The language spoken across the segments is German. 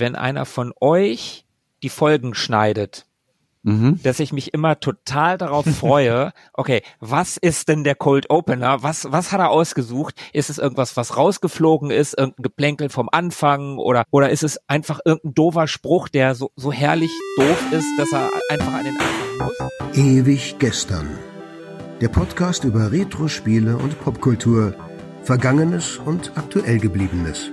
wenn einer von euch die Folgen schneidet, mhm. dass ich mich immer total darauf freue, okay, was ist denn der Cold Opener? Was, was hat er ausgesucht? Ist es irgendwas, was rausgeflogen ist? Irgendein Geplänkel vom Anfang? Oder, oder ist es einfach irgendein doofer Spruch, der so, so herrlich doof ist, dass er einfach an den Anfang muss? Ewig gestern. Der Podcast über Retro-Spiele und Popkultur. Vergangenes und aktuell gebliebenes.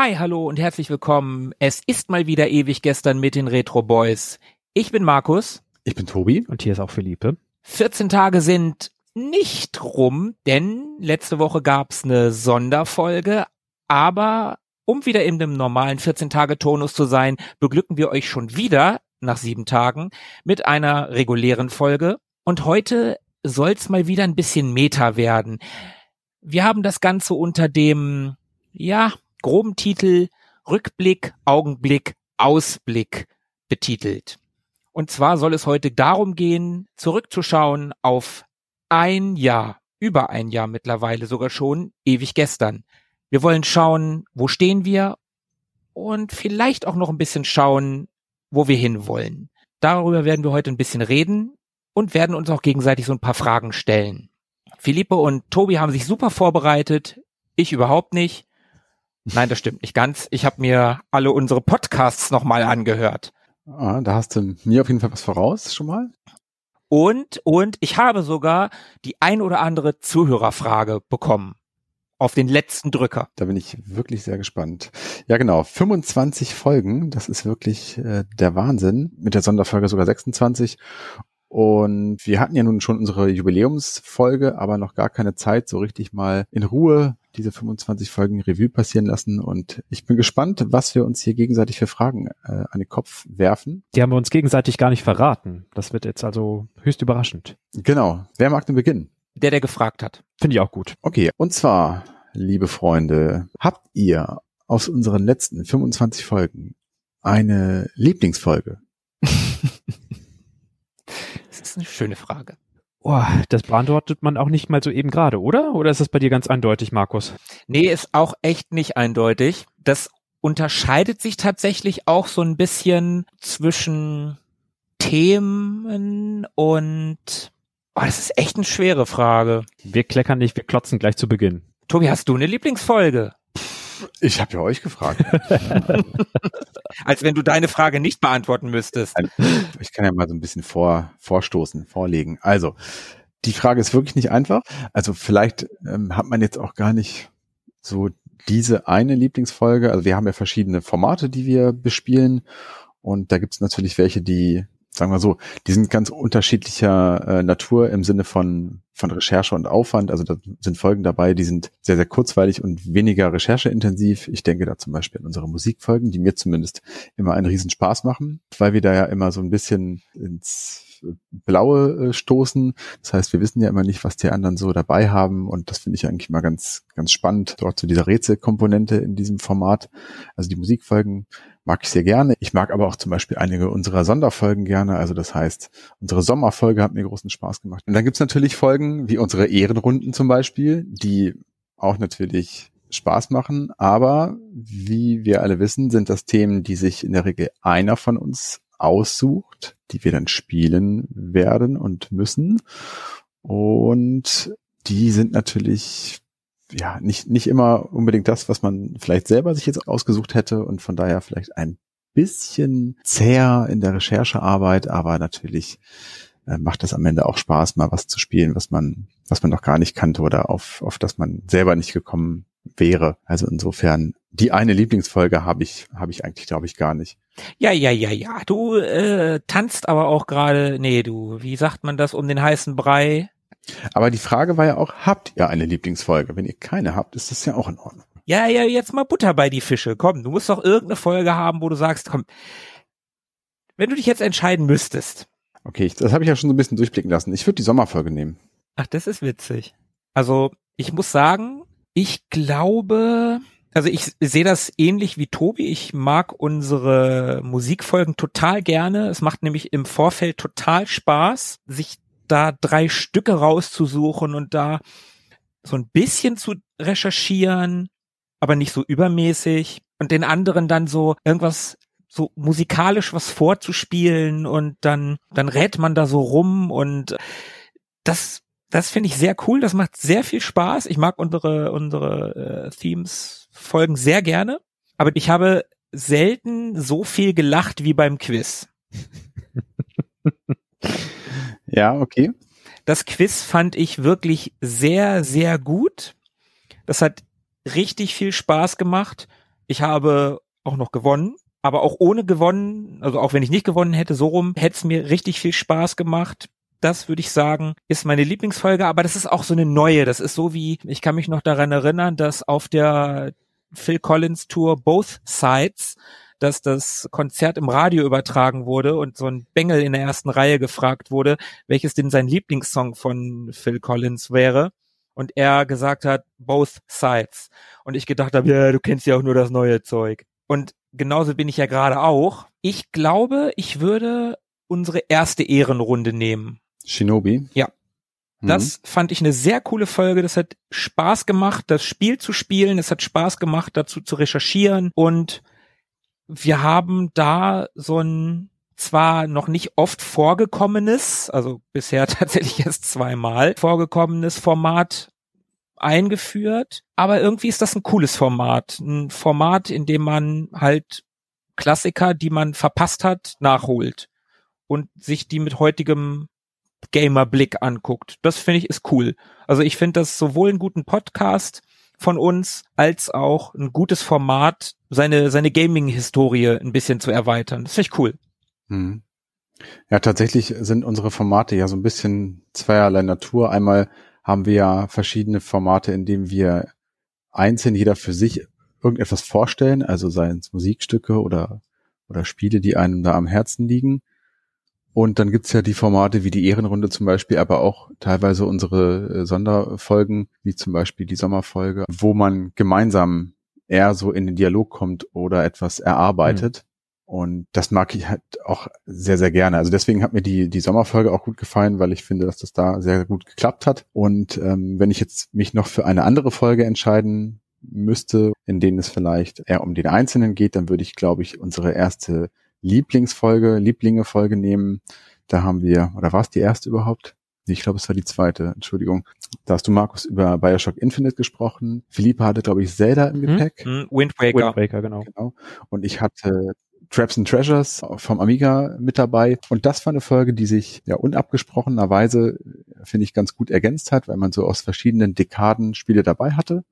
Hi, hallo und herzlich willkommen. Es ist mal wieder ewig gestern mit den Retro Boys. Ich bin Markus. Ich bin Tobi. Und hier ist auch Philippe. 14 Tage sind nicht rum, denn letzte Woche gab's eine Sonderfolge, aber um wieder in dem normalen 14-Tage-Tonus zu sein, beglücken wir euch schon wieder nach sieben Tagen mit einer regulären Folge. Und heute soll's mal wieder ein bisschen Meta werden. Wir haben das Ganze unter dem, ja, groben Titel Rückblick, Augenblick, Ausblick betitelt. Und zwar soll es heute darum gehen, zurückzuschauen auf ein Jahr, über ein Jahr mittlerweile sogar schon, ewig gestern. Wir wollen schauen, wo stehen wir und vielleicht auch noch ein bisschen schauen, wo wir hinwollen. Darüber werden wir heute ein bisschen reden und werden uns auch gegenseitig so ein paar Fragen stellen. Philippe und Tobi haben sich super vorbereitet, ich überhaupt nicht. Nein, das stimmt nicht ganz. Ich habe mir alle unsere Podcasts nochmal angehört. Ah, da hast du mir auf jeden Fall was voraus schon mal. Und, und ich habe sogar die ein oder andere Zuhörerfrage bekommen. Auf den letzten Drücker. Da bin ich wirklich sehr gespannt. Ja, genau. 25 Folgen. Das ist wirklich äh, der Wahnsinn. Mit der Sonderfolge sogar 26. Und wir hatten ja nun schon unsere Jubiläumsfolge, aber noch gar keine Zeit, so richtig mal in Ruhe diese 25 Folgen Revue passieren lassen. Und ich bin gespannt, was wir uns hier gegenseitig für Fragen äh, an den Kopf werfen. Die haben wir uns gegenseitig gar nicht verraten. Das wird jetzt also höchst überraschend. Genau. Wer mag denn beginnen? Der, der gefragt hat. Finde ich auch gut. Okay. Und zwar, liebe Freunde, habt ihr aus unseren letzten 25 Folgen eine Lieblingsfolge? Das ist eine schöne Frage. Oh, das beantwortet man auch nicht mal so eben gerade, oder? Oder ist das bei dir ganz eindeutig, Markus? Nee, ist auch echt nicht eindeutig. Das unterscheidet sich tatsächlich auch so ein bisschen zwischen Themen und oh, das ist echt eine schwere Frage. Wir kleckern nicht, wir klotzen gleich zu Beginn. Tobi, hast du eine Lieblingsfolge? Ich habe ja euch gefragt. Als wenn du deine Frage nicht beantworten müsstest. Ich kann ja mal so ein bisschen vor, vorstoßen, vorlegen. Also, die Frage ist wirklich nicht einfach. Also vielleicht ähm, hat man jetzt auch gar nicht so diese eine Lieblingsfolge. Also wir haben ja verschiedene Formate, die wir bespielen. Und da gibt es natürlich welche, die sagen wir so, die sind ganz unterschiedlicher äh, Natur im Sinne von, von Recherche und Aufwand. Also da sind Folgen dabei, die sind sehr, sehr kurzweilig und weniger rechercheintensiv. Ich denke da zum Beispiel an unsere Musikfolgen, die mir zumindest immer einen riesen Spaß machen, weil wir da ja immer so ein bisschen ins Blaue äh, stoßen. Das heißt, wir wissen ja immer nicht, was die anderen so dabei haben und das finde ich eigentlich mal ganz, ganz spannend, dort zu dieser Rätselkomponente in diesem Format. Also die Musikfolgen mag ich sehr gerne. Ich mag aber auch zum Beispiel einige unserer Sonderfolgen gerne. Also das heißt, unsere Sommerfolge hat mir großen Spaß gemacht. Und dann gibt's natürlich Folgen wie unsere Ehrenrunden zum Beispiel, die auch natürlich Spaß machen. Aber wie wir alle wissen, sind das Themen, die sich in der Regel einer von uns aussucht, die wir dann spielen werden und müssen. Und die sind natürlich ja nicht nicht immer unbedingt das, was man vielleicht selber sich jetzt ausgesucht hätte und von daher vielleicht ein bisschen zäher in der Recherchearbeit, aber natürlich äh, macht es am Ende auch Spaß, mal was zu spielen, was man was man noch gar nicht kannte oder auf auf das man selber nicht gekommen wäre. Also insofern die eine Lieblingsfolge habe ich habe ich eigentlich glaube ich gar nicht. Ja, ja, ja, ja. Du äh, tanzt aber auch gerade, nee, du, wie sagt man das, um den heißen Brei? Aber die Frage war ja auch, habt ihr eine Lieblingsfolge? Wenn ihr keine habt, ist das ja auch in Ordnung. Ja, ja, jetzt mal Butter bei die Fische. Komm, du musst doch irgendeine Folge haben, wo du sagst, komm, wenn du dich jetzt entscheiden müsstest. Okay, das habe ich ja schon so ein bisschen durchblicken lassen. Ich würde die Sommerfolge nehmen. Ach, das ist witzig. Also, ich muss sagen, ich glaube, also ich sehe das ähnlich wie Tobi. Ich mag unsere Musikfolgen total gerne. Es macht nämlich im Vorfeld total Spaß, sich da drei Stücke rauszusuchen und da so ein bisschen zu recherchieren, aber nicht so übermäßig und den anderen dann so irgendwas so musikalisch was vorzuspielen und dann dann rät man da so rum und das das finde ich sehr cool, das macht sehr viel Spaß. Ich mag unsere unsere äh, Themes Folgen sehr gerne, aber ich habe selten so viel gelacht wie beim Quiz. ja, okay. Das Quiz fand ich wirklich sehr, sehr gut. Das hat richtig viel Spaß gemacht. Ich habe auch noch gewonnen, aber auch ohne gewonnen, also auch wenn ich nicht gewonnen hätte, so rum, hätte es mir richtig viel Spaß gemacht. Das würde ich sagen, ist meine Lieblingsfolge, aber das ist auch so eine neue. Das ist so wie, ich kann mich noch daran erinnern, dass auf der Phil Collins Tour Both Sides dass das Konzert im Radio übertragen wurde und so ein Bengel in der ersten Reihe gefragt wurde, welches denn sein Lieblingssong von Phil Collins wäre. Und er gesagt hat, both sides. Und ich gedacht habe, ja, du kennst ja auch nur das neue Zeug. Und genauso bin ich ja gerade auch. Ich glaube, ich würde unsere erste Ehrenrunde nehmen. Shinobi? Ja. Das mhm. fand ich eine sehr coole Folge. Das hat Spaß gemacht, das Spiel zu spielen. Es hat Spaß gemacht, dazu zu recherchieren. Und wir haben da so ein zwar noch nicht oft vorgekommenes, also bisher tatsächlich erst zweimal vorgekommenes Format eingeführt, aber irgendwie ist das ein cooles Format, ein Format, in dem man halt Klassiker, die man verpasst hat, nachholt und sich die mit heutigem Gamerblick anguckt. Das finde ich ist cool. Also ich finde das sowohl einen guten Podcast von uns, als auch ein gutes Format, seine, seine Gaming-Historie ein bisschen zu erweitern. Das finde ich cool. Hm. Ja, tatsächlich sind unsere Formate ja so ein bisschen zweierlei Natur. Einmal haben wir ja verschiedene Formate, in denen wir einzeln jeder für sich irgendetwas vorstellen, also seien es Musikstücke oder, oder Spiele, die einem da am Herzen liegen. Und dann gibt's ja die Formate wie die Ehrenrunde zum Beispiel, aber auch teilweise unsere äh, Sonderfolgen, wie zum Beispiel die Sommerfolge, wo man gemeinsam eher so in den Dialog kommt oder etwas erarbeitet. Mhm. Und das mag ich halt auch sehr, sehr gerne. Also deswegen hat mir die, die Sommerfolge auch gut gefallen, weil ich finde, dass das da sehr gut geklappt hat. Und ähm, wenn ich jetzt mich noch für eine andere Folge entscheiden müsste, in denen es vielleicht eher um den Einzelnen geht, dann würde ich, glaube ich, unsere erste Lieblingsfolge, Lieblinge-Folge nehmen. Da haben wir, oder war es die erste überhaupt? Nee, ich glaube, es war die zweite, Entschuldigung. Da hast du, Markus, über Bioshock Infinite gesprochen. Philippe hatte, glaube ich, Zelda im hm? Gepäck. Hm, Wind Waker. Wind Waker, genau. genau. Und ich hatte Traps and Treasures vom Amiga mit dabei. Und das war eine Folge, die sich ja unabgesprochenerweise, finde ich, ganz gut ergänzt hat, weil man so aus verschiedenen Dekaden Spiele dabei hatte.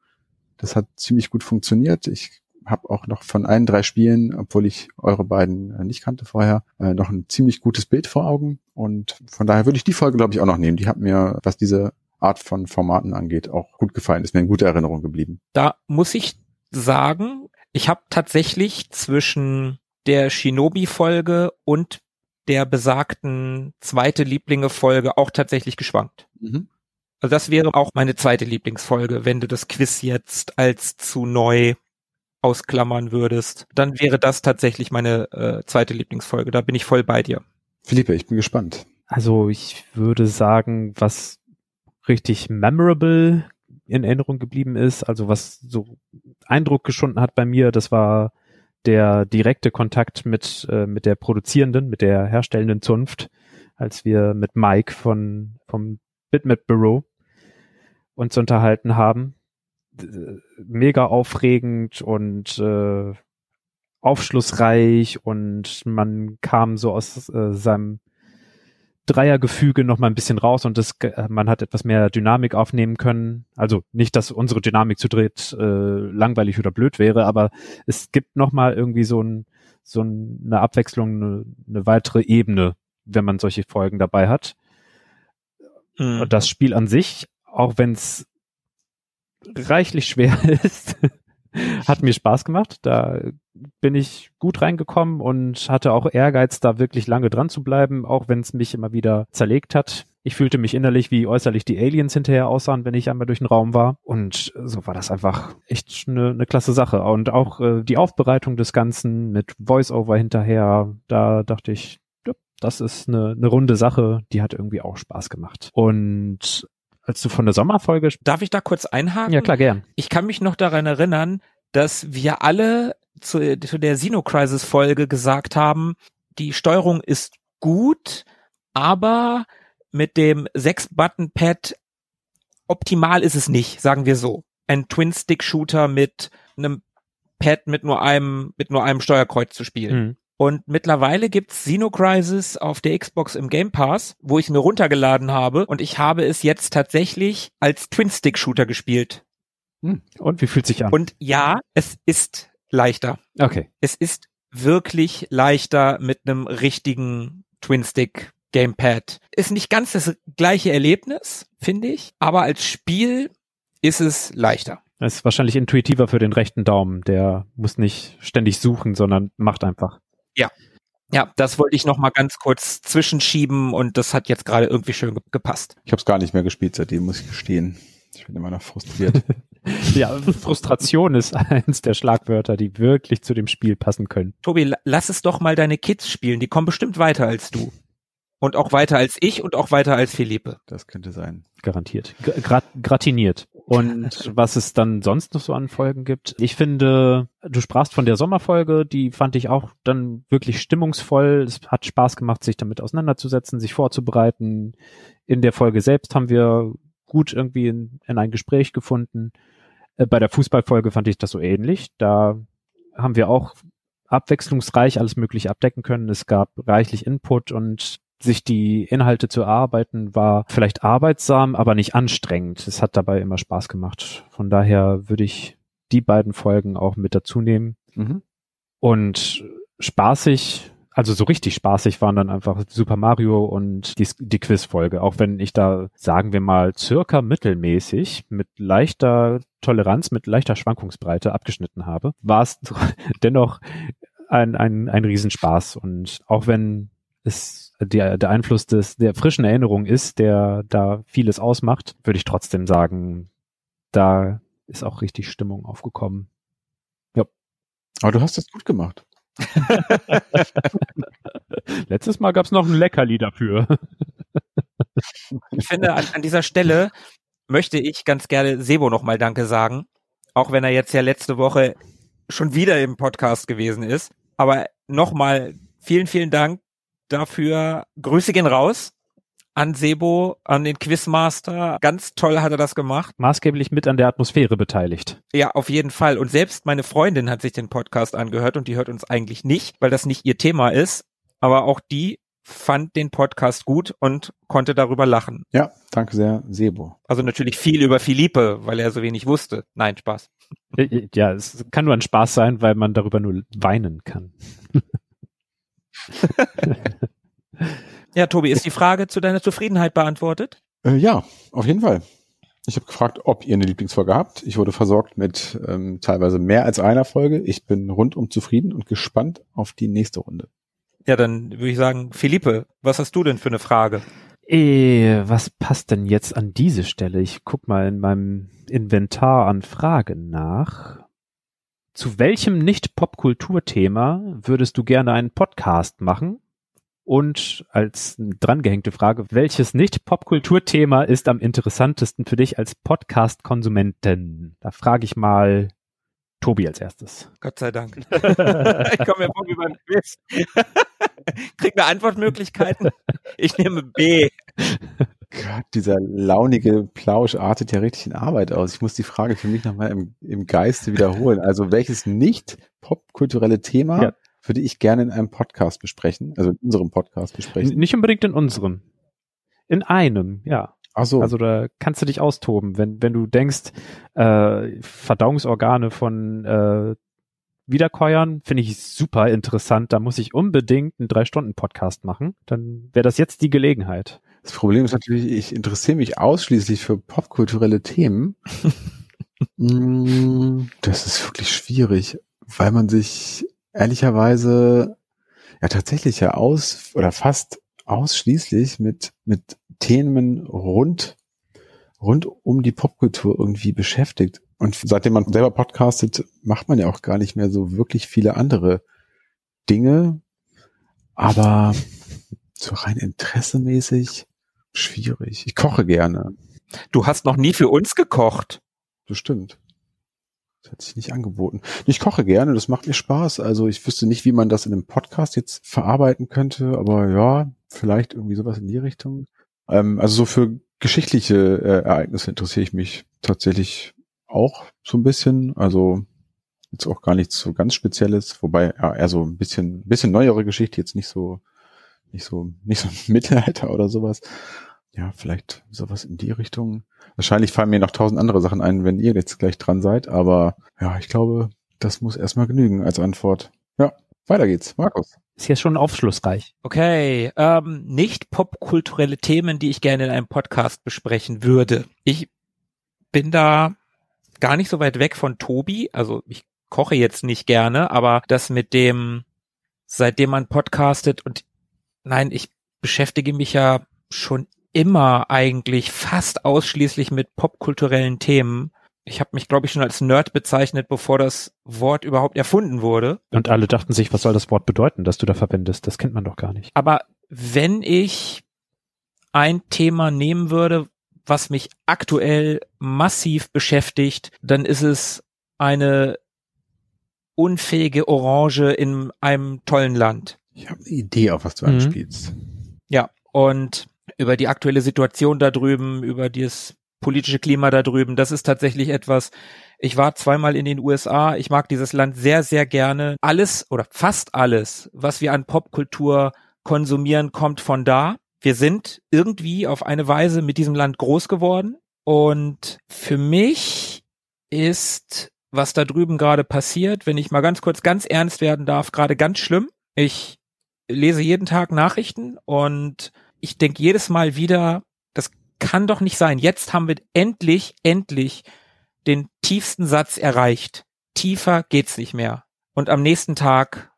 Das hat ziemlich gut funktioniert. Ich habe auch noch von allen drei Spielen, obwohl ich eure beiden äh, nicht kannte vorher, äh, noch ein ziemlich gutes Bild vor Augen. Und von daher würde ich die Folge, glaube ich, auch noch nehmen. Die hat mir, was diese Art von Formaten angeht, auch gut gefallen. Ist mir in guter Erinnerung geblieben. Da muss ich sagen, ich habe tatsächlich zwischen der Shinobi-Folge und der besagten zweite Lieblinge-Folge auch tatsächlich geschwankt. Mhm. Also das wäre auch meine zweite Lieblingsfolge, wenn du das Quiz jetzt als zu neu ausklammern würdest, dann wäre das tatsächlich meine äh, zweite Lieblingsfolge. Da bin ich voll bei dir. Philippe, ich bin gespannt. Also ich würde sagen, was richtig memorable in Erinnerung geblieben ist, also was so Eindruck geschunden hat bei mir, das war der direkte Kontakt mit, äh, mit der produzierenden, mit der herstellenden Zunft, als wir mit Mike von, vom Bitmap Bureau uns unterhalten haben mega aufregend und äh, aufschlussreich und man kam so aus äh, seinem Dreiergefüge noch mal ein bisschen raus und das, äh, man hat etwas mehr Dynamik aufnehmen können. Also nicht, dass unsere Dynamik zu dritt äh, langweilig oder blöd wäre, aber es gibt noch mal irgendwie so, ein, so eine Abwechslung, eine, eine weitere Ebene, wenn man solche Folgen dabei hat. Mhm. Und das Spiel an sich, auch wenn es reichlich schwer ist, Hat mir Spaß gemacht. Da bin ich gut reingekommen und hatte auch Ehrgeiz, da wirklich lange dran zu bleiben, auch wenn es mich immer wieder zerlegt hat. Ich fühlte mich innerlich, wie äußerlich die Aliens hinterher aussahen, wenn ich einmal durch den Raum war. Und so war das einfach echt eine, eine klasse Sache. Und auch äh, die Aufbereitung des Ganzen mit Voice-Over hinterher, da dachte ich, das ist eine, eine runde Sache, die hat irgendwie auch Spaß gemacht. Und als du von der Sommerfolge. Darf ich da kurz einhaken? Ja, klar, gern. Ich kann mich noch daran erinnern, dass wir alle zu, zu der Xeno-Crisis-Folge gesagt haben, die Steuerung ist gut, aber mit dem 6-Button-Pad optimal ist es nicht, sagen wir so. Ein Twin-Stick-Shooter mit einem Pad mit nur einem, mit nur einem Steuerkreuz zu spielen. Mhm. Und mittlerweile gibt's Xenocrisis auf der Xbox im Game Pass, wo ich es mir runtergeladen habe und ich habe es jetzt tatsächlich als Twin-Stick-Shooter gespielt. Hm. Und wie fühlt sich an? Und ja, es ist leichter. okay. Es ist wirklich leichter mit einem richtigen Twin-Stick Gamepad. Ist nicht ganz das gleiche Erlebnis, finde ich, aber als Spiel ist es leichter. Das ist wahrscheinlich intuitiver für den rechten Daumen. Der muss nicht ständig suchen, sondern macht einfach. Ja, das wollte ich noch mal ganz kurz zwischenschieben und das hat jetzt gerade irgendwie schön ge- gepasst. Ich habe es gar nicht mehr gespielt, seitdem muss ich gestehen. Ich bin immer noch frustriert. Ja, Frustration ist eins der Schlagwörter, die wirklich zu dem Spiel passen können. Tobi, la- lass es doch mal deine Kids spielen, die kommen bestimmt weiter als du. Und auch weiter als ich und auch weiter als Philippe. Das könnte sein. Garantiert. G- Grat gratiniert. Und was es dann sonst noch so an Folgen gibt. Ich finde, du sprachst von der Sommerfolge, die fand ich auch dann wirklich stimmungsvoll. Es hat Spaß gemacht, sich damit auseinanderzusetzen, sich vorzubereiten. In der Folge selbst haben wir gut irgendwie in, in ein Gespräch gefunden. Äh, Bei der Fußballfolge fand ich das so ähnlich. Da haben wir auch abwechslungsreich alles mögliche abdecken können. Es gab reichlich Input und sich die Inhalte zu erarbeiten war vielleicht arbeitsam, aber nicht anstrengend. Es hat dabei immer Spaß gemacht. Von daher würde ich die beiden Folgen auch mit dazu nehmen. Mhm. Und spaßig, also so richtig spaßig waren dann einfach Super Mario und die, die Quizfolge. Auch wenn ich da, sagen wir mal, circa mittelmäßig mit leichter Toleranz, mit leichter Schwankungsbreite abgeschnitten habe, war es dennoch ein, ein, ein Riesenspaß. Und auch wenn es der, der Einfluss des, der frischen Erinnerung ist, der da vieles ausmacht, würde ich trotzdem sagen, da ist auch richtig Stimmung aufgekommen. Aber du hast das gut gemacht. Letztes Mal gab's noch ein Leckerli dafür. Ich finde, an, an dieser Stelle möchte ich ganz gerne Sebo nochmal Danke sagen. Auch wenn er jetzt ja letzte Woche schon wieder im Podcast gewesen ist. Aber nochmal vielen, vielen Dank dafür. Grüße gehen raus an Sebo, an den Quizmaster. Ganz toll hat er das gemacht. Maßgeblich mit an der Atmosphäre beteiligt. Ja, auf jeden Fall. Und selbst meine Freundin hat sich den Podcast angehört und die hört uns eigentlich nicht, weil das nicht ihr Thema ist. Aber auch die fand den Podcast gut und konnte darüber lachen. Ja, danke sehr, Sebo. Also natürlich viel über Philippe, weil er so wenig wusste. Nein, Spaß. Ja, es kann nur ein Spaß sein, weil man darüber nur weinen kann. Ja, Tobi, ist die Frage zu deiner Zufriedenheit beantwortet? Äh, ja, auf jeden Fall. Ich habe gefragt, ob ihr eine Lieblingsfolge habt. Ich wurde versorgt mit ähm, teilweise mehr als einer Folge. Ich bin rundum zufrieden und gespannt auf die nächste Runde. Ja, dann würde ich sagen, Philippe, was hast du denn für eine Frage? Eh, was passt denn jetzt an diese Stelle? Ich guck mal in meinem Inventar an Fragen nach. Zu welchem Nicht-Popkultur-Thema würdest du gerne einen Podcast machen? Und als drangehängte Frage, welches Nicht-Popkultur-Thema ist am interessantesten für dich als Podcast-Konsumenten? Da frage ich mal Tobi als erstes. Gott sei Dank. ich komme mir vor wie beim Quiz. Krieg eine Antwortmöglichkeiten? Ich nehme B. Gott, dieser launige Plausch artet ja richtig in Arbeit aus. Ich muss die Frage für mich nochmal im, im Geiste wiederholen. Also welches nicht popkulturelle Thema Ja. würde ich gerne in einem Podcast besprechen, also in unserem Podcast besprechen? Nicht unbedingt in unserem. In einem, ja. Ach so, Also da kannst du dich austoben, wenn, wenn du denkst, äh, Verdauungsorgane von äh, Wiederkäuern finde ich super interessant. Da muss ich unbedingt einen Drei-Stunden-Podcast machen. Dann wäre das jetzt die Gelegenheit. Das Problem ist natürlich, ich interessiere mich ausschließlich für popkulturelle Themen. Mm, das ist wirklich schwierig, weil man sich ehrlicherweise ja tatsächlich ja aus oder fast ausschließlich mit, mit Themen rund, rund um die Popkultur irgendwie beschäftigt. Und seitdem man selber podcastet, macht man ja auch gar nicht mehr so wirklich viele andere Dinge. Aber so rein interessemäßig schwierig. Ich koche gerne. Du hast noch nie für uns gekocht. Bestimmt. Das hat sich nicht angeboten. Ich koche gerne, das macht mir Spaß. Also ich wüsste nicht, wie man das in einem Podcast jetzt verarbeiten könnte, aber ja, vielleicht irgendwie sowas in die Richtung. Ähm, also so für geschichtliche äh, Ereignisse interessiere ich mich tatsächlich auch so ein bisschen. Also jetzt auch gar nichts so ganz Spezielles, wobei ja, eher so ein bisschen, bisschen neuere Geschichte, jetzt nicht so, nicht so, nicht so Mittelalter oder sowas. Ja, vielleicht sowas in die Richtung. Wahrscheinlich fallen mir noch tausend andere Sachen ein, wenn ihr jetzt gleich dran seid, aber ja, ich glaube, das muss erstmal genügen als Antwort. Ja, weiter geht's. Markus. Ist jetzt schon aufschlussreich. Okay, ähm, nicht popkulturelle Themen, die ich gerne in einem Podcast besprechen würde. Ich bin da gar nicht so weit weg von Tobi. Also ich koche jetzt nicht gerne, aber das mit dem, seitdem man podcastet und nein, ich beschäftige mich ja schon immer eigentlich fast ausschließlich mit popkulturellen Themen. Ich habe mich, glaube ich, schon als Nerd bezeichnet, bevor das Wort überhaupt erfunden wurde. Und alle dachten sich, was soll das Wort bedeuten, das du da verwendest? Das kennt man doch gar nicht. Aber wenn ich ein Thema nehmen würde, was mich aktuell massiv beschäftigt, dann ist es eine unfähige Orange in einem tollen Land. Ich habe eine Idee, auf was du mhm. anspielst. Ja, und über die aktuelle Situation da drüben, über das politische Klima da drüben. Das ist tatsächlich etwas, ich war zweimal in den USA, ich mag dieses Land sehr, sehr gerne. Alles oder fast alles, was wir an Popkultur konsumieren, kommt von da. Wir sind irgendwie auf eine Weise mit diesem Land groß geworden. Und für mich ist, was da drüben gerade passiert, wenn ich mal ganz kurz ganz ernst werden darf, gerade ganz schlimm. Ich lese jeden Tag Nachrichten und ich denke jedes Mal wieder, das kann doch nicht sein. Jetzt haben wir endlich, endlich den tiefsten Satz erreicht. Tiefer geht's nicht mehr. Und am nächsten Tag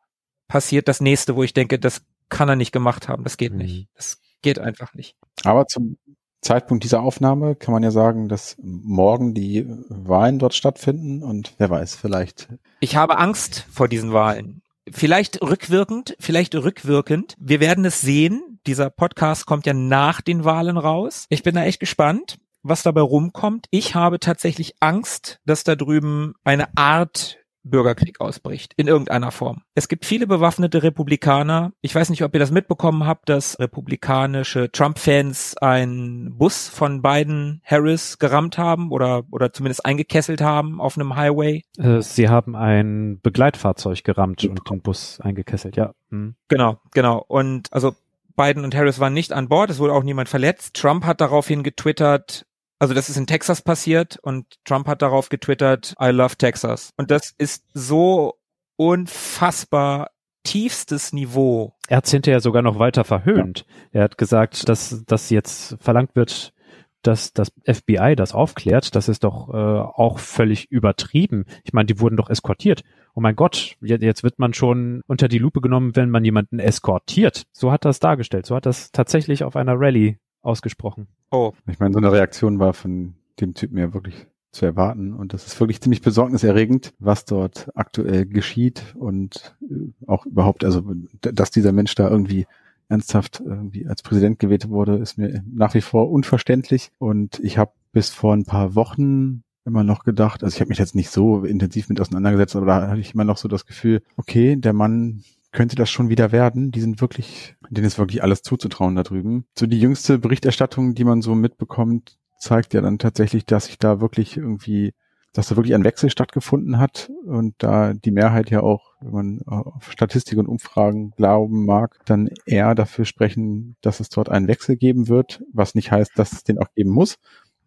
passiert das nächste, wo ich denke, das kann er nicht gemacht haben. Das geht mhm. nicht. Das geht einfach nicht. Aber zum Zeitpunkt dieser Aufnahme kann man ja sagen, dass morgen die Wahlen dort stattfinden und wer weiß, vielleicht. Ich habe Angst vor diesen Wahlen. Vielleicht rückwirkend, vielleicht rückwirkend. Wir werden es sehen. Dieser Podcast kommt ja nach den Wahlen raus. Ich bin da echt gespannt, was dabei rumkommt. Ich habe tatsächlich Angst, dass da drüben eine Art Bürgerkrieg ausbricht, in irgendeiner Form. Es gibt viele bewaffnete Republikaner. Ich weiß nicht, ob ihr das mitbekommen habt, dass republikanische Trump-Fans einen Bus von Biden Harris gerammt haben oder, oder zumindest eingekesselt haben auf einem Highway. Äh, sie haben ein Begleitfahrzeug gerammt und den Bus eingekesselt, ja. Hm. Genau, genau. Und also Biden und Harris waren nicht an Bord, es wurde auch niemand verletzt. Trump hat daraufhin getwittert, also das ist in Texas passiert und Trump hat darauf getwittert, I love Texas. Und das ist so unfassbar tiefstes Niveau. Er hat es hinterher sogar noch weiter verhöhnt. Ja. Er hat gesagt, dass, dass jetzt verlangt wird, dass das FBI das aufklärt. Das ist doch äh, auch völlig übertrieben. Ich meine, die wurden doch eskortiert. Oh mein Gott, jetzt wird man schon unter die Lupe genommen, wenn man jemanden eskortiert. So hat das dargestellt. So hat das tatsächlich auf einer Rallye ausgesprochen. Oh. Ich meine, so eine Reaktion war von dem Typen ja wirklich zu erwarten. Und das ist wirklich ziemlich besorgniserregend, was dort aktuell geschieht und äh, auch überhaupt, also dass dieser Mensch da irgendwie ernsthaft irgendwie als Präsident gewählt wurde, ist mir nach wie vor unverständlich. Und ich habe bis vor ein paar Wochen immer noch gedacht, also ich habe mich jetzt nicht so intensiv mit auseinandergesetzt, aber da hatte ich immer noch so das Gefühl, okay, der Mann könnte das schon wieder werden. Die sind wirklich, denen ist wirklich alles zuzutrauen da drüben. So die jüngste Berichterstattung, die man so mitbekommt, zeigt ja dann tatsächlich, dass sich da wirklich irgendwie, dass da wirklich ein Wechsel stattgefunden hat und da die Mehrheit ja auch, wenn man auf Statistik und Umfragen glauben mag, dann eher dafür sprechen, dass es dort einen Wechsel geben wird, was nicht heißt, dass es den auch geben muss.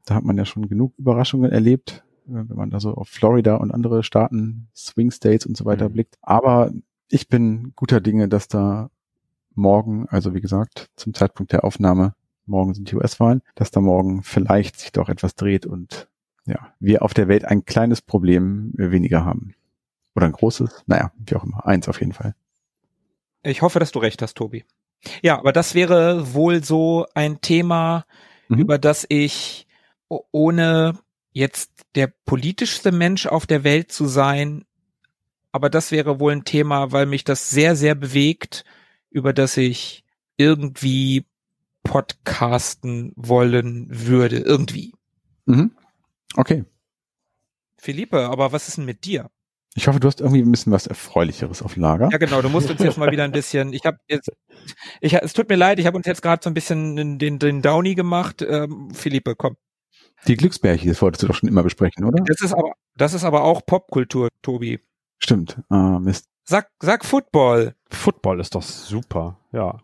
Da hat man ja schon genug Überraschungen erlebt, wenn man da so auf Florida und andere Staaten, Swing States und so weiter mhm. blickt. Aber ich bin guter Dinge, dass da morgen, also wie gesagt, zum Zeitpunkt der Aufnahme, morgen sind die US-Wahlen, dass da morgen vielleicht sich doch etwas dreht und ja, wir auf der Welt ein kleines Problem weniger haben. Oder ein großes, naja, wie auch immer, eins auf jeden Fall. Ich hoffe, dass du recht hast, Tobi. Ja, aber das wäre wohl so ein Thema, mhm. über das ich ohne jetzt der politischste Mensch auf der Welt zu sein, aber das wäre wohl ein Thema, weil mich das sehr, sehr bewegt, über das ich irgendwie podcasten wollen würde. Irgendwie. Mhm. Okay. Philippe, aber was ist denn mit dir? Ich hoffe, du hast irgendwie ein bisschen was Erfreulicheres auf Lager. Ja, genau. Du musst uns jetzt mal wieder ein bisschen. Ich habe jetzt, ich, es tut mir leid, ich habe uns jetzt gerade so ein bisschen den, den Downy gemacht. Ähm, Philippe, komm. Die Glücksbärchen, das wolltest du doch schon immer besprechen, oder? Das ist aber, das ist aber auch Popkultur, Tobi. Stimmt. Ah, Mist. Sag, sag Football. Football ist doch super, ja.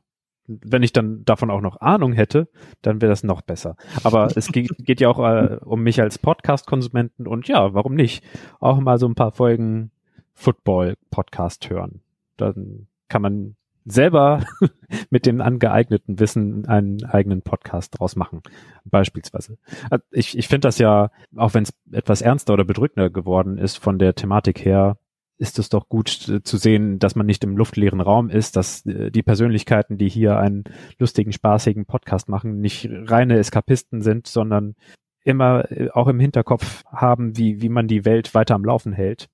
Wenn ich dann davon auch noch Ahnung hätte, dann wäre das noch besser. Aber es geht, geht ja auch äh, um mich als Podcast-Konsumenten und ja, warum nicht? Auch mal so ein paar Folgen Football-Podcast hören. Dann kann man selber mit dem angeeigneten Wissen einen eigenen Podcast draus machen, beispielsweise. Also ich, ich finde das ja, auch wenn es etwas ernster oder bedrückender geworden ist von der Thematik her, ist es doch gut zu sehen, dass man nicht im luftleeren Raum ist, dass äh, die Persönlichkeiten, die hier einen lustigen, spaßigen Podcast machen, nicht reine Eskapisten sind, sondern immer äh, auch im Hinterkopf haben, wie, wie man die Welt weiter am Laufen hält.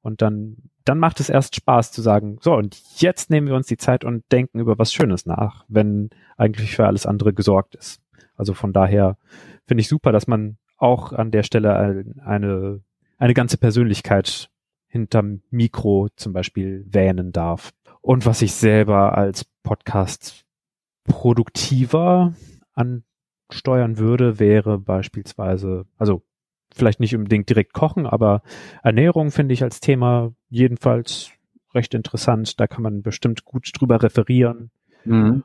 Und dann, dann macht es erst Spaß zu sagen, so, und jetzt nehmen wir uns die Zeit und denken über was Schönes nach, wenn eigentlich für alles andere gesorgt ist. Also von daher finde ich super, dass man auch an der Stelle eine, eine ganze Persönlichkeit hinterm Mikro zum Beispiel wähnen darf. Und was ich selber als Podcast produktiver ansteuern würde, wäre beispielsweise, also vielleicht nicht unbedingt direkt kochen, aber Ernährung finde ich als Thema jedenfalls recht interessant. Da kann man bestimmt gut drüber referieren. Mhm.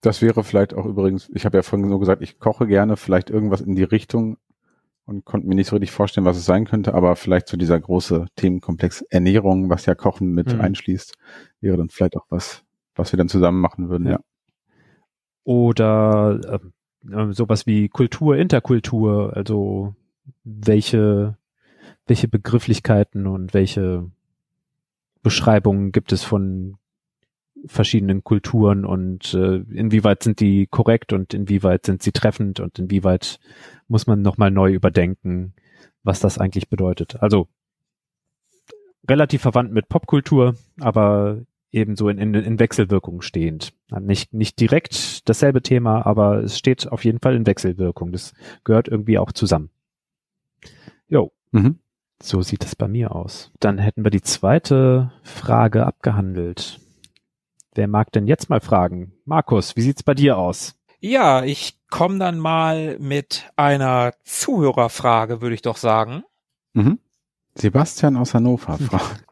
Das wäre vielleicht auch übrigens, ich habe ja vorhin so gesagt, ich koche gerne, vielleicht irgendwas in die Richtung und konnte mir nicht so richtig vorstellen, was es sein könnte, aber vielleicht so dieser große Themenkomplex Ernährung, was ja Kochen mit mhm. einschließt, wäre dann vielleicht auch was, was wir dann zusammen machen würden, ja. Oder äh, sowas wie Kultur, Interkultur, also welche, welche Begrifflichkeiten und welche Beschreibungen gibt es von verschiedenen Kulturen und äh, inwieweit sind die korrekt und inwieweit sind sie treffend und inwieweit muss man nochmal neu überdenken, was das eigentlich bedeutet. Also relativ verwandt mit Popkultur, aber ebenso in, in, in Wechselwirkung stehend. Nicht, nicht direkt dasselbe Thema, aber es steht auf jeden Fall in Wechselwirkung. Das gehört irgendwie auch zusammen. Jo. Mhm. So sieht es bei mir aus. Dann hätten wir die zweite Frage abgehandelt. Wer mag denn jetzt mal fragen? Markus, wie sieht's bei dir aus? Ja, ich komme dann mal mit einer Zuhörerfrage, würde ich doch sagen. Mhm. Sebastian aus Hannover fragt.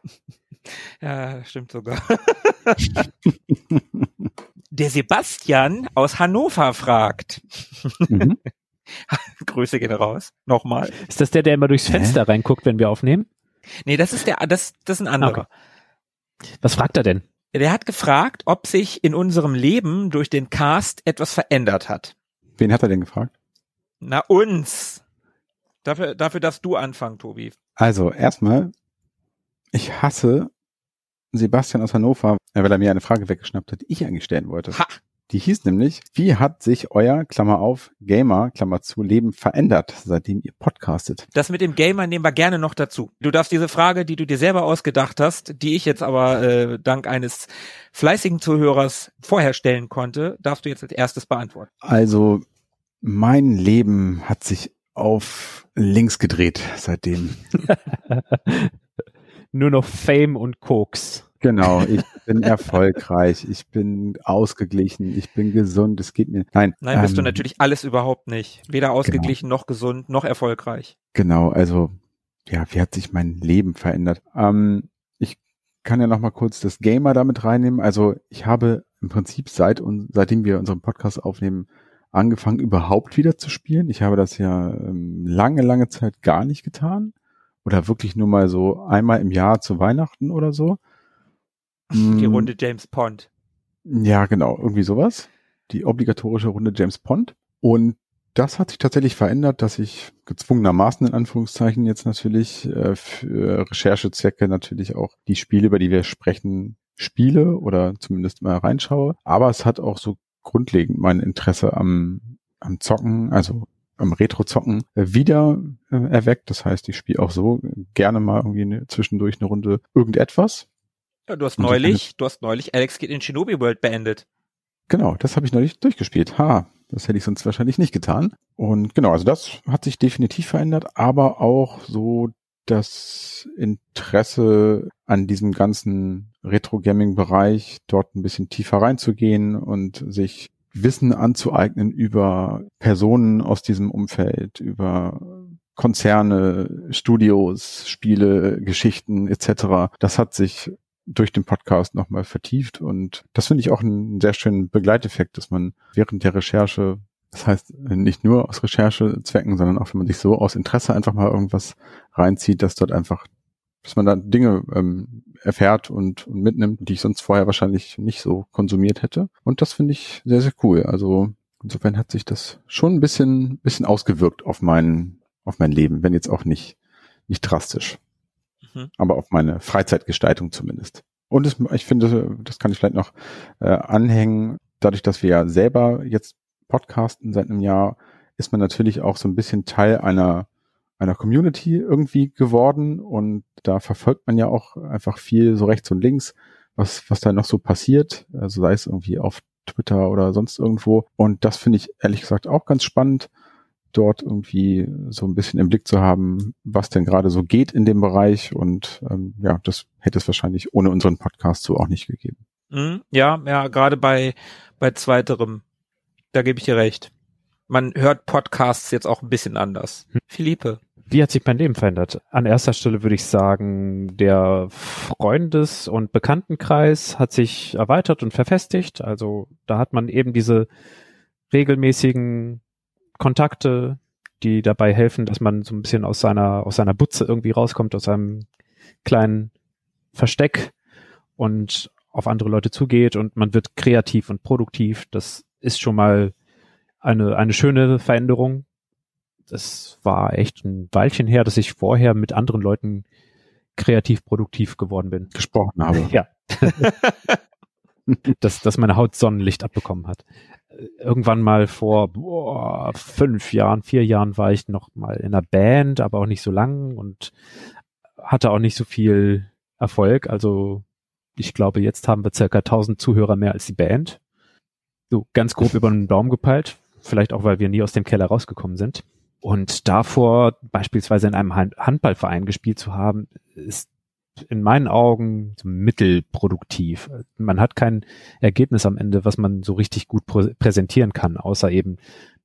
ja, stimmt sogar. Der Sebastian aus Hannover fragt. Mhm. Grüße gehen raus. Nochmal. Ist das der, der immer durchs Fenster Hä? reinguckt, wenn wir aufnehmen? Nee, das ist der, das, das ist ein anderer. Okay. Was fragt er denn? Der hat gefragt, ob sich in unserem Leben durch den Cast etwas verändert hat. Wen hat er denn gefragt? Na, uns. Dafür, dafür darfst du anfangen, Tobi. Also, erstmal, ich hasse Sebastian aus Hannover, weil er mir eine Frage weggeschnappt hat, die ich eigentlich stellen wollte. Ha! Die hieß nämlich, wie hat sich euer, Klammer auf, Gamer, Klammer zu, Leben verändert, seitdem ihr podcastet? Das mit dem Gamer nehmen wir gerne noch dazu. Du darfst diese Frage, die du dir selber ausgedacht hast, die ich jetzt aber äh, dank eines fleißigen Zuhörers vorher stellen konnte, darfst du jetzt als erstes beantworten. Also, mein Leben hat sich auf links gedreht seitdem. Nur noch Fame und Koks. Genau, ich bin erfolgreich, ich bin ausgeglichen, ich bin gesund, es geht mir. Nein. Nein, bist ähm, du natürlich alles überhaupt nicht. Weder genau. ausgeglichen genau. noch gesund noch erfolgreich. Genau, also ja, wie hat sich mein Leben verändert? Ähm, ich kann ja noch mal kurz das Gamer damit reinnehmen. Also ich habe im Prinzip seit und seitdem wir unseren Podcast aufnehmen angefangen überhaupt wieder zu spielen. Ich habe das ja ähm, lange lange Zeit gar nicht getan oder wirklich nur mal so einmal im Jahr zu Weihnachten oder so. Die. Runde James Pond. Ja, genau, irgendwie sowas. Die obligatorische Runde James Pond. Und das hat sich tatsächlich verändert, dass ich gezwungenermaßen in Anführungszeichen jetzt natürlich äh, für Recherchezwecke natürlich auch die Spiele, über die wir sprechen, spiele oder zumindest mal reinschaue. Aber es hat auch so grundlegend mein Interesse am, am Zocken, also am Retro-Zocken äh, wieder äh, erweckt. Das heißt, ich spiele auch so gerne mal irgendwie eine, zwischendurch eine Runde irgendetwas. Ja, du hast neulich, du hast neulich Alex geht in Shinobi World beendet. Genau, das habe ich neulich durchgespielt. Ha, das hätte ich sonst wahrscheinlich nicht getan. Und genau, also das hat sich definitiv verändert, aber auch so das Interesse an diesem ganzen Retro-Gaming-Bereich, dort ein bisschen tiefer reinzugehen und sich Wissen anzueignen über Personen aus diesem Umfeld, über Konzerne, Studios, Spiele, Geschichten etc. Das hat sich durch den Podcast nochmal vertieft und das finde ich auch einen sehr schönen Begleiteffekt, dass man während der Recherche, das heißt nicht nur aus Recherchezwecken, sondern auch wenn man sich so aus Interesse einfach mal irgendwas reinzieht, dass dort einfach, dass man da Dinge ähm, erfährt und, und mitnimmt, die ich sonst vorher wahrscheinlich nicht so konsumiert hätte. Und das finde ich sehr, sehr cool. Also insofern hat sich das schon ein bisschen, bisschen ausgewirkt auf mein, auf mein Leben, wenn jetzt auch nicht, nicht drastisch. Mhm. Aber auf meine Freizeitgestaltung zumindest. Und es, ich finde, das kann ich vielleicht noch äh, anhängen, dadurch, dass wir ja selber jetzt podcasten seit einem Jahr, ist man natürlich auch so ein bisschen Teil einer einer Community irgendwie geworden und da verfolgt man ja auch einfach viel so rechts und links, was, was da noch so passiert, also sei es irgendwie auf Twitter oder sonst irgendwo. Und das finde ich ehrlich gesagt auch ganz spannend, dort irgendwie so ein bisschen im Blick zu haben, was denn gerade so geht in dem Bereich. Und ähm, ja, das hätte es wahrscheinlich ohne unseren Podcast so auch nicht gegeben. Mhm, ja, ja, gerade bei, bei zweiterem, da gebe ich dir recht. Man hört Podcasts jetzt auch ein bisschen anders. Hm. Philippe. Wie hat sich mein Leben verändert? An erster Stelle würde ich sagen, der Freundes- und Bekanntenkreis hat sich erweitert und verfestigt. Also da hat man eben diese regelmäßigen Kontakte, die dabei helfen, dass man so ein bisschen aus seiner, aus seiner Butze irgendwie rauskommt, aus seinem kleinen Versteck und auf andere Leute zugeht und man wird kreativ und produktiv. Das ist schon mal eine, eine schöne Veränderung das war echt ein Weilchen her, dass ich vorher mit anderen Leuten kreativ produktiv geworden bin. Gesprochen habe. Ja. dass, dass meine Haut Sonnenlicht abbekommen hat. Irgendwann mal vor boah, fünf Jahren, vier Jahren war ich noch mal in einer Band, aber auch nicht so lang und hatte auch nicht so viel Erfolg. Also ich glaube, jetzt haben wir circa 1000 Zuhörer mehr als die Band. So ganz grob über den Daumen gepeilt. Vielleicht auch, weil wir nie aus dem Keller rausgekommen sind. Und davor beispielsweise in einem Handballverein gespielt zu haben, ist in meinen Augen mittelproduktiv. Man hat kein Ergebnis am Ende, was man so richtig gut präsentieren kann, außer eben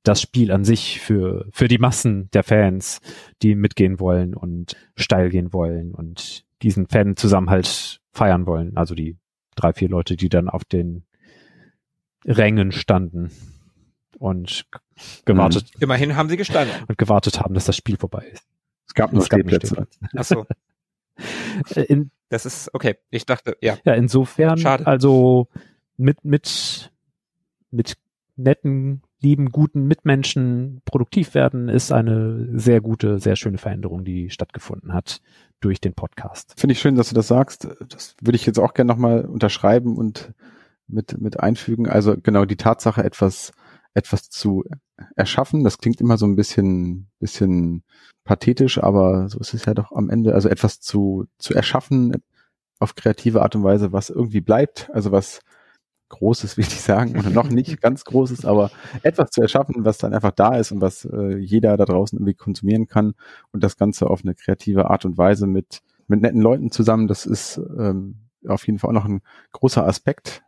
das Spiel an sich für, für die Massen der Fans, die mitgehen wollen und steil gehen wollen und diesen Fan-Zusammenhalt feiern wollen. Also die drei, vier Leute, die dann auf den Rängen standen und gewartet. Immerhin haben sie gestanden. Und gewartet haben, dass das Spiel vorbei ist. Es gab nur Stehplätze. Ach so. In, das ist, okay. Ich dachte, ja. Ja, insofern, Schade. also mit, mit, mit netten, lieben, guten Mitmenschen produktiv werden, ist eine sehr gute, sehr schöne Veränderung, die stattgefunden hat durch den Podcast. Finde ich schön, dass du das sagst. Das würde ich jetzt auch gerne nochmal unterschreiben und mit, mit einfügen. Also genau die Tatsache, etwas etwas zu erschaffen. Das klingt immer so ein bisschen, bisschen pathetisch, aber so ist es ja doch am Ende. Also etwas zu, zu erschaffen auf kreative Art und Weise, was irgendwie bleibt, also was Großes, will ich sagen, oder noch nicht ganz Großes, aber etwas zu erschaffen, was dann einfach da ist und was äh, jeder da draußen irgendwie konsumieren kann und das Ganze auf eine kreative Art und Weise mit, mit netten Leuten zusammen, das ist ähm, auf jeden Fall auch noch ein großer Aspekt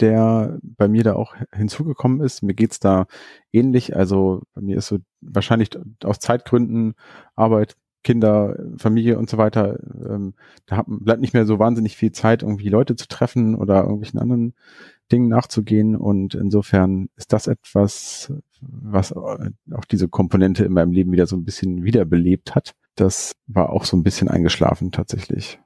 der bei mir da auch hinzugekommen ist. Mir geht's da ähnlich. Also bei mir ist so wahrscheinlich aus Zeitgründen Arbeit, Kinder, Familie und so weiter, ähm, da hat, bleibt nicht mehr so wahnsinnig viel Zeit, irgendwie Leute zu treffen oder irgendwelchen anderen Dingen nachzugehen. Und insofern ist das etwas, was auch diese Komponente in meinem Leben wieder so ein bisschen wiederbelebt hat. Das war auch so ein bisschen eingeschlafen tatsächlich.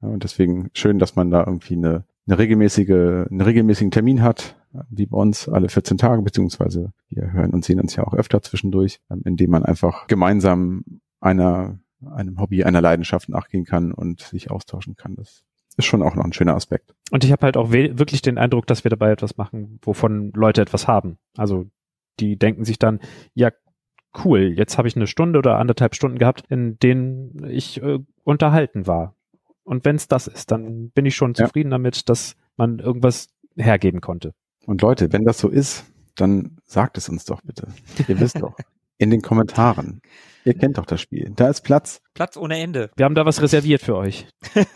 Und deswegen schön, dass man da irgendwie eine eine regelmäßige, einen regelmäßigen Termin hat, wie bei uns alle 14 Tage, beziehungsweise wir hören und sehen uns ja auch öfter zwischendurch, ähm, indem man einfach gemeinsam einer, einem Hobby, einer Leidenschaft nachgehen kann und sich austauschen kann. Das ist schon auch noch ein schöner Aspekt. Und ich habe halt auch wirklich den Eindruck, dass wir dabei etwas machen, wovon Leute etwas haben. Also die denken sich dann, ja, cool, jetzt habe ich eine Stunde oder anderthalb Stunden gehabt, in denen ich äh, unterhalten war. Und wenn es das ist, dann bin ich schon ja. zufrieden damit, dass man irgendwas hergeben konnte. Und Leute, wenn das so ist, dann sagt es uns doch bitte. Ihr wisst doch. In den Kommentaren. Ihr kennt doch das Spiel. Da ist Platz. Platz ohne Ende. Wir haben da was reserviert für euch.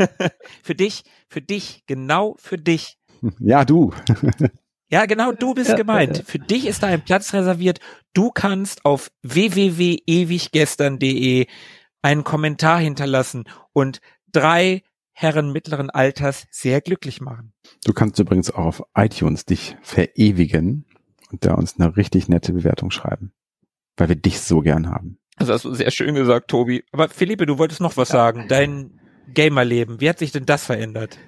für dich, für dich, genau für dich. Ja, du. ja, genau, du bist gemeint. Für dich ist da ein Platz reserviert. Du kannst auf www.ewiggestern.de einen Kommentar hinterlassen und drei Herren mittleren Alters sehr glücklich machen. Du kannst übrigens auch auf iTunes dich verewigen und da uns eine richtig nette Bewertung schreiben, weil wir dich so gern haben. Das hast du sehr schön gesagt, Tobi. Aber Philippe, du wolltest noch was ja. sagen. Dein Gamerleben, wie hat sich denn das verändert?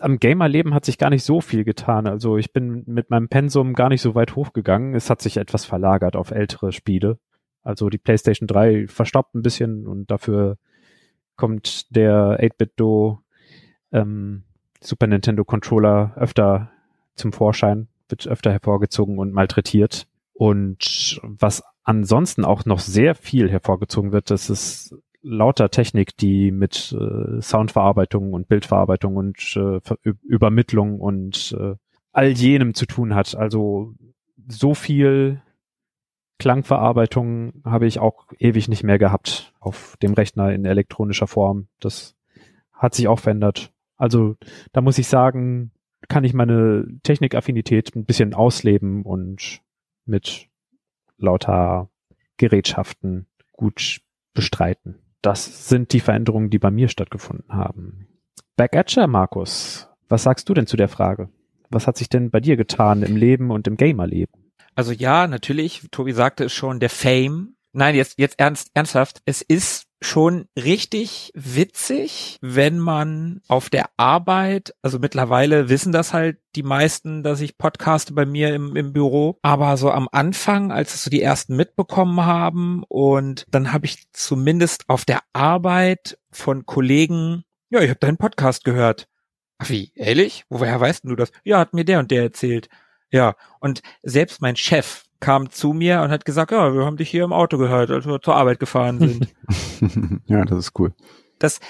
Am Gamerleben hat sich gar nicht so viel getan. Also ich bin mit meinem Pensum gar nicht so weit hochgegangen. Es hat sich etwas verlagert auf ältere Spiele. Also die PlayStation 3 verstaubt ein bisschen und dafür kommt der 8-Bit-Do ähm, Super Nintendo Controller öfter zum Vorschein, wird öfter hervorgezogen und malträtiert. Und was ansonsten auch noch sehr viel hervorgezogen wird, das ist lauter Technik, die mit äh, Soundverarbeitung und Bildverarbeitung und äh, Übermittlung und äh, all jenem zu tun hat. Also so viel Klangverarbeitung habe ich auch ewig nicht mehr gehabt auf dem Rechner in elektronischer Form. Das hat sich auch verändert. Also da muss ich sagen, kann ich meine Technikaffinität ein bisschen ausleben und mit lauter Gerätschaften gut bestreiten. Das sind die Veränderungen, die bei mir stattgefunden haben. Back at Markus. Was sagst du denn zu der Frage? Was hat sich denn bei dir getan im Leben und im Gamerleben? Also ja, natürlich, Tobi sagte es schon, der Fame. Nein, jetzt, jetzt ernst, ernsthaft. Es ist schon richtig witzig, wenn man auf der Arbeit, also mittlerweile wissen das halt die meisten, dass ich podcaste bei mir im, im Büro, aber so am Anfang, als es so die ersten mitbekommen haben und dann habe ich zumindest auf der Arbeit von Kollegen, ja, ich habe deinen Podcast gehört. Ach wie, ehrlich? Woher weißt du das? Ja, hat mir der und der erzählt. Ja, und selbst mein Chef, kam zu mir und hat gesagt, ja, wir haben dich hier im Auto gehört, als wir zur Arbeit gefahren sind. ja, das ist cool. Das,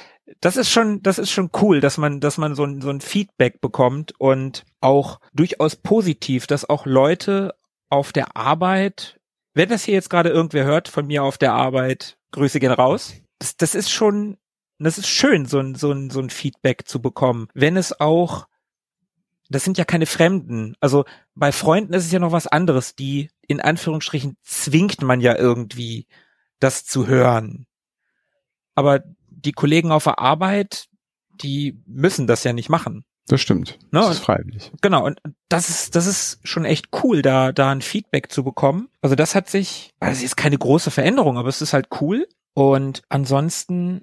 das ist schon, das ist schon cool, dass man, dass man so ein, so ein Feedback bekommt und auch durchaus positiv, dass auch Leute auf der Arbeit, wenn das hier jetzt gerade irgendwer hört von mir auf der Arbeit, Grüße gehen raus. Das, das ist schon, das ist schön, so ein, so ein, so ein Feedback zu bekommen. Wenn es auch das sind ja keine Fremden. Also bei Freunden ist es ja noch was anderes. Die, in Anführungsstrichen, zwingt man ja irgendwie, das zu hören. Aber die Kollegen auf der Arbeit, die müssen das ja nicht machen. Das stimmt. Ne? Das ist freiwillig. Genau. Und das ist, das ist schon echt cool, da, da ein Feedback zu bekommen. Also das hat sich, also es ist keine große Veränderung, aber es ist halt cool. Und ansonsten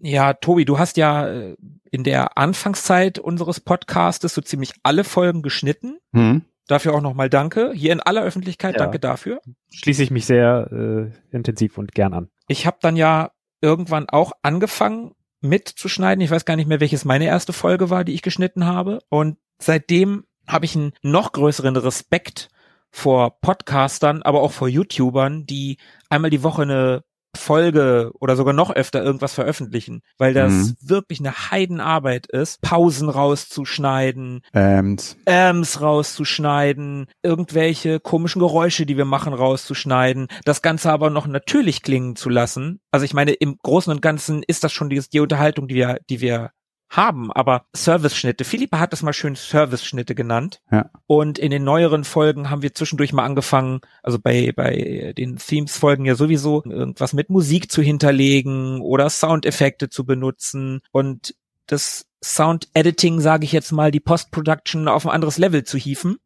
ja, Tobi, du hast ja äh, in der Anfangszeit unseres Podcastes so ziemlich alle Folgen geschnitten. Mhm. Dafür auch nochmal danke. Hier in aller Öffentlichkeit, ja. danke dafür. Schließe ich mich sehr äh, intensiv und gern an. Ich habe dann ja irgendwann auch angefangen mitzuschneiden. Ich weiß gar nicht mehr, welches meine erste Folge war, die ich geschnitten habe. Und seitdem habe ich einen noch größeren Respekt vor Podcastern, aber auch vor YouTubern, die einmal die Woche eine Folge oder sogar noch öfter irgendwas veröffentlichen, weil das mhm. wirklich eine Heidenarbeit ist, Pausen rauszuschneiden, Äms. Äms rauszuschneiden, irgendwelche komischen Geräusche, die wir machen, rauszuschneiden, das Ganze aber noch natürlich klingen zu lassen. Also ich meine, im Großen und Ganzen ist das schon die, die Unterhaltung, die wir, die wir haben, aber Service-Schnitte. Philippa hat es mal schön Service-Schnitte genannt. Ja. Und in den neueren Folgen haben wir zwischendurch mal angefangen, also bei, bei den Themes-Folgen ja sowieso, irgendwas mit Musik zu hinterlegen oder Soundeffekte zu benutzen und das Sound-Editing, sage ich jetzt mal, die Post-Production auf ein anderes Level zu hieven.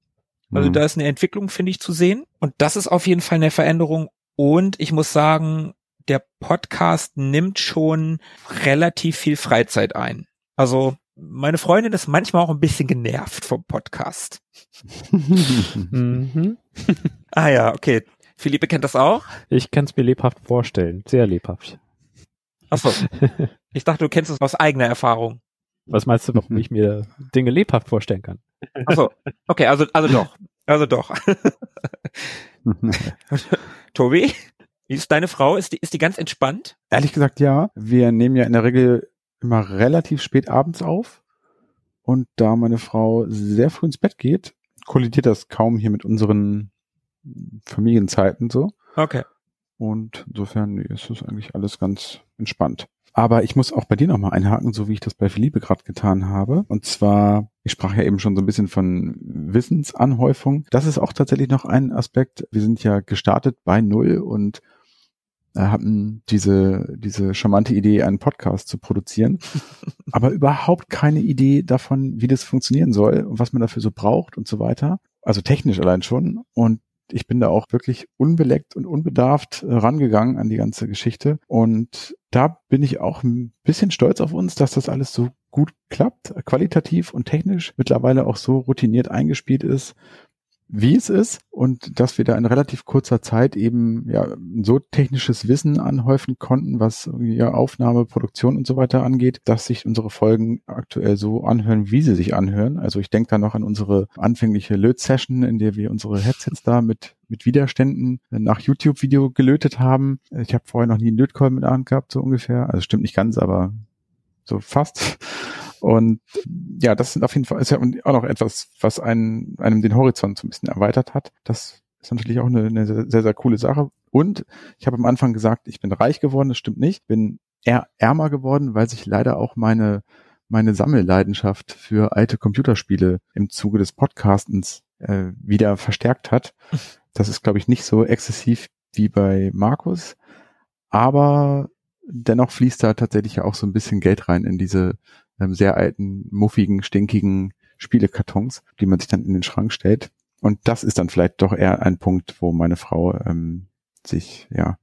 Also mhm. da ist eine Entwicklung, finde ich, zu sehen. Und das ist auf jeden Fall eine Veränderung. Und ich muss sagen, der Podcast nimmt schon relativ viel Freizeit ein. Also meine Freundin ist manchmal auch ein bisschen genervt vom Podcast. Mhm. Ah ja, okay. Philippe kennt das auch? Ich kann es mir lebhaft vorstellen. Sehr lebhaft. Achso. Ich dachte, du kennst es aus eigener Erfahrung. Was meinst du, warum ich mir Dinge lebhaft vorstellen kann? Achso. Okay, also, also doch. Also doch. Tobi, wie ist deine Frau? Ist die, ist die ganz entspannt? Ehrlich gesagt, ja. Wir nehmen ja in der Regel immer relativ spät abends auf. Und da meine Frau sehr früh ins Bett geht, kollidiert das kaum hier mit unseren Familienzeiten so. Okay. Und insofern nee, ist es eigentlich alles ganz entspannt. Aber ich muss auch bei dir nochmal einhaken, so wie ich das bei Philippe gerade getan habe. Und zwar, ich sprach ja eben schon so ein bisschen von Wissensanhäufung. Das ist auch tatsächlich noch ein Aspekt. Wir sind ja gestartet bei Null und hatten diese, diese charmante Idee, einen Podcast zu produzieren, aber überhaupt keine Idee davon, wie das funktionieren soll und was man dafür so braucht und so weiter. Also technisch allein schon. Und ich bin da auch wirklich unbeleckt und unbedarft äh, rangegangen an die ganze Geschichte. Und da bin ich auch ein bisschen stolz auf uns, dass das alles so gut klappt, qualitativ und technisch mittlerweile auch so routiniert eingespielt ist, wie es ist und dass wir da in relativ kurzer Zeit eben ja so technisches Wissen anhäufen konnten, was ja Aufnahme, Produktion und so weiter angeht, dass sich unsere Folgen aktuell so anhören, wie sie sich anhören. Also ich denke da noch an unsere anfängliche Löt-Session, in der wir unsere Headsets da mit mit Widerständen nach YouTube-Video gelötet haben. Ich habe vorher noch nie einen Lötkolben mit der Hand gehabt, so ungefähr. Also stimmt nicht ganz, aber so fast. Und ja, das sind auf jeden Fall ist ja auch noch etwas, was einen, einem den Horizont so ein bisschen erweitert hat. Das ist natürlich auch eine, eine sehr, sehr coole Sache. Und ich habe am Anfang gesagt, ich bin reich geworden, das stimmt nicht. Bin eher ärmer geworden, weil sich leider auch meine, meine Sammelleidenschaft für alte Computerspiele im Zuge des Podcastens äh, wieder verstärkt hat. Das ist, glaube ich, nicht so exzessiv wie bei Markus. Aber dennoch fließt da tatsächlich auch so ein bisschen Geld rein in diese ähm, sehr alten, muffigen, stinkigen Spielekartons, die man sich dann in den Schrank stellt. Und das ist dann vielleicht doch eher ein Punkt, wo meine Frau ähm, sich ja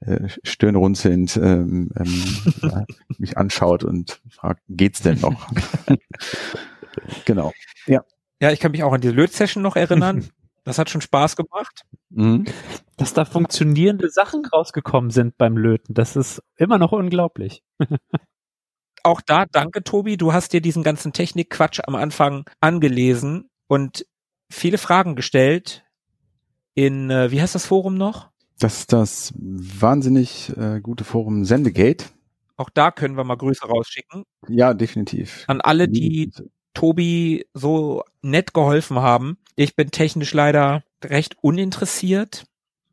äh, stirnrunzelnd ähm, ähm, mich anschaut und fragt, geht's denn noch? genau. Ja. Ja, ich kann mich auch an diese Lötsession noch erinnern. Das hat schon Spaß gemacht. Mhm. Dass da funktionierende Sachen rausgekommen sind beim Löten, das ist immer noch unglaublich. Auch da danke, Tobi. Du hast dir diesen ganzen Technikquatsch am Anfang angelesen und viele Fragen gestellt in, äh, wie heißt das Forum noch? Das ist das wahnsinnig äh, gute Forum Sendegate. Auch da können wir mal Grüße rausschicken. Ja, definitiv. An alle, die Tobi so nett geholfen haben. Ich bin technisch leider recht uninteressiert.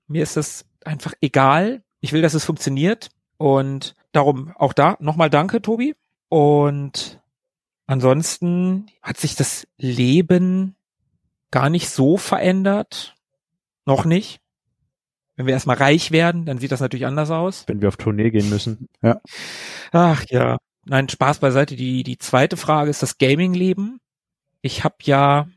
Mir ist das einfach egal. Ich will, dass es funktioniert. Und darum auch da nochmal danke, Tobi. Und ansonsten hat sich das Leben gar nicht so verändert. Noch nicht. Wenn wir erstmal reich werden, dann sieht das natürlich anders aus. Wenn wir auf Tournee gehen müssen. Ja. Ach ja. Nein, Spaß beiseite. Die, die zweite Frage ist das Gaming-Leben. Ich habe ja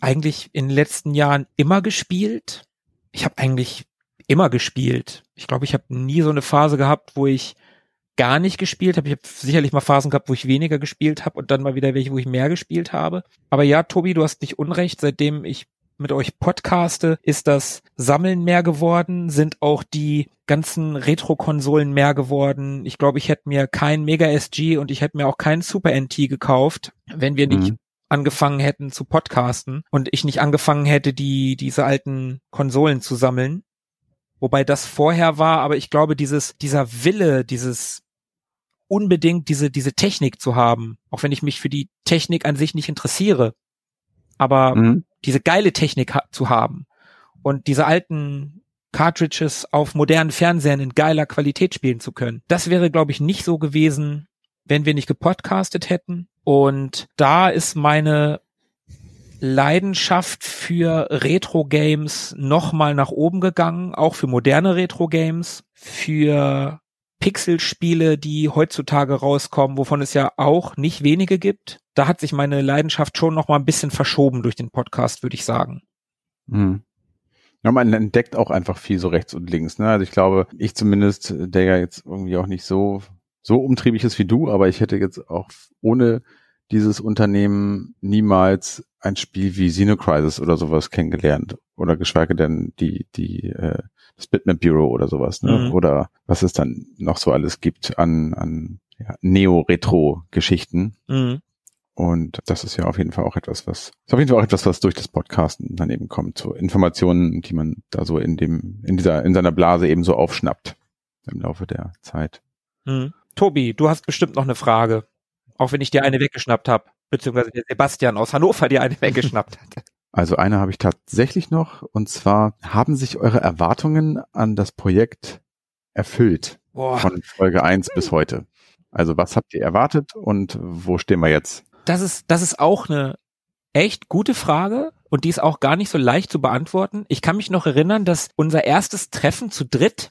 eigentlich in den letzten Jahren immer gespielt. Ich habe eigentlich immer gespielt. Ich glaube, ich habe nie so eine Phase gehabt, wo ich gar nicht gespielt habe. Ich habe sicherlich mal Phasen gehabt, wo ich weniger gespielt habe und dann mal wieder welche, wo ich mehr gespielt habe. Aber ja, Tobi, du hast nicht unrecht. Seitdem ich mit euch podcaste, ist das Sammeln mehr geworden, sind auch die ganzen Retro-Konsolen mehr geworden. Ich glaube, ich hätte mir kein Mega SG und ich hätte mir auch keinen Super NT gekauft, wenn wir nicht mhm. angefangen hätten zu podcasten und ich nicht angefangen hätte, die, diese alten Konsolen zu sammeln. Wobei das vorher war, aber ich glaube, dieses, dieser Wille, dieses unbedingt diese, diese Technik zu haben, auch wenn ich mich für die Technik an sich nicht interessiere, aber mhm. diese geile Technik ha zu haben und diese alten Cartridges auf modernen Fernsehern in geiler Qualität spielen zu können. Das wäre, glaube ich, nicht so gewesen, wenn wir nicht gepodcastet hätten. Und da ist meine Leidenschaft für Retro-Games nochmal nach oben gegangen, auch für moderne Retro-Games, für Pixelspiele, die heutzutage rauskommen, wovon es ja auch nicht wenige gibt. Da hat sich meine Leidenschaft schon noch mal ein bisschen verschoben durch den Podcast, würde ich sagen. Hm. Ja, man entdeckt auch einfach viel so rechts und links. Ne? Also ich glaube, ich zumindest, der ja jetzt irgendwie auch nicht so so umtriebig ist wie du, aber ich hätte jetzt auch ohne dieses Unternehmen niemals ein Spiel wie Xenocrisis oder sowas kennengelernt oder geschweige denn die die äh, das Bitmap Bureau oder sowas, ne? Mhm. Oder was es dann noch so alles gibt an an ja, Neo-Retro-Geschichten. Mhm. Und das ist ja auf jeden Fall auch etwas, was ist auf jeden Fall auch etwas, was durch das Podcasten dann eben kommt, so Informationen, die man da so in dem in dieser in seiner Blase eben so aufschnappt im Laufe der Zeit. Mhm. Tobi, du hast bestimmt noch eine Frage, auch wenn ich dir eine weggeschnappt habe, beziehungsweise der Sebastian aus Hannover dir eine weggeschnappt hat. Also eine habe ich tatsächlich noch und zwar haben sich eure Erwartungen an das Projekt erfüllt Boah, von Folge 1 bis heute. Also was habt ihr erwartet und wo stehen wir jetzt? das ist das ist auch eine echt gute Frage und die ist auch gar nicht so leicht zu beantworten. Ich kann mich noch erinnern, dass unser erstes Treffen zu dritt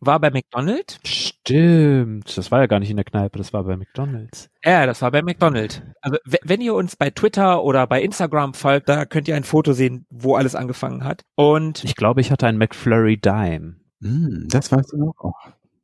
war bei McDonald's. Stimmt. Das war ja gar nicht in der Kneipe, das war bei McDonalds. Ja, das war bei McDonald's. Also we- wenn ihr uns bei Twitter oder bei Instagram folgt, da könnt ihr ein Foto sehen, wo alles angefangen hat. Und Ich glaube, ich hatte einen McFlurry Dime. Hm, das weißt du noch? Oh,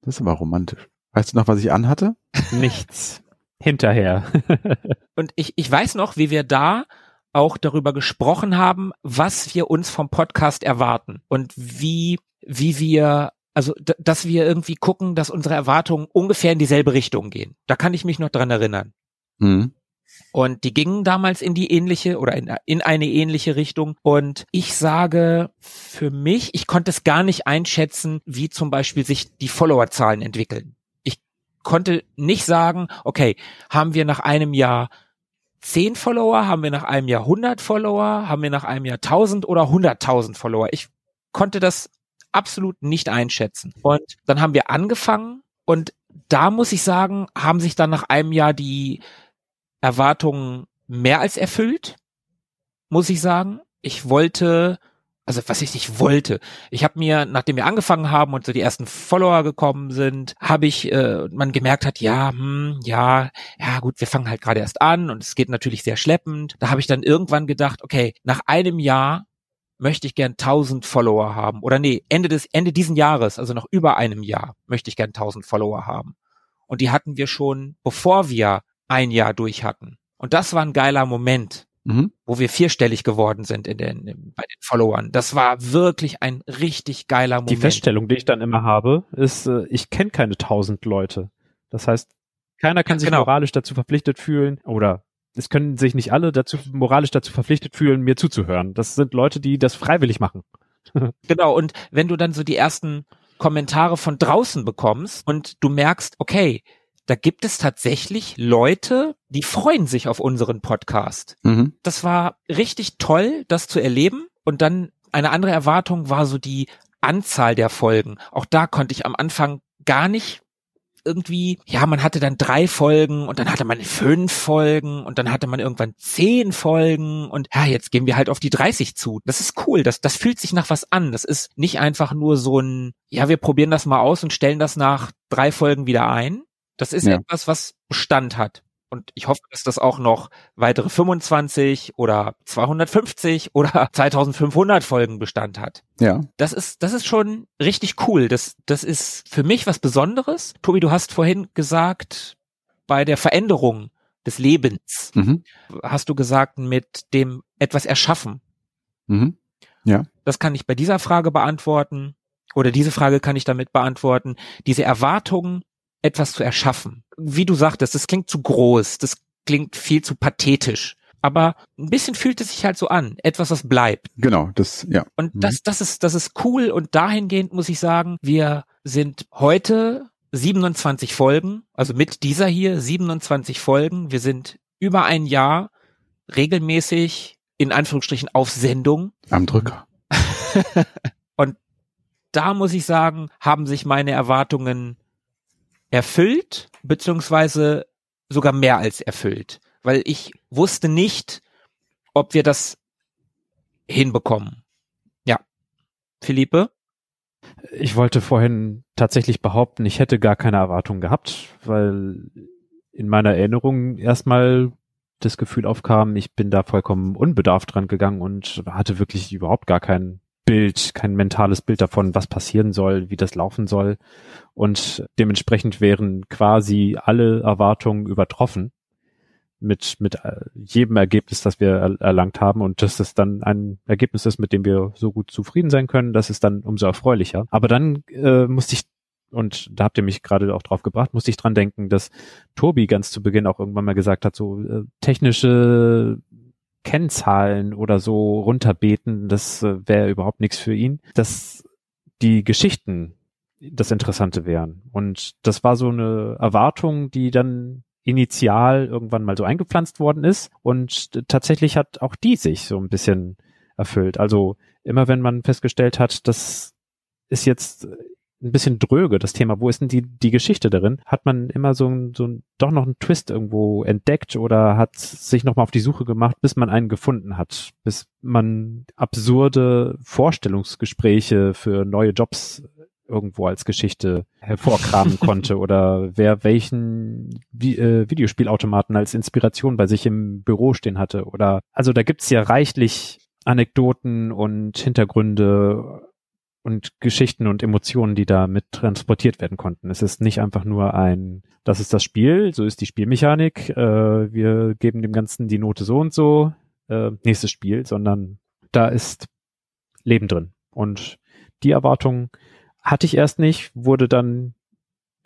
das ist aber romantisch. Weißt du noch, was ich anhatte? Nichts. Hinterher. und ich, ich weiß noch, wie wir da auch darüber gesprochen haben, was wir uns vom Podcast erwarten und wie, wie wir, also, dass wir irgendwie gucken, dass unsere Erwartungen ungefähr in dieselbe Richtung gehen. Da kann ich mich noch dran erinnern. Hm. Und die gingen damals in die ähnliche oder in, in eine ähnliche Richtung. Und ich sage für mich, ich konnte es gar nicht einschätzen, wie zum Beispiel sich die Followerzahlen entwickeln. Ich konnte nicht sagen, okay, haben wir nach einem Jahr 10 Follower, haben wir nach einem Jahr 100 Follower, haben wir nach einem Jahr 1000 oder 100.000 Follower. Ich konnte das absolut nicht einschätzen. Und dann haben wir angefangen und da muss ich sagen, haben sich dann nach einem Jahr die Erwartungen mehr als erfüllt, muss ich sagen. Ich wollte, also was ich nicht wollte, ich habe mir, nachdem wir angefangen haben und so die ersten Follower gekommen sind, habe ich, äh, man gemerkt hat, ja, hm, ja, ja gut, wir fangen halt gerade erst an und es geht natürlich sehr schleppend. Da habe ich dann irgendwann gedacht, okay, nach einem Jahr möchte ich gern 1000 Follower haben oder nee, Ende des Ende diesen Jahres, also noch über einem Jahr, möchte ich gern 1000 Follower haben. Und die hatten wir schon, bevor wir ein Jahr durch hatten. Und das war ein geiler Moment, Mhm. wo wir vierstellig geworden sind in den, in, bei den Followern. Das war wirklich ein richtig geiler Moment. Die Feststellung, die ich dann immer habe, ist, äh, ich kenne keine tausend Leute. Das heißt, keiner kann Ja, sich genau. moralisch dazu verpflichtet fühlen oder es können sich nicht alle dazu moralisch dazu verpflichtet fühlen, mir zuzuhören. Das sind Leute, die das freiwillig machen. Genau, und wenn du dann so die ersten Kommentare von draußen bekommst und du merkst, okay, da gibt es tatsächlich Leute, die freuen sich auf unseren Podcast. Mhm. Das war richtig toll, das zu erleben. Und dann eine andere Erwartung war so die Anzahl der Folgen. Auch da konnte ich am Anfang gar nicht irgendwie, ja, man hatte dann drei Folgen und dann hatte man fünf Folgen und dann hatte man irgendwann zehn Folgen und ja, jetzt gehen wir halt auf die 30 zu. Das ist cool, das, das fühlt sich nach was an. Das ist nicht einfach nur so ein, ja, wir probieren das mal aus und stellen das nach drei Folgen wieder ein. Das ist Ja. etwas, was Bestand hat. Und ich hoffe, dass das auch noch weitere 25 oder 250 oder 2500 Folgen Bestand hat. Ja. Das ist, das ist schon richtig cool. Das, das ist für mich was Besonderes. Tobi, du hast vorhin gesagt, bei der Veränderung des Lebens Mhm. hast du gesagt, mit dem etwas erschaffen. Mhm. Das kann ich bei dieser Frage beantworten oder diese Frage kann ich damit beantworten. Diese Erwartung, etwas zu erschaffen. Wie du sagtest, das klingt zu groß, das klingt viel zu pathetisch. Aber ein bisschen fühlt es sich halt so an. Etwas, was bleibt. Genau, das, ja. Und Mhm. das, das ist, das ist cool. Und dahingehend muss ich sagen, wir sind heute 27 Folgen, also mit dieser hier 27 Folgen. Wir sind über ein Jahr regelmäßig in Anführungsstrichen auf Sendung. Am Drücker. Und da muss ich sagen, haben sich meine Erwartungen erfüllt, beziehungsweise sogar mehr als erfüllt. Weil ich wusste nicht, ob wir das hinbekommen. Ja. Philippe? Ich wollte vorhin tatsächlich behaupten, ich hätte gar keine Erwartung gehabt, weil in meiner Erinnerung erstmal das Gefühl aufkam, ich bin da vollkommen unbedarft dran gegangen und hatte wirklich überhaupt gar kein Bild, kein mentales Bild davon, was passieren soll, wie das laufen soll. Und dementsprechend wären quasi alle Erwartungen übertroffen. mit, mit äh, jedem Ergebnis, das wir erlangt haben und dass es dann ein Ergebnis ist, mit dem wir so gut zufrieden sein können, das ist dann umso erfreulicher. Aber dann äh, musste ich und da habt ihr mich gerade auch drauf gebracht, musste ich dran denken, dass Tobi ganz zu Beginn auch irgendwann mal gesagt hat, so äh, technische Kennzahlen oder so runterbeten, das äh, wäre überhaupt nichts für ihn. Dass die Geschichten das Interessante wären. Und das war so eine Erwartung, die dann initial irgendwann mal so eingepflanzt worden ist. Und tatsächlich hat auch die sich so ein bisschen erfüllt. Also immer wenn man festgestellt hat, das ist jetzt ein bisschen dröge, das Thema, wo ist denn die, die Geschichte darin, hat man immer so, ein, so ein, doch noch einen Twist irgendwo entdeckt oder hat sich nochmal auf die Suche gemacht, bis man einen gefunden hat, bis man absurde Vorstellungsgespräche für neue Jobs irgendwo als Geschichte hervorkramen konnte oder wer welchen Vi äh, Videospielautomaten als Inspiration bei sich im Büro stehen hatte oder also da gibt's ja reichlich Anekdoten und Hintergründe und Geschichten und Emotionen, die da mit transportiert werden konnten. Es ist nicht einfach nur ein, das ist das Spiel, so ist die Spielmechanik, äh, wir geben dem Ganzen die Note so und so, äh, nächstes Spiel, sondern da ist Leben drin. Und die Erwartung hatte ich erst nicht, wurde dann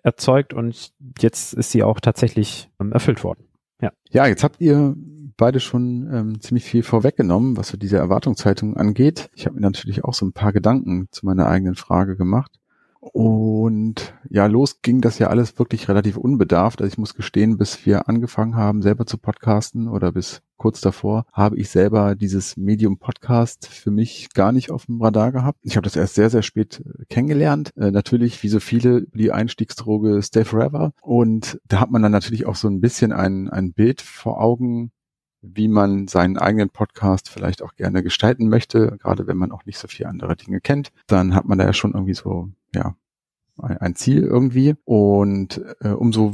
erzeugt und jetzt ist sie auch tatsächlich ähm, erfüllt worden. Ja. Ja, jetzt habt ihr beide schon ähm, ziemlich viel vorweggenommen, was so diese Erwartungshaltung angeht. Ich habe mir natürlich auch so ein paar Gedanken zu meiner eigenen Frage gemacht. Und ja, los ging das ja alles wirklich relativ unbedarft. Also ich muss gestehen, bis wir angefangen haben, selber zu podcasten oder bis kurz davor, habe ich selber dieses Medium Podcast für mich gar nicht auf dem Radar gehabt. Ich habe das erst sehr, sehr spät äh, kennengelernt. Äh, natürlich, wie so viele, die Einstiegsdroge Stay Forever. Und da hat man dann natürlich auch so ein bisschen ein, ein Bild vor Augen, wie man seinen eigenen Podcast vielleicht auch gerne gestalten möchte, gerade wenn man auch nicht so viele andere Dinge kennt, dann hat man da ja schon irgendwie so, ja, ein, ein Ziel irgendwie. Und äh, umso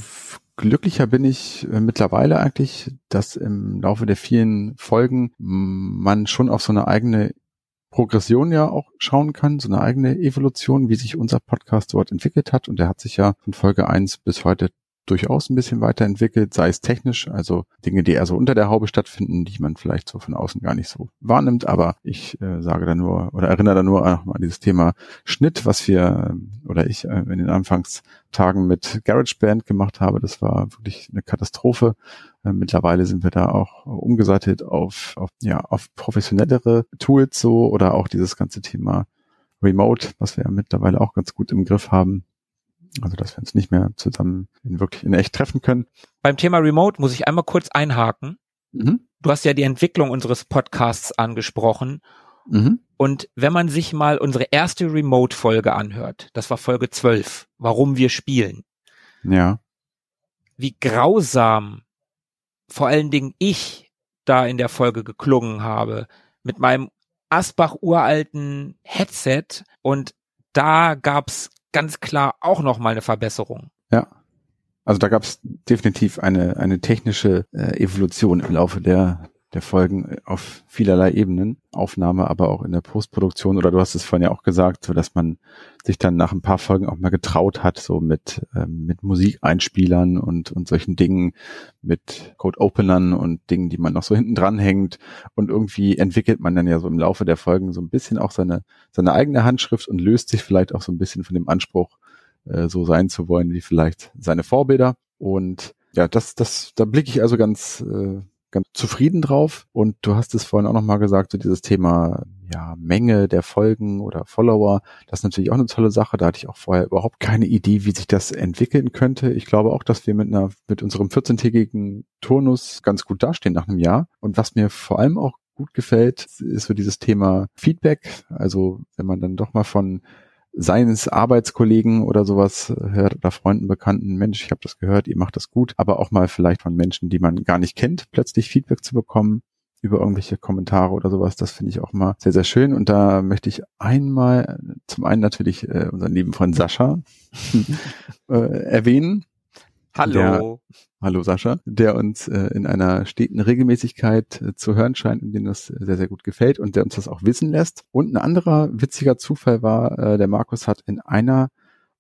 glücklicher bin ich äh, mittlerweile eigentlich, dass im Laufe der vielen Folgen man schon auf so eine eigene Progression ja auch schauen kann, so eine eigene Evolution, wie sich unser Podcast dort entwickelt hat. Und der hat sich ja von Folge eins bis heute durchaus ein bisschen weiterentwickelt, sei es technisch, also Dinge, die eher so unter der Haube stattfinden, die man vielleicht so von außen gar nicht so wahrnimmt. Aber ich äh, sage da nur oder erinnere da nur an dieses Thema Schnitt, was wir ähm, oder ich äh, in den Anfangstagen mit GarageBand gemacht habe. Das war wirklich eine Katastrophe. Äh, mittlerweile sind wir da auch umgesattet auf, auf, ja, auf professionellere Tools so oder auch dieses ganze Thema Remote, was wir ja mittlerweile auch ganz gut im Griff haben. Also, dass wir uns nicht mehr zusammen in wirklich in echt treffen können. Beim Thema Remote muss ich einmal kurz einhaken. Mhm. Du hast ja die Entwicklung unseres Podcasts angesprochen. Mhm. Und wenn man sich mal unsere erste Remote-Folge anhört, das war Folge 12, warum wir spielen. Ja. Wie grausam vor allen Dingen ich da in der Folge geklungen habe mit meinem Asbach uralten Headset und da gab's ganz klar auch noch mal eine Verbesserung. Ja. Also da gab es definitiv eine, eine technische äh, Evolution im Laufe der, der Folgen auf vielerlei Ebenen. Aufnahme, aber auch in der Postproduktion. Oder du hast es vorhin ja auch gesagt, so dass man sich dann nach ein paar Folgen auch mal getraut hat, so mit, ähm, mit Musikeinspielern und, und solchen Dingen, mit Code-Openern und Dingen, die man noch so hinten dran hängt. Und irgendwie entwickelt man dann ja so im Laufe der Folgen so ein bisschen auch seine, seine eigene Handschrift und löst sich vielleicht auch so ein bisschen von dem Anspruch, äh, so sein zu wollen wie vielleicht seine Vorbilder. Und ja, das, das, da blicke ich also ganz, äh, ganz zufrieden drauf. Und du hast es vorhin auch nochmal gesagt, so dieses Thema ja, Menge der Folgen oder Follower, das ist natürlich auch eine tolle Sache. Da hatte ich auch vorher überhaupt keine Idee, wie sich das entwickeln könnte. Ich glaube auch, dass wir mit einer, mit unserem 14-tägigen Turnus ganz gut dastehen nach einem Jahr. Und was mir vor allem auch gut gefällt, ist so dieses Thema Feedback. Also wenn man dann doch mal von seines Arbeitskollegen oder sowas hört oder Freunden, Bekannten, Mensch, ich habe das gehört, ihr macht das gut, aber auch mal vielleicht von Menschen, die man gar nicht kennt, plötzlich Feedback zu bekommen über irgendwelche Kommentare oder sowas, das finde ich auch mal sehr, sehr schön. Und da möchte ich einmal zum einen natürlich äh, unseren lieben Freund Sascha äh, erwähnen, Hallo. Der, hallo Sascha, der uns äh, in einer steten Regelmäßigkeit äh, zu hören scheint und dem das sehr, sehr gut gefällt und der uns das auch wissen lässt. Und ein anderer witziger Zufall war, äh, der Markus hat in einer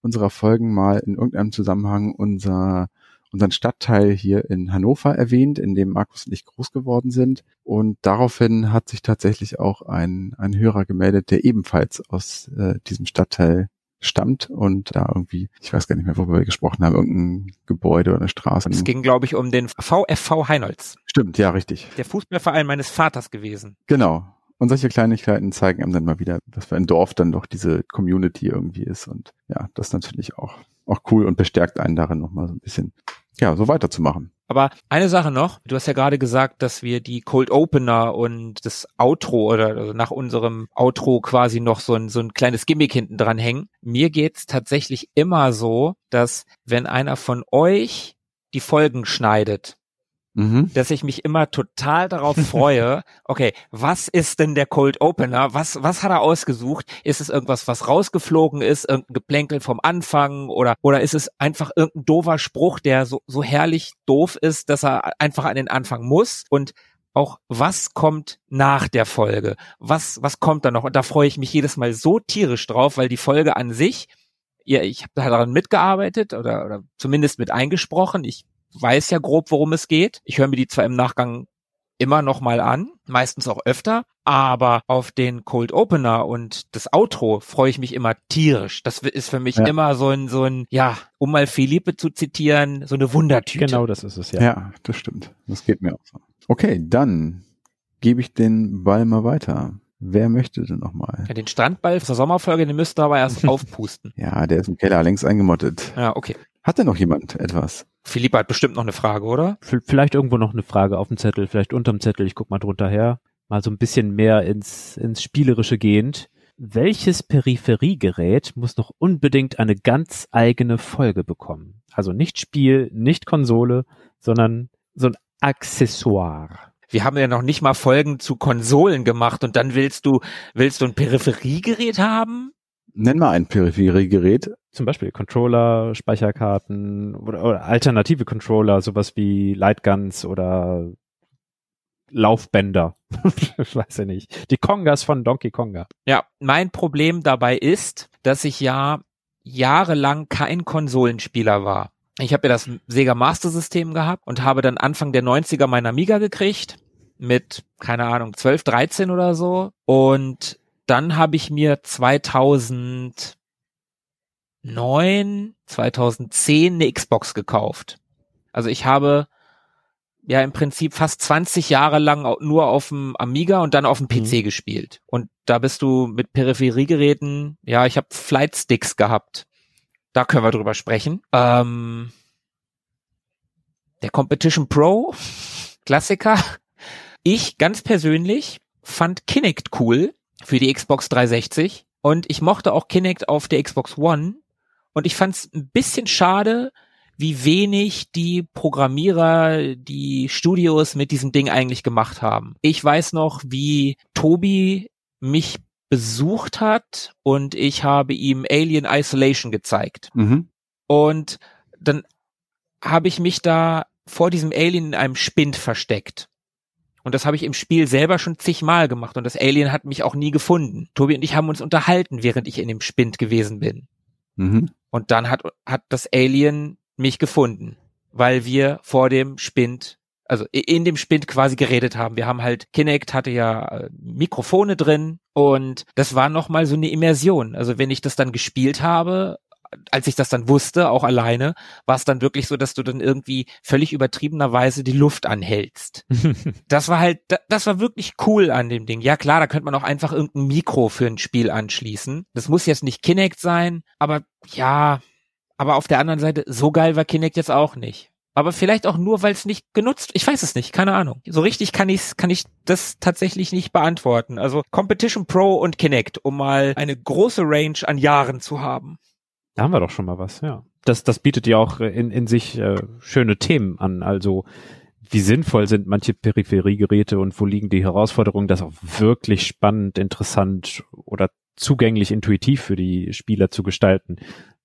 unserer Folgen mal in irgendeinem Zusammenhang unser unseren Stadtteil hier in Hannover erwähnt, in dem Markus und ich groß geworden sind. Und daraufhin hat sich tatsächlich auch ein, ein Hörer gemeldet, der ebenfalls aus äh, diesem Stadtteil stammt und da irgendwie, ich weiß gar nicht mehr, worüber wir gesprochen haben, irgendein Gebäude oder eine Straße. Es ging, glaube ich, um den VfV Heinolz. Stimmt, ja, richtig. Der Fußballverein meines Vaters gewesen. Genau. Und solche Kleinigkeiten zeigen einem dann mal wieder, dass für ein Dorf dann doch diese Community irgendwie ist. Und ja, das ist natürlich auch, auch cool und bestärkt einen darin nochmal so ein bisschen, ja, so weiterzumachen. Aber eine Sache noch, du hast ja gerade gesagt, dass wir die Cold Opener und das Outro oder also nach unserem Outro quasi noch so ein, so ein kleines Gimmick hinten dran hängen. Mir geht's tatsächlich immer so, dass wenn einer von euch die Folgen schneidet, Mhm. dass ich mich immer total darauf freue, okay, was ist denn der Cold Opener? Was, was hat er ausgesucht? Ist es irgendwas, was rausgeflogen ist, irgendein Geplänkel vom Anfang oder, oder ist es einfach irgendein doofer Spruch, der so, so herrlich doof ist, dass er einfach an den Anfang muss und auch was kommt nach der Folge? Was, was kommt da noch? Und da freue ich mich jedes Mal so tierisch drauf, weil die Folge an sich, ja, ich habe daran mitgearbeitet oder, oder zumindest mit eingesprochen. Ich weiß ja grob, worum es geht. Ich höre mir die zwar im Nachgang immer noch mal an, meistens auch öfter, aber auf den Cold Opener und das Outro freue ich mich immer tierisch. Das ist für mich ja. immer so ein, so ein, ja, um mal Philippe zu zitieren, so eine Wundertüte. Genau, das ist es, ja. Ja, das stimmt. Das geht mir auch so. Okay, dann gebe ich den Ball mal weiter. Wer möchte denn nochmal? Ja, den Strandball zur Sommerfolge, den müsst ihr aber erst aufpusten. ja, der ist im Keller längst eingemottet. Ja, okay. Hat denn noch jemand etwas? Philipp hat bestimmt noch eine Frage, oder? Vielleicht irgendwo noch eine Frage auf dem Zettel, vielleicht unterm Zettel, ich guck mal drunter her. Mal so ein bisschen mehr ins, ins Spielerische gehend. Welches Peripheriegerät muss noch unbedingt eine ganz eigene Folge bekommen? Also nicht Spiel, nicht Konsole, sondern so ein Accessoire. Wir haben ja noch nicht mal Folgen zu Konsolen gemacht und dann willst du, willst du ein Peripheriegerät haben? Nenn mal ein Peripheriegerät. Zum Beispiel Controller, Speicherkarten oder, oder alternative Controller, sowas wie Lightguns oder Laufbänder. ich weiß ja nicht. Die Kongas von Donkey Konga. Ja, mein Problem dabei ist, dass ich ja jahrelang kein Konsolenspieler war. Ich habe ja das Sega Master System gehabt und habe dann Anfang der 90er mein Amiga gekriegt mit, keine Ahnung, 12, 13 oder so. Und dann habe ich mir 2009, 2010 eine Xbox gekauft. Also ich habe ja im Prinzip fast 20 Jahre lang nur auf dem Amiga und dann auf dem PC mhm. gespielt. Und da bist du mit Peripheriegeräten, ja, ich habe Flight Sticks gehabt. Da können wir drüber sprechen. Ähm, der Competition Pro, Klassiker. Ich ganz persönlich fand Kinect cool, für die Xbox 360 und ich mochte auch Kinect auf der Xbox One und ich fand es ein bisschen schade, wie wenig die Programmierer, die Studios mit diesem Ding eigentlich gemacht haben. Ich weiß noch, wie Tobi mich besucht hat und ich habe ihm Alien Isolation gezeigt. Mhm. Und dann habe ich mich da vor diesem Alien in einem Spind versteckt. Und das habe ich im Spiel selber schon zigmal gemacht und das Alien hat mich auch nie gefunden. Tobi und ich haben uns unterhalten, während ich in dem Spind gewesen bin. Mhm. Und dann hat, hat das Alien mich gefunden, weil wir vor dem Spind, also in dem Spind quasi geredet haben. Wir haben halt, Kinect hatte ja äh, Mikrofone drin und das war nochmal so eine Immersion. Also wenn ich das dann gespielt habe, als ich das dann wusste, auch alleine, war es dann wirklich so, dass du dann irgendwie völlig übertriebenerweise die Luft anhältst. das war halt, das war wirklich cool an dem Ding. Ja klar, da könnte man auch einfach irgendein Mikro für ein Spiel anschließen. Das muss jetzt nicht Kinect sein, aber ja, aber auf der anderen Seite, so geil war Kinect jetzt auch nicht. Aber vielleicht auch nur, weil es nicht genutzt, ich weiß es nicht, keine Ahnung. So richtig kann ich kann ich das tatsächlich nicht beantworten. Also Competition Pro und Kinect, um mal eine große Range an Jahren zu haben. Da haben wir doch schon mal was, ja. Das, das bietet ja auch in, in sich äh, schöne Themen an. Also wie sinnvoll sind manche Peripheriegeräte und wo liegen die Herausforderungen, das auch wirklich spannend, interessant oder zugänglich intuitiv für die Spieler zu gestalten.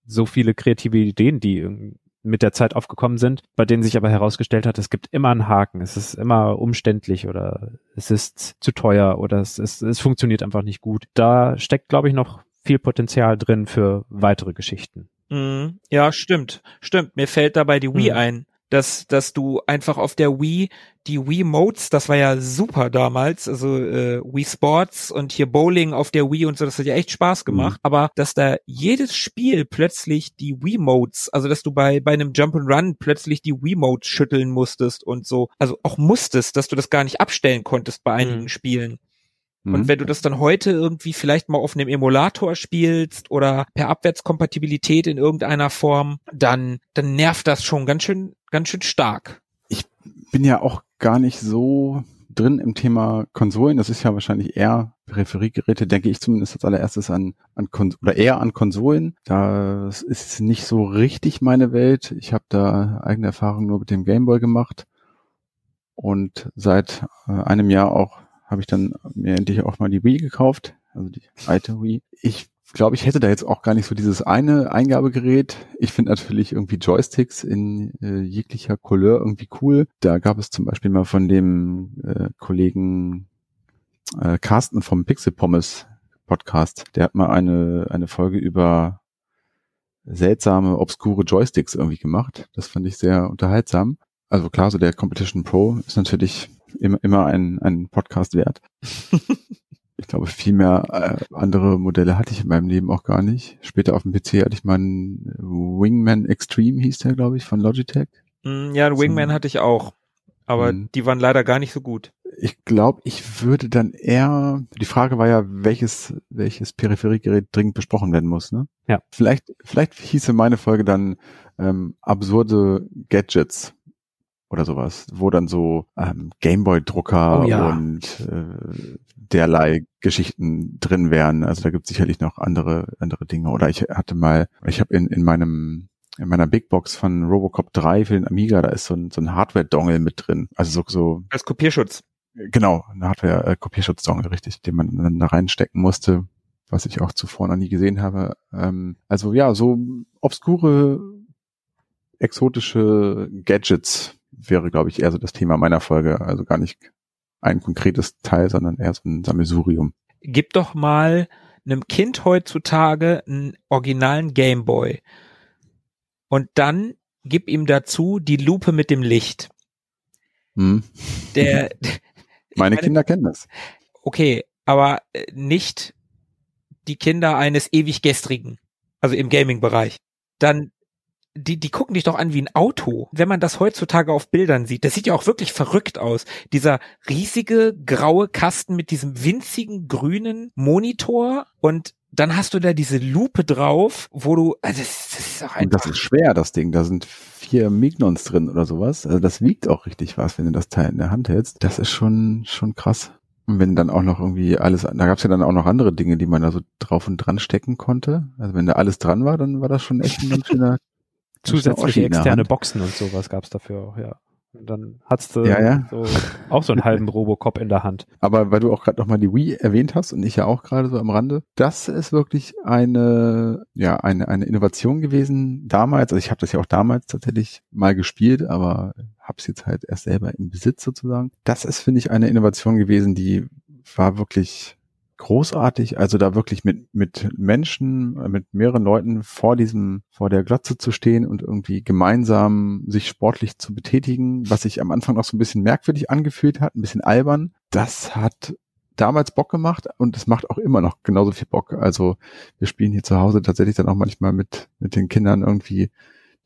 So viele kreative Ideen, die mit der Zeit aufgekommen sind, bei denen sich aber herausgestellt hat, es gibt immer einen Haken, es ist immer umständlich oder es ist zu teuer oder es, ist, es funktioniert einfach nicht gut. Da steckt, glaube ich, noch viel Potenzial drin für weitere Geschichten. Mhm. Ja, stimmt. Stimmt. Mir fällt dabei die Wii mhm. ein. dass, dass du einfach auf der Wii die Wii Modes, das war ja super damals, also äh, Wii Sports und hier Bowling auf der Wii und so, das hat ja echt Spaß gemacht, mhm. aber dass da jedes Spiel plötzlich die Wii Modes, also dass du bei bei einem Jump and Run plötzlich die Wii Modes schütteln musstest und so, also auch musstest, dass du das gar nicht abstellen konntest bei einigen mhm. Spielen. Und mhm. wenn du das dann heute irgendwie vielleicht mal auf einem Emulator spielst oder per Abwärtskompatibilität in irgendeiner Form, dann, dann nervt das schon ganz schön, ganz schön stark. Ich bin ja auch gar nicht so drin im Thema Konsolen. Das ist ja wahrscheinlich eher Peripheriegeräte, denke ich zumindest als allererstes an, an Kon oder eher an Konsolen. Das ist nicht so richtig meine Welt. Ich habe da eigene Erfahrungen nur mit dem Gameboy gemacht und seit äh, einem Jahr auch habe ich dann mir endlich auch mal die Wii gekauft, also die alte Wii. Ich glaube, ich hätte da jetzt auch gar nicht so dieses eine Eingabegerät. Ich finde natürlich irgendwie Joysticks in äh, jeglicher Couleur irgendwie cool. Da gab es zum Beispiel mal von dem äh, Kollegen äh, Carsten vom Pixel Pommes Podcast. Der hat mal eine, eine Folge über seltsame, obskure Joysticks irgendwie gemacht. Das fand ich sehr unterhaltsam. Also klar, so der Competition Pro ist natürlich immer, immer ein, ein Podcast wert. ich glaube, viel mehr äh, andere Modelle hatte ich in meinem Leben auch gar nicht. Später auf dem PC hatte ich mal einen Wingman Extreme, hieß der, glaube ich, von Logitech. Mm, ja, einen Wingman so, hatte ich auch. Aber mh. die waren leider gar nicht so gut. Ich glaube, ich würde dann eher, die Frage war ja, welches, welches Peripheriegerät dringend besprochen werden muss, ne? Ja. Vielleicht, vielleicht hieße meine Folge dann ähm, absurde Gadgets oder sowas, wo dann so ähm, Gameboy-Drucker oh, ja. und äh, derlei Geschichten drin wären. Also da gibt es sicherlich noch andere andere Dinge. Oder ich hatte mal, ich habe in, in meinem in meiner Big Box von Robocop 3 für den Amiga, da ist so ein, so ein Hardware-Dongle mit drin. Also so, so als Kopierschutz. Genau, ein Hardware-Kopierschutz-Dongle, richtig, den man dann da reinstecken musste, was ich auch zuvor noch nie gesehen habe. Ähm, also ja, so obskure, exotische Gadgets wäre, glaube ich, eher so das Thema meiner Folge. Also gar nicht ein konkretes Teil, sondern eher so ein Sammelsurium. Gib doch mal einem Kind heutzutage einen originalen Gameboy und dann gib ihm dazu die Lupe mit dem Licht. Hm. Der, meine, meine Kinder kennen das. Okay, aber äh, nicht die Kinder eines ewig gestrigen, also im Gaming-Bereich. Dann die, die gucken dich doch an wie ein Auto. Wenn man das heutzutage auf Bildern sieht, das sieht ja auch wirklich verrückt aus. Dieser riesige graue Kasten mit diesem winzigen grünen Monitor und dann hast du da diese Lupe drauf, wo du, also das, das ist auch einfach. Und das ist schwer, das Ding. Da sind vier Mignons drin oder sowas. Also das wiegt auch richtig was, wenn du das Teil in der Hand hältst. Das ist schon, schon krass. Und wenn dann auch noch irgendwie alles, da gab es ja dann auch noch andere Dinge, die man da so drauf und dran stecken konnte. Also wenn da alles dran war, dann war das schon echt ein ganz schöner zusätzliche externe Boxen und sowas gab's dafür auch, ja. Und dann hattest du ja, ja. So, auch so einen halben Robocop in der Hand. Aber weil du auch gerade nochmal die Wii erwähnt hast und ich ja auch gerade so am Rande, das ist wirklich eine, ja, eine, eine Innovation gewesen damals. Also ich habe das ja auch damals tatsächlich mal gespielt, aber habe es jetzt halt erst selber im Besitz sozusagen. Das ist, finde ich, eine Innovation gewesen, die war wirklich großartig, also da wirklich mit, mit Menschen, mit mehreren Leuten vor diesem, vor der Glotze zu stehen und irgendwie gemeinsam sich sportlich zu betätigen, was sich am Anfang noch so ein bisschen merkwürdig angefühlt hat, ein bisschen albern. Das hat damals Bock gemacht und es macht auch immer noch genauso viel Bock. Also wir spielen hier zu Hause tatsächlich dann auch manchmal mit, mit den Kindern irgendwie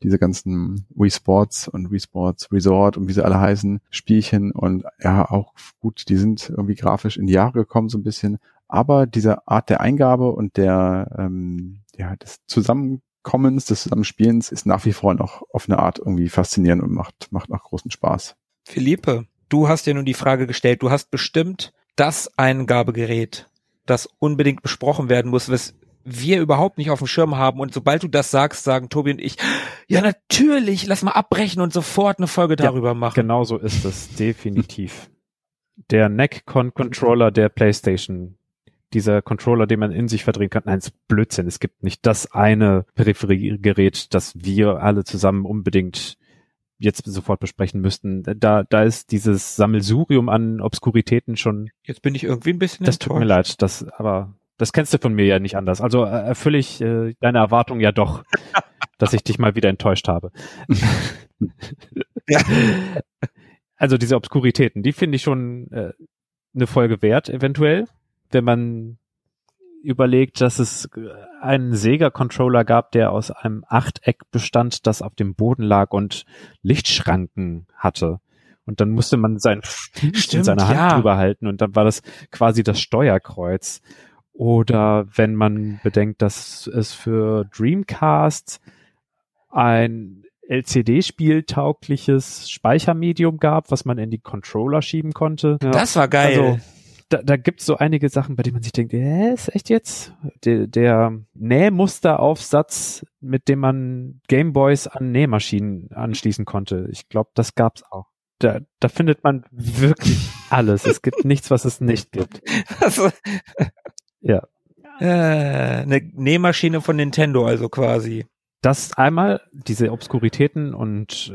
diese ganzen Wii Sports und Wii Sports Resort und wie sie alle heißen, Spielchen und ja, auch gut, die sind irgendwie grafisch in die Jahre gekommen so ein bisschen, aber diese Art der Eingabe und der, ähm, ja, des Zusammenkommens, des Zusammenspielens ist nach wie vor noch auf eine Art irgendwie faszinierend und macht, macht noch großen Spaß. Philippe, du hast ja nun die Frage gestellt, du hast bestimmt das Eingabegerät, das unbedingt besprochen werden muss, was wir überhaupt nicht auf dem Schirm haben. Und sobald du das sagst, sagen Tobi und ich, ja natürlich, lass mal abbrechen und sofort eine Folge darüber ja, machen. Genau so ist es, definitiv. Der Neck-Controller der PlayStation dieser Controller, den man in sich verdrehen kann. Nein, es ist Blödsinn. Es gibt nicht das eine Peripheriegerät, das wir alle zusammen unbedingt jetzt sofort besprechen müssten. Da, da ist dieses Sammelsurium an Obskuritäten schon. Jetzt bin ich irgendwie ein bisschen Das enttäuscht. tut mir leid, das, aber das kennst du von mir ja nicht anders. Also äh, erfülle ich äh, deine Erwartung ja doch, dass ich dich mal wieder enttäuscht habe. Also diese Obskuritäten, die finde ich schon äh, eine Folge wert, eventuell, wenn man überlegt, dass es einen Sega-Controller gab, der aus einem Achteck bestand, das auf dem Boden lag und Lichtschranken hatte. Und dann musste man sein Stimmt, in seiner Hand ja. drüber halten und dann war das quasi das Steuerkreuz. Oder wenn man bedenkt, dass es für Dreamcast ein LCD-Spiel-taugliches Speichermedium gab, was man in die Controller schieben konnte. Ja. Das war geil. Also, da, da gibt es so einige Sachen, bei denen man sich denkt, hä, ist echt jetzt? Der, der Nähmusteraufsatz, mit dem man Gameboys an Nähmaschinen anschließen konnte. Ich glaube, das gab's auch. Da, da findet man wirklich alles. Es gibt nichts, was es nicht gibt. Also, ja. Äh, eine Nähmaschine von Nintendo also quasi. Das einmal, diese Obskuritäten und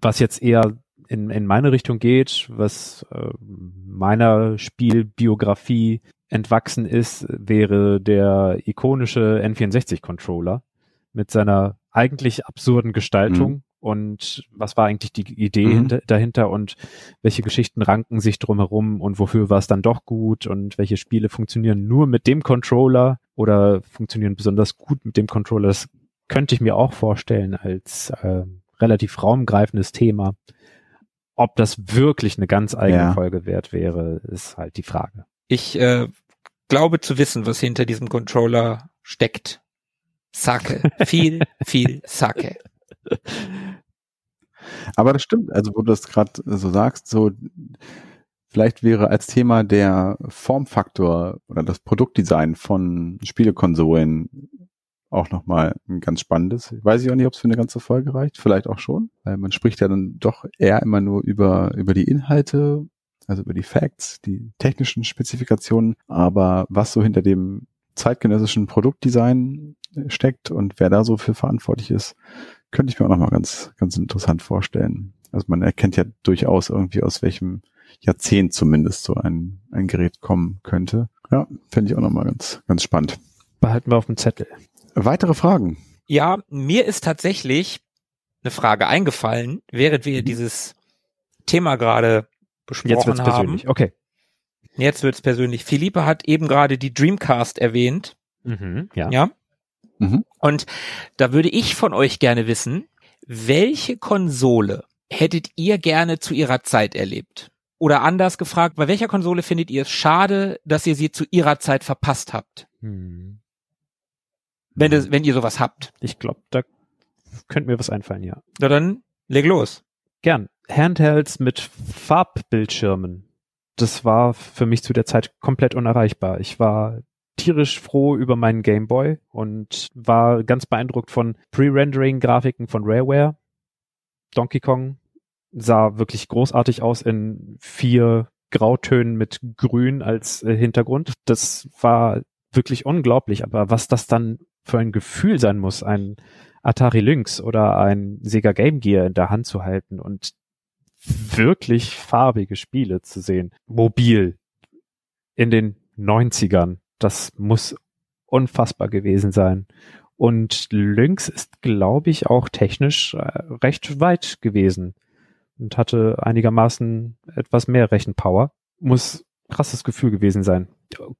was jetzt eher in, in meine Richtung geht, was äh, meiner Spielbiografie entwachsen ist, wäre der ikonische N64-Controller mit seiner eigentlich absurden Gestaltung. Mhm. Und was war eigentlich die Idee mhm. hinter, dahinter und welche Geschichten ranken sich drumherum und wofür war es dann doch gut und welche Spiele funktionieren nur mit dem Controller oder funktionieren besonders gut mit dem Controller? Das könnte ich mir auch vorstellen als äh, relativ raumgreifendes Thema. Ob das wirklich eine ganz eigene ja. Folge wert wäre, ist halt die Frage. Ich äh, glaube zu wissen, was hinter diesem Controller steckt. Sake. viel, viel Sake. Aber das stimmt, also wo du das gerade so sagst, so vielleicht wäre als Thema der Formfaktor oder das Produktdesign von Spielekonsolen auch nochmal ein ganz spannendes. Weiß ich auch nicht, ob es für eine ganze Folge reicht. Vielleicht auch schon, weil man spricht ja dann doch eher immer nur über, über die Inhalte, also über die Facts, die technischen Spezifikationen. Aber was so hinter dem zeitgenössischen Produktdesign steckt und wer da so für verantwortlich ist, könnte ich mir auch nochmal ganz, ganz interessant vorstellen. Also man erkennt ja durchaus irgendwie aus welchem Jahrzehnt zumindest so ein, ein Gerät kommen könnte. Ja, finde ich auch nochmal ganz, ganz spannend. Behalten wir auf dem Zettel. Weitere Fragen? Ja, mir ist tatsächlich eine Frage eingefallen, während wir mhm. dieses Thema gerade besprochen Jetzt wird's haben. persönlich, okay. Jetzt wird's persönlich. Philippe hat eben gerade die Dreamcast erwähnt. Mhm, ja. Ja. Mhm. Und da würde ich von euch gerne wissen, welche Konsole hättet ihr gerne zu ihrer Zeit erlebt? Oder anders gefragt, bei welcher Konsole findet ihr es schade, dass ihr sie zu ihrer Zeit verpasst habt? Hm. Wenn, das, wenn ihr sowas habt. Ich glaube, da könnte mir was einfallen, ja. Na dann, leg los. Gern. Handhelds mit Farbbildschirmen. Das war für mich zu der Zeit komplett unerreichbar. Ich war tierisch froh über meinen Gameboy und war ganz beeindruckt von Pre-Rendering-Grafiken von Rareware. Donkey Kong sah wirklich großartig aus in vier Grautönen mit Grün als äh, Hintergrund. Das war wirklich unglaublich, aber was das dann für ein Gefühl sein muss, ein Atari Lynx oder ein Sega Game Gear in der Hand zu halten und wirklich farbige Spiele zu sehen. Mobil. In den 90ern. Das muss unfassbar gewesen sein. Und Lynx ist, glaube ich, auch technisch äh, recht weit gewesen und hatte einigermaßen etwas mehr Rechenpower. Muss krasses Gefühl gewesen sein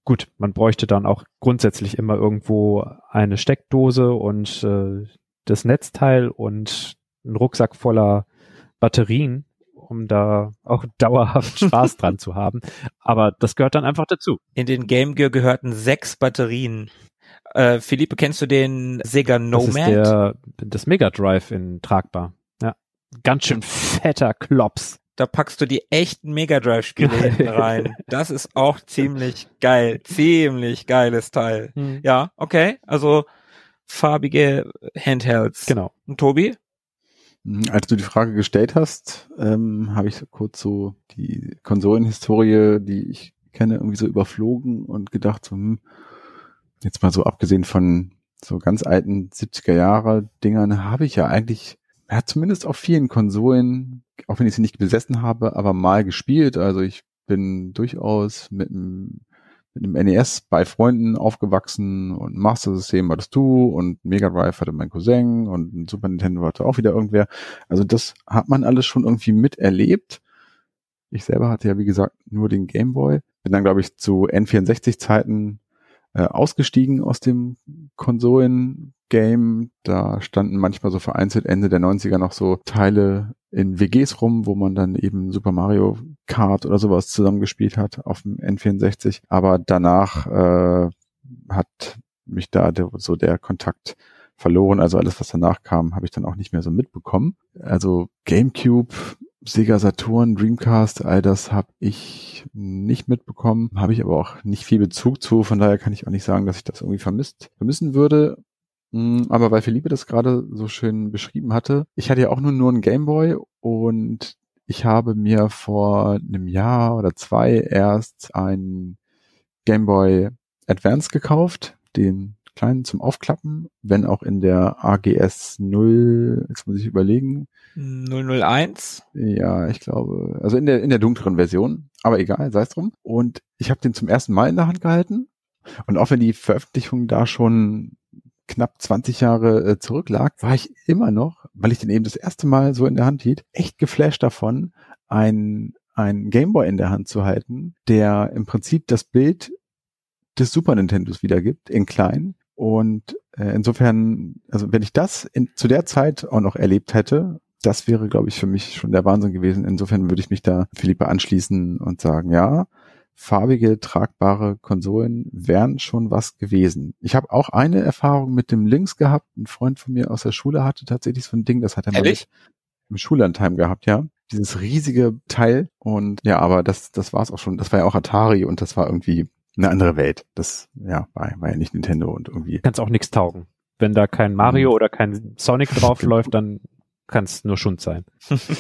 gut, man bräuchte dann auch grundsätzlich immer irgendwo eine Steckdose und äh, das Netzteil und einen Rucksack voller Batterien, um da auch dauerhaft Spaß dran zu haben. Aber das gehört dann einfach dazu. In den Game Gear gehörten sechs Batterien. Äh, Philippe, kennst du den Sega Nomad? Das ist der, das Mega Drive in tragbar. Ja. Ganz schön fetter Klops da packst du die echten Mega Drive Spiele hinten rein. Das ist auch ziemlich geil. Ziemlich geiles Teil. Hm. Ja, okay. Also farbige Handhelds. Genau. Und Tobi? Hm, als du die Frage gestellt hast, ähm, habe ich kurz so die Konsolenhistorie, die ich kenne, irgendwie so überflogen und gedacht, so, hm, jetzt mal so abgesehen von so ganz alten 70er Jahre Dingern, habe ich ja eigentlich ja, zumindest auf vielen Konsolen, auch wenn ich sie nicht besessen habe, aber mal gespielt. Also ich bin durchaus mit dem, mit dem NES bei Freunden aufgewachsen und Master System hattest du und Mega Drive hatte mein Cousin und Super Nintendo hatte auch wieder irgendwer. Also das hat man alles schon irgendwie miterlebt. Ich selber hatte ja, wie gesagt, nur den Game Boy. Bin dann, glaube ich, zu N64-Zeiten äh, ausgestiegen aus dem Konsolen-Game. Da standen manchmal so vereinzelt Ende der 90er noch so Teile in WGs rum, wo man dann eben Super Mario Kart oder sowas zusammengespielt hat auf dem N64. Aber danach äh, hat mich da der, so der Kontakt verloren. Also alles, was danach kam, habe ich dann auch nicht mehr so mitbekommen. Also GameCube Sega Saturn, Dreamcast, all das habe ich nicht mitbekommen, habe ich aber auch nicht viel Bezug zu, von daher kann ich auch nicht sagen, dass ich das irgendwie vermisst, vermissen würde. Mm, aber weil Philippe das gerade so schön beschrieben hatte, ich hatte ja auch nur, nur einen Gameboy und ich habe mir vor einem Jahr oder zwei erst ein Gameboy Advance gekauft, den kleinen zum Aufklappen, wenn auch in der AGS 0, jetzt muss ich überlegen, 001? Ja, ich glaube, also in der, in der dunkleren Version, aber egal, sei es drum. Und ich habe den zum ersten Mal in der Hand gehalten. Und auch wenn die Veröffentlichung da schon knapp 20 Jahre äh, zurücklag, war ich immer noch, weil ich den eben das erste Mal so in der Hand hielt, echt geflasht davon, ein, ein Gameboy in der Hand zu halten, der im Prinzip das Bild des Super Nintendos wiedergibt, in klein. Und äh, insofern, also wenn ich das in, zu der Zeit auch noch erlebt hätte, das wäre, glaube ich, für mich schon der Wahnsinn gewesen. Insofern würde ich mich da Philippe anschließen und sagen, ja, farbige, tragbare Konsolen wären schon was gewesen. Ich habe auch eine Erfahrung mit dem Links gehabt. Ein Freund von mir aus der Schule hatte tatsächlich so ein Ding, das hat er mal im Schullandheim gehabt, ja. Dieses riesige Teil. Und ja, aber das, das war es auch schon. Das war ja auch Atari und das war irgendwie eine andere Welt. Das ja, war, war ja nicht Nintendo und irgendwie. Kannst auch nichts taugen. Wenn da kein Mario mhm. oder kein Sonic draufläuft, dann kann es nur Schund sein.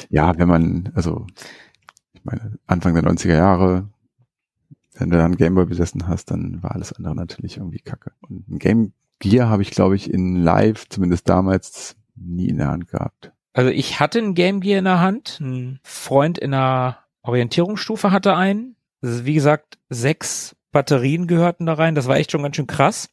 ja, wenn man, also ich meine, Anfang der 90er Jahre, wenn du dann Gameboy besessen hast, dann war alles andere natürlich irgendwie kacke. Und ein Game Gear habe ich, glaube ich, in Live, zumindest damals, nie in der Hand gehabt. Also ich hatte ein Game Gear in der Hand. Ein Freund in einer Orientierungsstufe hatte einen. Also wie gesagt, sechs Batterien gehörten da rein. Das war echt schon ganz schön krass.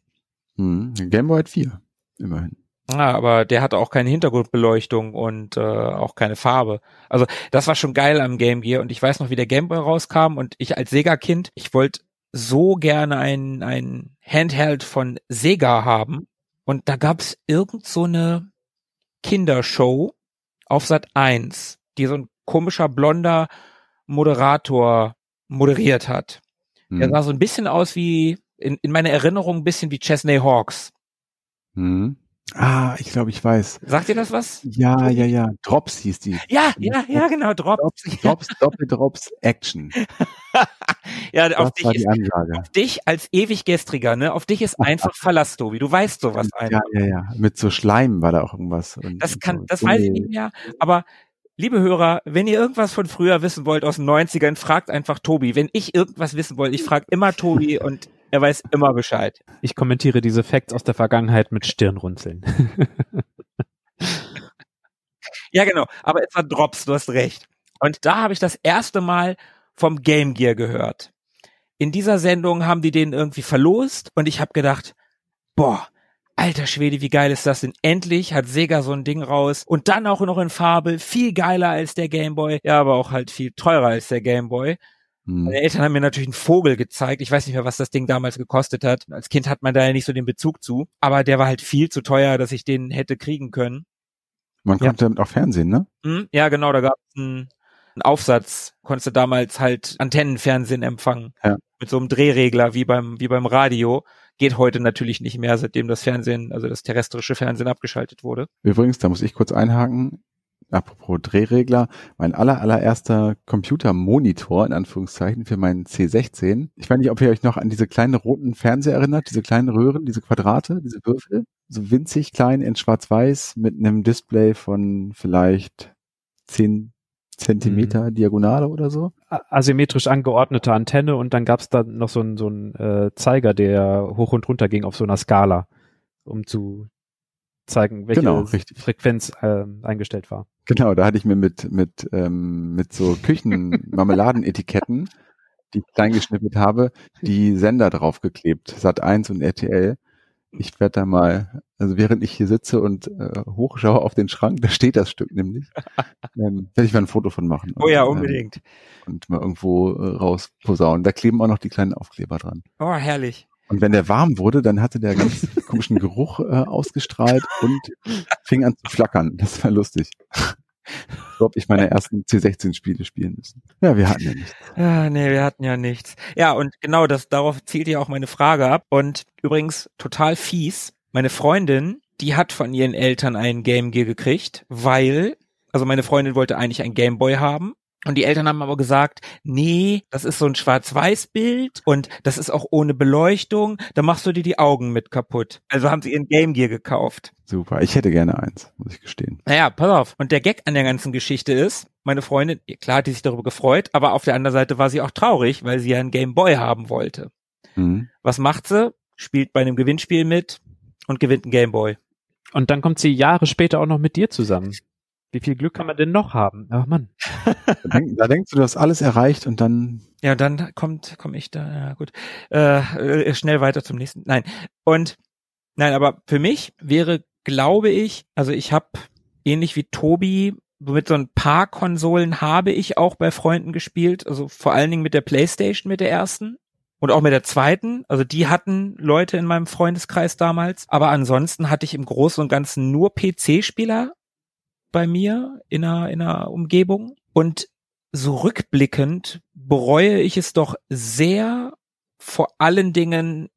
Hm, Gameboy hat vier, immerhin. Ja, aber der hatte auch keine Hintergrundbeleuchtung und äh, auch keine Farbe. Also das war schon geil am Game Gear und ich weiß noch, wie der Game Boy rauskam und ich als Sega-Kind, ich wollte so gerne ein, ein Handheld von Sega haben und da gab's irgend so eine Kindershow auf Sat 1, die so ein komischer blonder Moderator moderiert hat. Hm. Der sah so ein bisschen aus wie, in, in meiner Erinnerung ein bisschen wie Chesney Hawks. Hm. Ah, ich glaube, ich weiß. Sagt ihr das was? Ja, ja, ja. Drops hieß die. Ja, ja, ja, genau, Drops. Drops, Drops Doppeldrops Action. ja, auf dich, ist, auf dich als ewig gestriger, ne? Auf dich ist einfach Verlass, Tobi. Du weißt sowas einfach. Ja, ja, ja. Mit so Schleim war da auch irgendwas. Und, das kann, so. das weiß ich nicht mehr. Aber liebe Hörer, wenn ihr irgendwas von früher wissen wollt aus den 90ern, fragt einfach Tobi. Wenn ich irgendwas wissen wollte, ich frage immer Tobi und er weiß immer Bescheid. Ich kommentiere diese Facts aus der Vergangenheit mit Stirnrunzeln. ja, genau. Aber es war Drops, du hast recht. Und da habe ich das erste Mal vom Game Gear gehört. In dieser Sendung haben die den irgendwie verlost und ich habe gedacht, boah, alter Schwede, wie geil ist das denn? Endlich hat Sega so ein Ding raus und dann auch noch in Farbe, viel geiler als der Game Boy, ja, aber auch halt viel teurer als der Game Boy. Hm. Meine Eltern haben mir natürlich einen Vogel gezeigt. Ich weiß nicht mehr, was das Ding damals gekostet hat. Als Kind hat man da ja nicht so den Bezug zu. Aber der war halt viel zu teuer, dass ich den hätte kriegen können. Man ja. konnte damit auch Fernsehen, ne? Hm, ja, genau. Da gab es einen, einen Aufsatz. Konntest du damals halt Antennenfernsehen empfangen. Ja. Mit so einem Drehregler wie beim, wie beim Radio. Geht heute natürlich nicht mehr, seitdem das Fernsehen, also das terrestrische Fernsehen abgeschaltet wurde. Übrigens, da muss ich kurz einhaken apropos Drehregler, mein aller, allererster Computermonitor, in Anführungszeichen, für meinen C16. Ich weiß nicht, ob ihr euch noch an diese kleinen roten Fernseher erinnert, diese kleinen Röhren, diese Quadrate, diese Würfel. So winzig klein in schwarz-weiß mit einem Display von vielleicht zehn Zentimeter mhm. Diagonale oder so. Asymmetrisch angeordnete Antenne und dann gab's da noch so einen so einen, äh, Zeiger, der hoch und runter ging auf so einer Skala, um zu zeigen, welche genau, Frequenz äh, eingestellt war. Genau, da hatte ich mir mit mit ähm, mit so Küchenmarmeladenetiketten die ich klein geschnippelt habe, die Sender draufgeklebt, Sat 1 und RTL. Ich werde da mal, also während ich hier sitze und äh, hochschaue auf den Schrank, da steht das Stück nämlich, ähm, werde ich mal ein Foto von machen. Oh ja, ähm, unbedingt. und mal irgendwo äh, rausposaunen. Da kleben auch noch die kleinen Aufkleber dran. Oh, herrlich. Und wenn der warm wurde, dann hatte der ganz komischen Geruch äh, ausgestrahlt und fing an zu flackern. Das war lustig. So habe ich meine ersten C16-Spiele spielen müssen. Ja, wir hatten ja nichts. Ah, nee, wir hatten ja nichts. Ja, und genau das, darauf zielt ja auch meine Frage ab. Und übrigens total fies. Meine Freundin, die hat von ihren Eltern einen Game Gear gekriegt, weil, also meine Freundin wollte eigentlich ein Game Boy haben. Und die Eltern haben aber gesagt, nee, das ist so ein Schwarz-Weiß-Bild und das ist auch ohne Beleuchtung, da machst du dir die Augen mit kaputt. Also haben sie ihren Game Gear gekauft. Super. Ich hätte gerne eins, muss ich gestehen. Naja, pass auf. Und der Gag an der ganzen Geschichte ist, meine Freundin, klar hat die sich darüber gefreut, aber auf der anderen Seite war sie auch traurig, weil sie ja einen Game Boy haben wollte. Mhm. Was macht sie? Spielt bei einem Gewinnspiel mit und gewinnt einen Game Boy. Und dann kommt sie Jahre später auch noch mit dir zusammen. Wie viel Glück kann man denn noch haben? Ach Mann. Da, denk, da denkst du, du hast alles erreicht und dann Ja, und dann kommt, komme ich da, ja gut, äh, äh, schnell weiter zum nächsten. Nein. Und nein, aber für mich wäre, glaube ich, also ich habe ähnlich wie Tobi mit so ein paar Konsolen habe ich auch bei Freunden gespielt, also vor allen Dingen mit der PlayStation, mit der ersten und auch mit der zweiten. Also die hatten Leute in meinem Freundeskreis damals, aber ansonsten hatte ich im Großen und Ganzen nur PC-Spieler bei mir in einer, in einer Umgebung und so rückblickend bereue ich es doch sehr, vor allen Dingen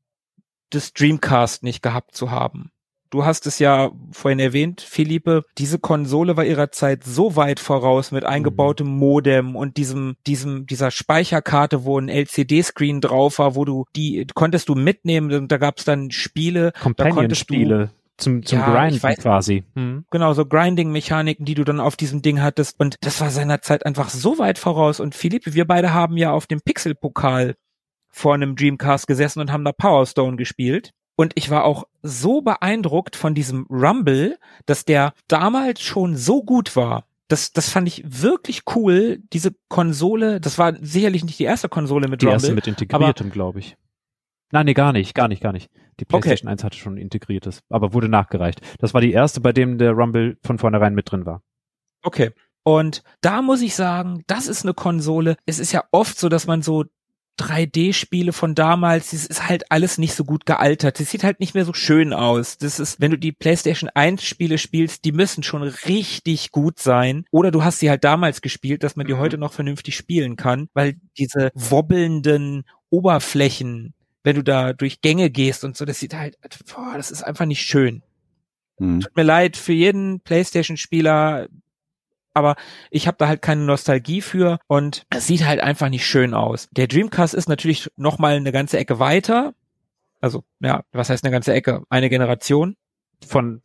das Dreamcast nicht gehabt zu haben. Du hast es ja vorhin erwähnt, Philippe, diese Konsole war ihrer Zeit so weit voraus mit eingebautem Modem und diesem, diesem, dieser Speicherkarte, wo ein LCD-Screen drauf war, wo du die konntest du mitnehmen und da gab es dann Spiele, Companion-Spiele zum, zum Ja, Grinden weiß- quasi. Hm. genau, so Grinding-Mechaniken, die du dann auf diesem Ding hattest. Und das war seiner Zeit einfach so weit voraus. Und Philippe, wir beide haben ja auf dem Pixel-Pokal vor einem Dreamcast gesessen und haben da Power Stone gespielt. Und ich war auch so beeindruckt von diesem Rumble, dass der damals schon so gut war. Das, das fand ich wirklich cool, diese Konsole. Das war sicherlich nicht die erste Konsole mit Die Rumble. erste mit integriertem, glaube ich. Nein, nee, gar nicht, gar nicht, gar nicht. Die Okay. PlayStation 1 hatte schon integriertes, aber wurde nachgereicht. Das war die erste, bei dem der Rumble von vornherein mit drin war. Okay. Und da muss ich sagen, das ist eine Konsole. Es ist ja oft so, dass man so 3D-Spiele von damals, das ist halt alles nicht so gut gealtert. Das sieht halt nicht mehr so schön aus. Das ist, wenn du die PlayStation 1 Spiele spielst, die müssen schon richtig gut sein. Oder du hast sie halt damals gespielt, dass man die heute noch vernünftig spielen kann, weil diese wobbelnden Oberflächen, wenn du da durch Gänge gehst und so, das sieht halt, boah, das ist einfach nicht schön hm. tut mir leid für jeden PlayStation-Spieler, aber ich habe da halt keine Nostalgie für und es sieht halt einfach nicht schön aus. Der Dreamcast ist natürlich noch mal eine ganze Ecke weiter. Also, ja, was heißt eine ganze Ecke? Eine Generation. Von,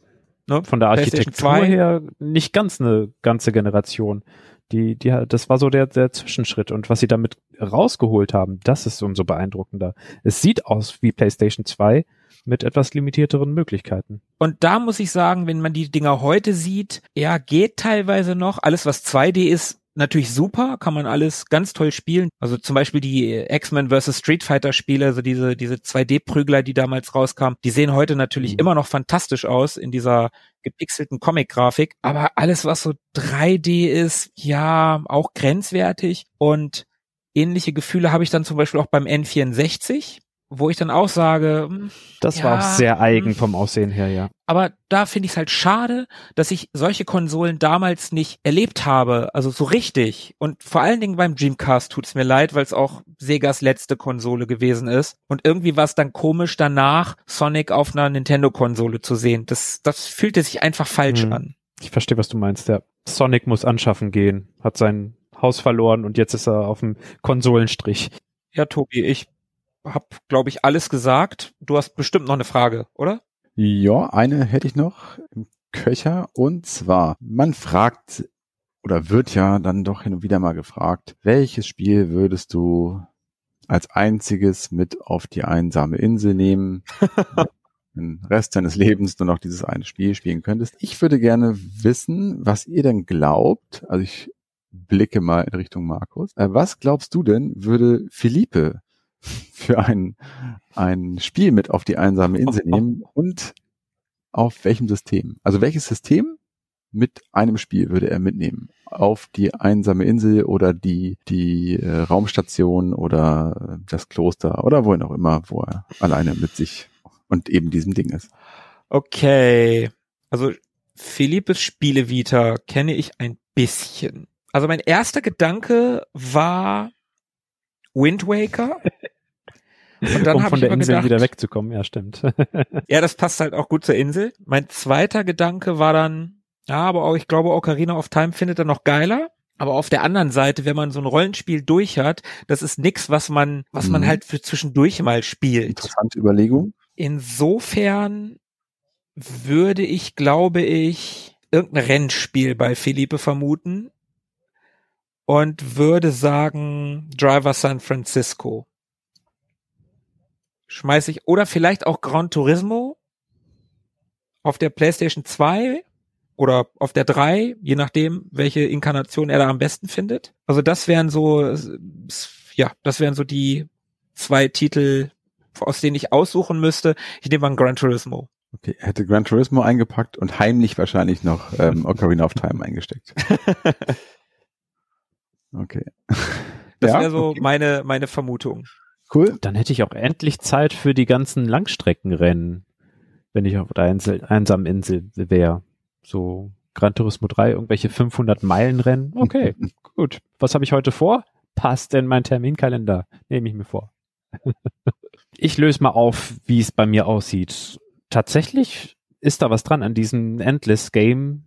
Ne? von der Architektur 2. her nicht ganz eine ganze Generation. Die, die, das war so der, der Zwischenschritt. Und was sie damit rausgeholt haben, das ist umso beeindruckender. Es sieht aus wie PlayStation 2 mit etwas limitierteren Möglichkeiten. Und da muss ich sagen, wenn man die Dinger heute sieht, ja, geht teilweise noch. Alles, was 2D ist, natürlich super, kann man alles ganz toll spielen. Also zum Beispiel die X-Men vs. Street Fighter Spiele, also diese, diese 2D-Prügler, die damals rauskamen, die sehen heute natürlich Mhm. immer noch fantastisch aus in dieser gepixelten Comic-Grafik. Aber alles, was so 3D ist, ja, auch grenzwertig. Und ähnliche Gefühle habe ich dann zum Beispiel auch beim N64, wo ich dann auch sage, hm, Das war Ja, auch sehr eigen hm. vom Aussehen her, ja. aber da finde ich es halt schade, dass ich solche Konsolen damals nicht erlebt habe, also so richtig. Und vor allen Dingen beim Dreamcast tut es mir leid, weil es auch Segas letzte Konsole gewesen ist. Und irgendwie war es dann komisch, danach Sonic auf einer Nintendo-Konsole zu sehen. Das, das fühlte sich einfach falsch Hm. an. Ich verstehe, was du meinst. Der Sonic muss anschaffen gehen, hat sein Haus verloren und jetzt ist er auf dem Konsolenstrich. Ja, Tobi, ich habe, glaube ich, alles gesagt. Du hast bestimmt noch eine Frage, oder? Ja, eine hätte ich noch im Köcher und zwar, man fragt oder wird ja dann doch hin und wieder mal gefragt, welches Spiel würdest du als einziges mit auf die einsame Insel nehmen, den Rest deines Lebens nur noch dieses eine Spiel spielen könntest. Ich würde gerne wissen, was ihr denn glaubt. Also ich blicke mal in Richtung Markus. Äh, was glaubst du denn, würde Philippe für ein, ein Spiel mit auf die einsame Insel nehmen und auf welchem System? Also welches System mit einem Spiel würde er mitnehmen? Auf die einsame Insel oder die, die äh, Raumstation oder das Kloster oder wohin auch immer, wo er alleine mit sich und eben diesem Ding ist. Okay. Also Philippes Spielevita kenne ich ein bisschen. Also mein erster Gedanke war Wind Waker. Und dann um von der Insel gedacht, wieder wegzukommen, ja, stimmt. ja, das passt halt auch gut zur Insel. Mein zweiter Gedanke war dann, ja, aber auch, ich glaube, Ocarina of Time findet er noch geiler. Aber auf der anderen Seite, wenn man so ein Rollenspiel durch hat, das ist nix, was man, was mhm. man halt für zwischendurch mal spielt. Interessante Überlegung. Insofern würde ich, glaube ich, irgendein Rennspiel bei Felipe vermuten und würde sagen Driver San Francisco. Schmeiß ich, oder vielleicht auch Gran Turismo auf der PlayStation 2 oder auf der 3, je nachdem, welche Inkarnation er da am besten findet. Also das wären so, ja, das wären so die zwei Titel, aus denen ich aussuchen müsste. Ich nehme an Gran Turismo. Okay, er hätte Gran Turismo eingepackt und heimlich wahrscheinlich noch ähm, Ocarina of Time eingesteckt. Okay. Das ja, wäre so okay. meine, meine Vermutung. Cool. Dann hätte ich auch endlich Zeit für die ganzen Langstreckenrennen, wenn ich auf der Insel, einsamen Insel wäre. So Gran Turismo 3, irgendwelche 500 Meilen Rennen. Okay, gut. Was habe ich heute vor? Passt in mein Terminkalender. Nehme ich mir vor. ich löse mal auf, wie es bei mir aussieht. Tatsächlich ist da was dran an diesem Endless Game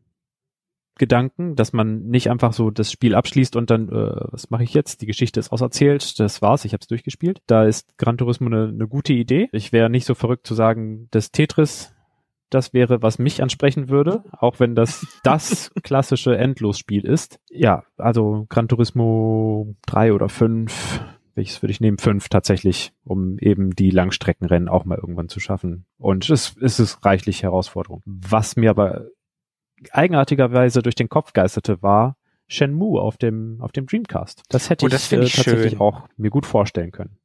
Gedanken, dass man nicht einfach so das Spiel abschließt und dann, äh, was mache ich jetzt? Die Geschichte ist auserzählt, das war's, ich habe es durchgespielt. Da ist Gran Turismo eine, eine gute Idee. Ich wäre nicht so verrückt zu sagen, dass Tetris das wäre, was mich ansprechen würde, auch wenn das das klassische Endlosspiel ist. Ja, also Gran Turismo 3 oder 5, welches würde ich nehmen? 5 tatsächlich, um eben die Langstreckenrennen auch mal irgendwann zu schaffen. Und es, es ist reichlich Herausforderung. Was mir aber eigenartigerweise durch den Kopf geisterte, war Shenmue auf dem, auf dem Dreamcast. Das hätte oh, das ich, äh, ich tatsächlich schön. auch mir gut vorstellen können.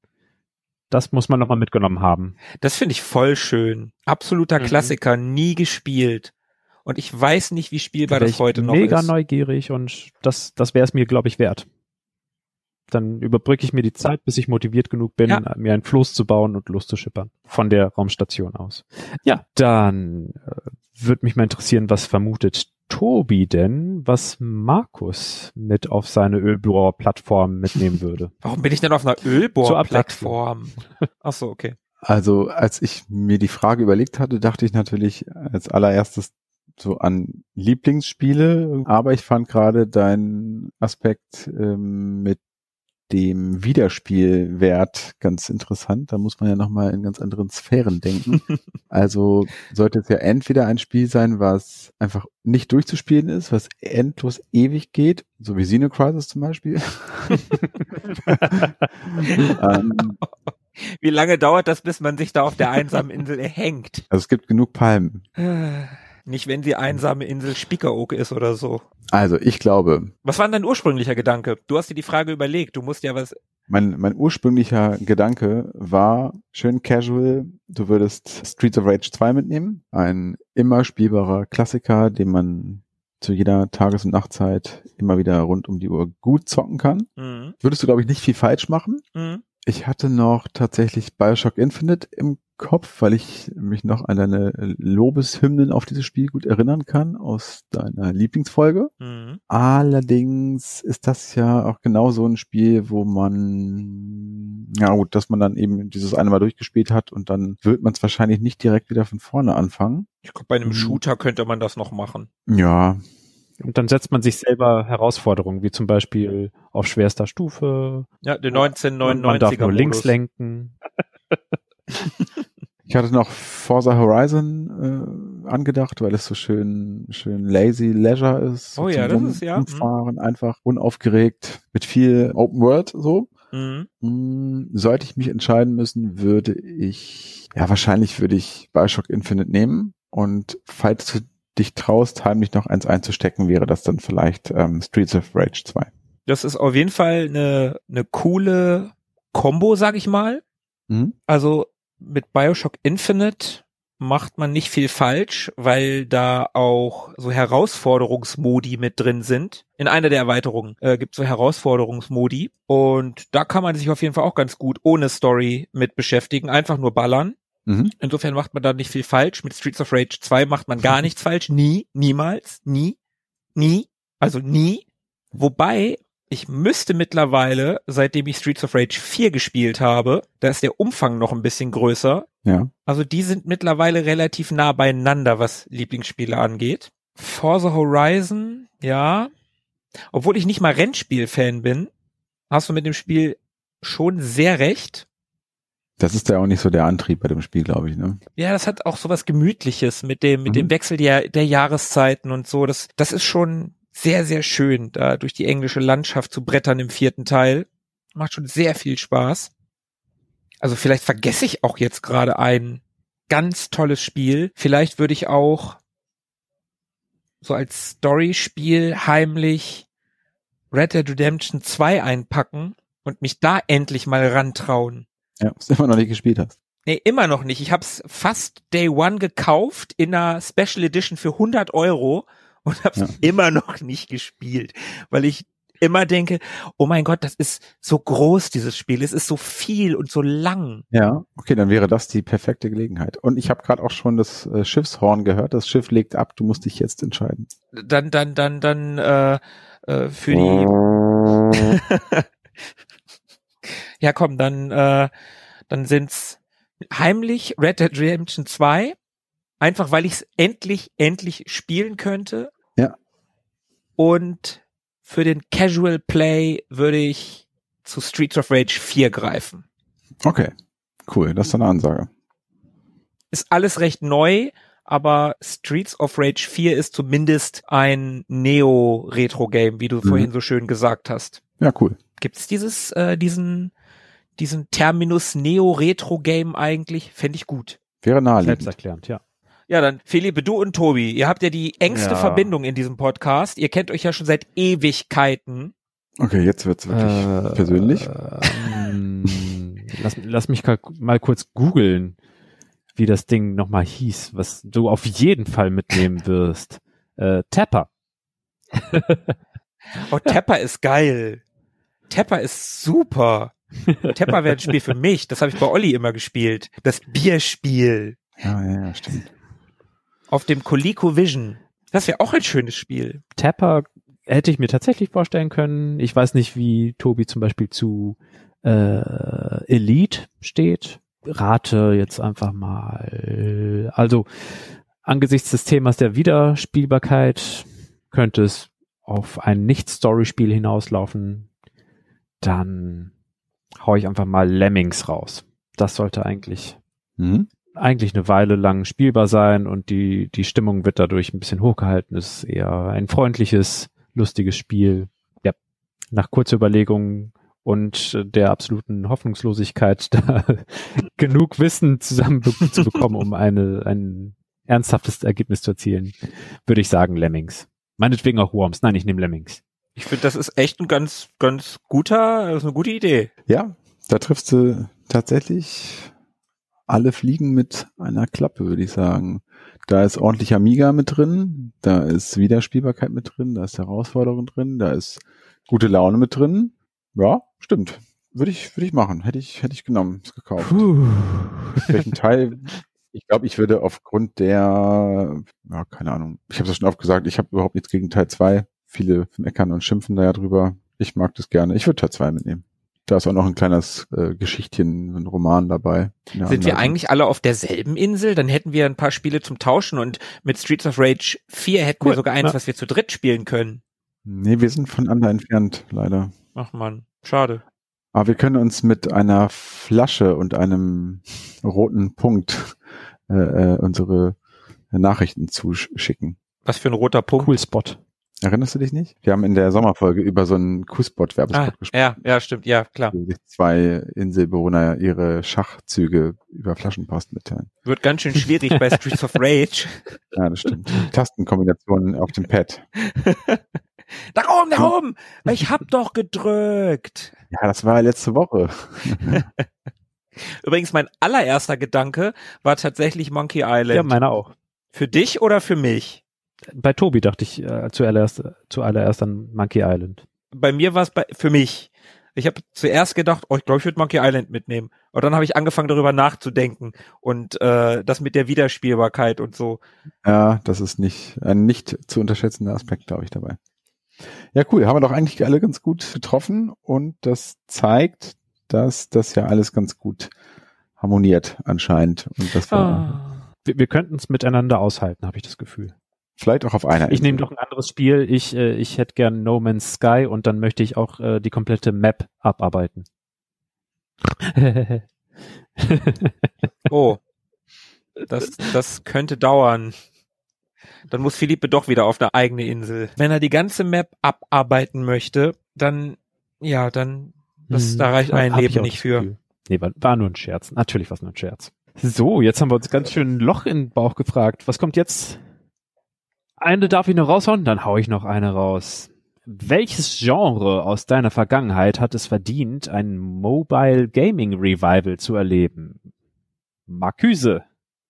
Das muss man nochmal mitgenommen haben. Das finde ich voll schön. Absoluter mhm. Klassiker, nie gespielt. Und ich weiß nicht, wie spielbar das heute noch mega ist. Mega neugierig und das, das wäre es mir, glaube ich, wert. Dann überbrücke ich mir die Zeit, bis ich motiviert genug bin, ja. mir ein Floß zu bauen und loszuschippern. Von der Raumstation aus. Ja, dann äh, würde mich mal interessieren, was vermutet Tobi denn, was Markus mit auf seine Ölbohrplattform mitnehmen würde? Warum bin ich denn auf einer Ölbohrplattform? Ach so, okay. Also, als ich mir die Frage überlegt hatte, dachte ich natürlich als allererstes so an Lieblingsspiele, aber ich fand gerade deinen Aspekt ähm, mit dem Wiederspielwert ganz interessant. Da muss man ja nochmal in ganz anderen Sphären denken. also sollte es ja entweder ein Spiel sein, was einfach nicht durchzuspielen ist, was endlos ewig geht, so wie Xeno Crisis zum Beispiel. ähm, wie lange dauert das, bis man sich da auf der einsamen Insel erhängt? Also es gibt genug Palmen. Nicht, wenn die einsame Insel Spiekeroke ist oder so. Also, ich glaube. Was war denn dein ursprünglicher Gedanke? Du hast dir die Frage überlegt. Du musst ja was. Mein, mein ursprünglicher Gedanke war schön casual. Du würdest Streets of Rage 2 mitnehmen. Ein immer spielbarer Klassiker, den man zu jeder Tages- und Nachtzeit immer wieder rund um die Uhr gut zocken kann. Mhm. Würdest du, glaube ich, nicht viel falsch machen. Mhm. Ich hatte noch tatsächlich Bioshock Infinite im Kopf, weil ich mich noch an deine Lobeshymnen auf dieses Spiel gut erinnern kann aus deiner Lieblingsfolge. Mhm. Allerdings ist das ja auch genau so ein Spiel, wo man, ja gut, dass man dann eben dieses eine Mal durchgespielt hat und dann wird man es wahrscheinlich nicht direkt wieder von vorne anfangen. Ich glaube, bei einem mhm. Shooter könnte man das noch machen. Ja, und dann setzt man sich selber Herausforderungen, wie zum Beispiel auf schwerster Stufe. Ja, den 1999er. Man darf nur links lenken. ich hatte noch Forza Horizon äh, angedacht, weil es so schön, schön lazy leisure ist. So oh ja, das ist ja. Fahren, mhm. einfach unaufgeregt, mit viel Open World so. Mhm. Mm, sollte ich mich entscheiden müssen, würde ich, ja, wahrscheinlich würde ich Bioshock Infinite nehmen. Und falls du dich traust, heimlich noch eins einzustecken, wäre das dann vielleicht ähm, Streets of Rage 2. Das ist auf jeden Fall eine, eine coole Combo, sag ich mal. Mhm. Also mit Bioshock Infinite macht man nicht viel falsch, weil da auch so Herausforderungsmodi mit drin sind. In einer der Erweiterungen äh, gibt es so Herausforderungsmodi und da kann man sich auf jeden Fall auch ganz gut ohne Story mit beschäftigen, einfach nur ballern. Mhm. Insofern macht man da nicht viel falsch. Mit Streets of Rage 2 macht man gar nichts falsch. Nie, niemals, nie, nie, also nie. Wobei ich müsste mittlerweile, seitdem ich Streets of Rage 4 gespielt habe, da ist der Umfang noch ein bisschen größer. Ja. Also die sind mittlerweile relativ nah beieinander, was Lieblingsspiele angeht. Forza Horizon, ja. Obwohl ich nicht mal Rennspiel-Fan bin, hast du mit dem Spiel schon sehr recht. Das ist ja auch nicht so der Antrieb bei dem Spiel, glaube ich, ne? Ja, das hat auch sowas Gemütliches mit dem, mit Mhm. dem Wechsel der, der Jahreszeiten und so. Das, das ist schon sehr, sehr schön, da durch die englische Landschaft zu brettern im vierten Teil. Macht schon sehr viel Spaß. Also vielleicht vergesse ich auch jetzt gerade ein ganz tolles Spiel. Vielleicht würde ich auch so als Storyspiel heimlich Red Dead Redemption 2 einpacken und mich da endlich mal rantrauen. Ja, was du immer noch nicht gespielt hast. Nee, immer noch nicht. Ich hab's fast Day One gekauft in einer Special Edition für 100 Euro und hab's Ja. immer noch nicht gespielt, weil ich immer denke, oh mein Gott, das ist so groß, dieses Spiel. Es ist so viel und so lang. Ja, okay, dann wäre das die perfekte Gelegenheit. Und ich habe gerade auch schon das äh, Schiffshorn gehört. Das Schiff legt ab. Du musst dich jetzt entscheiden. Dann, dann, dann, dann äh, äh, für die, ja komm, dann, äh, dann sind's heimlich Red Dead Redemption 2, einfach weil ich es endlich, endlich spielen könnte. Und für den Casual Play würde ich zu Streets of Rage 4 greifen. Okay, cool. Das ist eine Ansage. Ist alles recht neu, aber Streets of Rage 4 ist zumindest ein Neo-Retro-Game, wie du Mhm. vorhin so schön gesagt hast. Ja, cool. Gibt's dieses, äh, diesen, diesen Terminus Neo-Retro-Game eigentlich? Fände ich gut. Wäre naheliegend. Selbsterklärend, ja. Ja, dann Philippe, du und Tobi, ihr habt ja die engste Ja. Verbindung in diesem Podcast. Ihr kennt euch ja schon seit Ewigkeiten. Okay, jetzt wird's wirklich Äh, persönlich. ähm, lass, lass mich mal kurz googeln, wie das Ding nochmal hieß, was du auf jeden Fall mitnehmen wirst. Äh, Tapper. Oh, Tepper ist geil. Tepper ist super. Tepper wäre ein Spiel für mich. Das habe ich bei Olli immer gespielt. Das Bierspiel Ja, ja, ja, stimmt. Auf dem ColecoVision. Das wäre auch ein schönes Spiel. Tapper hätte ich mir tatsächlich vorstellen können. Ich weiß nicht, wie Tobi zum Beispiel zu äh, Elite steht. Rate jetzt einfach mal. Also angesichts des Themas der Wiederspielbarkeit könnte es auf ein Nicht-Story-Spiel hinauslaufen. Dann hau ich einfach mal Lemmings raus. Das sollte eigentlich Mhm. Eigentlich eine Weile lang spielbar sein und die, die Stimmung wird dadurch ein bisschen hochgehalten. Es ist eher ein freundliches, lustiges Spiel. Ja, nach kurzer Überlegung und der absoluten Hoffnungslosigkeit, da genug Wissen zusammen be- zu bekommen, um eine, ein ernsthaftes Ergebnis zu erzielen, würde ich sagen Lemmings. Meinetwegen auch Worms. Nein, ich nehme Lemmings. Ich finde, das ist echt ein ganz, ganz guter, das ist eine gute Idee. Ja, da triffst du tatsächlich alle Fliegen mit einer Klappe, würde ich sagen. Da ist ordentlich Amiga mit drin, da ist Wiederspielbarkeit mit drin, da ist Herausforderung drin, da ist gute Laune mit drin. Ja, stimmt. Würde ich, würde ich machen. Hätte ich, hätte ich genommen, ist gekauft. Puh. Welchen Teil? Ich glaube, ich würde aufgrund der, ja, keine Ahnung. Ich habe es schon oft gesagt, ich habe überhaupt nichts gegen Teil 2. Viele meckern und schimpfen da ja drüber. Ich mag das gerne. Ich würde Teil 2 mitnehmen. Da ist auch noch ein kleines äh, Geschichtchen, ein Roman dabei. Sind wir Anleitung. eigentlich alle auf derselben Insel? Dann hätten wir ein paar Spiele zum Tauschen und mit Streets of Rage 4 hätten Cool, wir sogar eins, ja. was wir zu dritt spielen können. Nee, wir sind voneinander entfernt, leider. Ach man, schade. Aber wir können uns mit einer Flasche und einem roten Punkt äh, äh, unsere Nachrichten zuschicken. Was für ein roter Punkt. Cool Spot. Erinnerst du dich nicht? Wir haben in der Sommerfolge über so einen Kussbot-Werbespot Ah, gesprochen. ja, ja, stimmt, ja, klar. wo sich zwei Inselbewohner ihre Schachzüge über Flaschenpost mitteilen. Wird ganz schön schwierig bei Streets of Rage. Ja, das stimmt. Tastenkombinationen auf dem Pad. Da oben, da oben! Ich hab doch gedrückt. Ja, das war letzte Woche. Übrigens, mein allererster Gedanke war tatsächlich Monkey Island. Ja, meiner auch. für dich oder für mich? Bei Tobi dachte ich äh, zuallererst, zuallererst an Monkey Island. Bei mir war es bei, für mich. Ich habe zuerst gedacht, oh, ich glaube, ich würde Monkey Island mitnehmen. Und dann habe ich angefangen, darüber nachzudenken. Und äh, das mit der Wiederspielbarkeit und so. Ja, das ist nicht ein nicht zu unterschätzender Aspekt, glaube ich, dabei. Ja, cool. Haben wir doch eigentlich alle ganz gut getroffen und das zeigt, dass das ja alles ganz gut harmoniert anscheinend und dass wir Ah. Wir, wir könnten es miteinander aushalten, habe ich das Gefühl. Vielleicht auch auf einer Ich nehme doch ein anderes Spiel. Ich, äh, ich hätte gern No Man's Sky und dann möchte ich auch äh, die komplette Map abarbeiten. Oh. Das, das könnte dauern. Dann muss Philippe doch wieder auf eine eigene Insel. Wenn er die ganze Map abarbeiten möchte, dann, ja, dann, das, da reicht ein Hm, Leben nicht für. Gefühl. Nee, war, war nur ein Scherz. Natürlich war es nur ein Scherz. So, jetzt haben wir uns ganz schön ein Loch in den Bauch gefragt. Was kommt jetzt? Eine darf ich noch raushauen, dann hau ich noch eine raus. Welches Genre aus deiner Vergangenheit hat es verdient, ein Mobile Gaming Revival zu erleben? Marküse.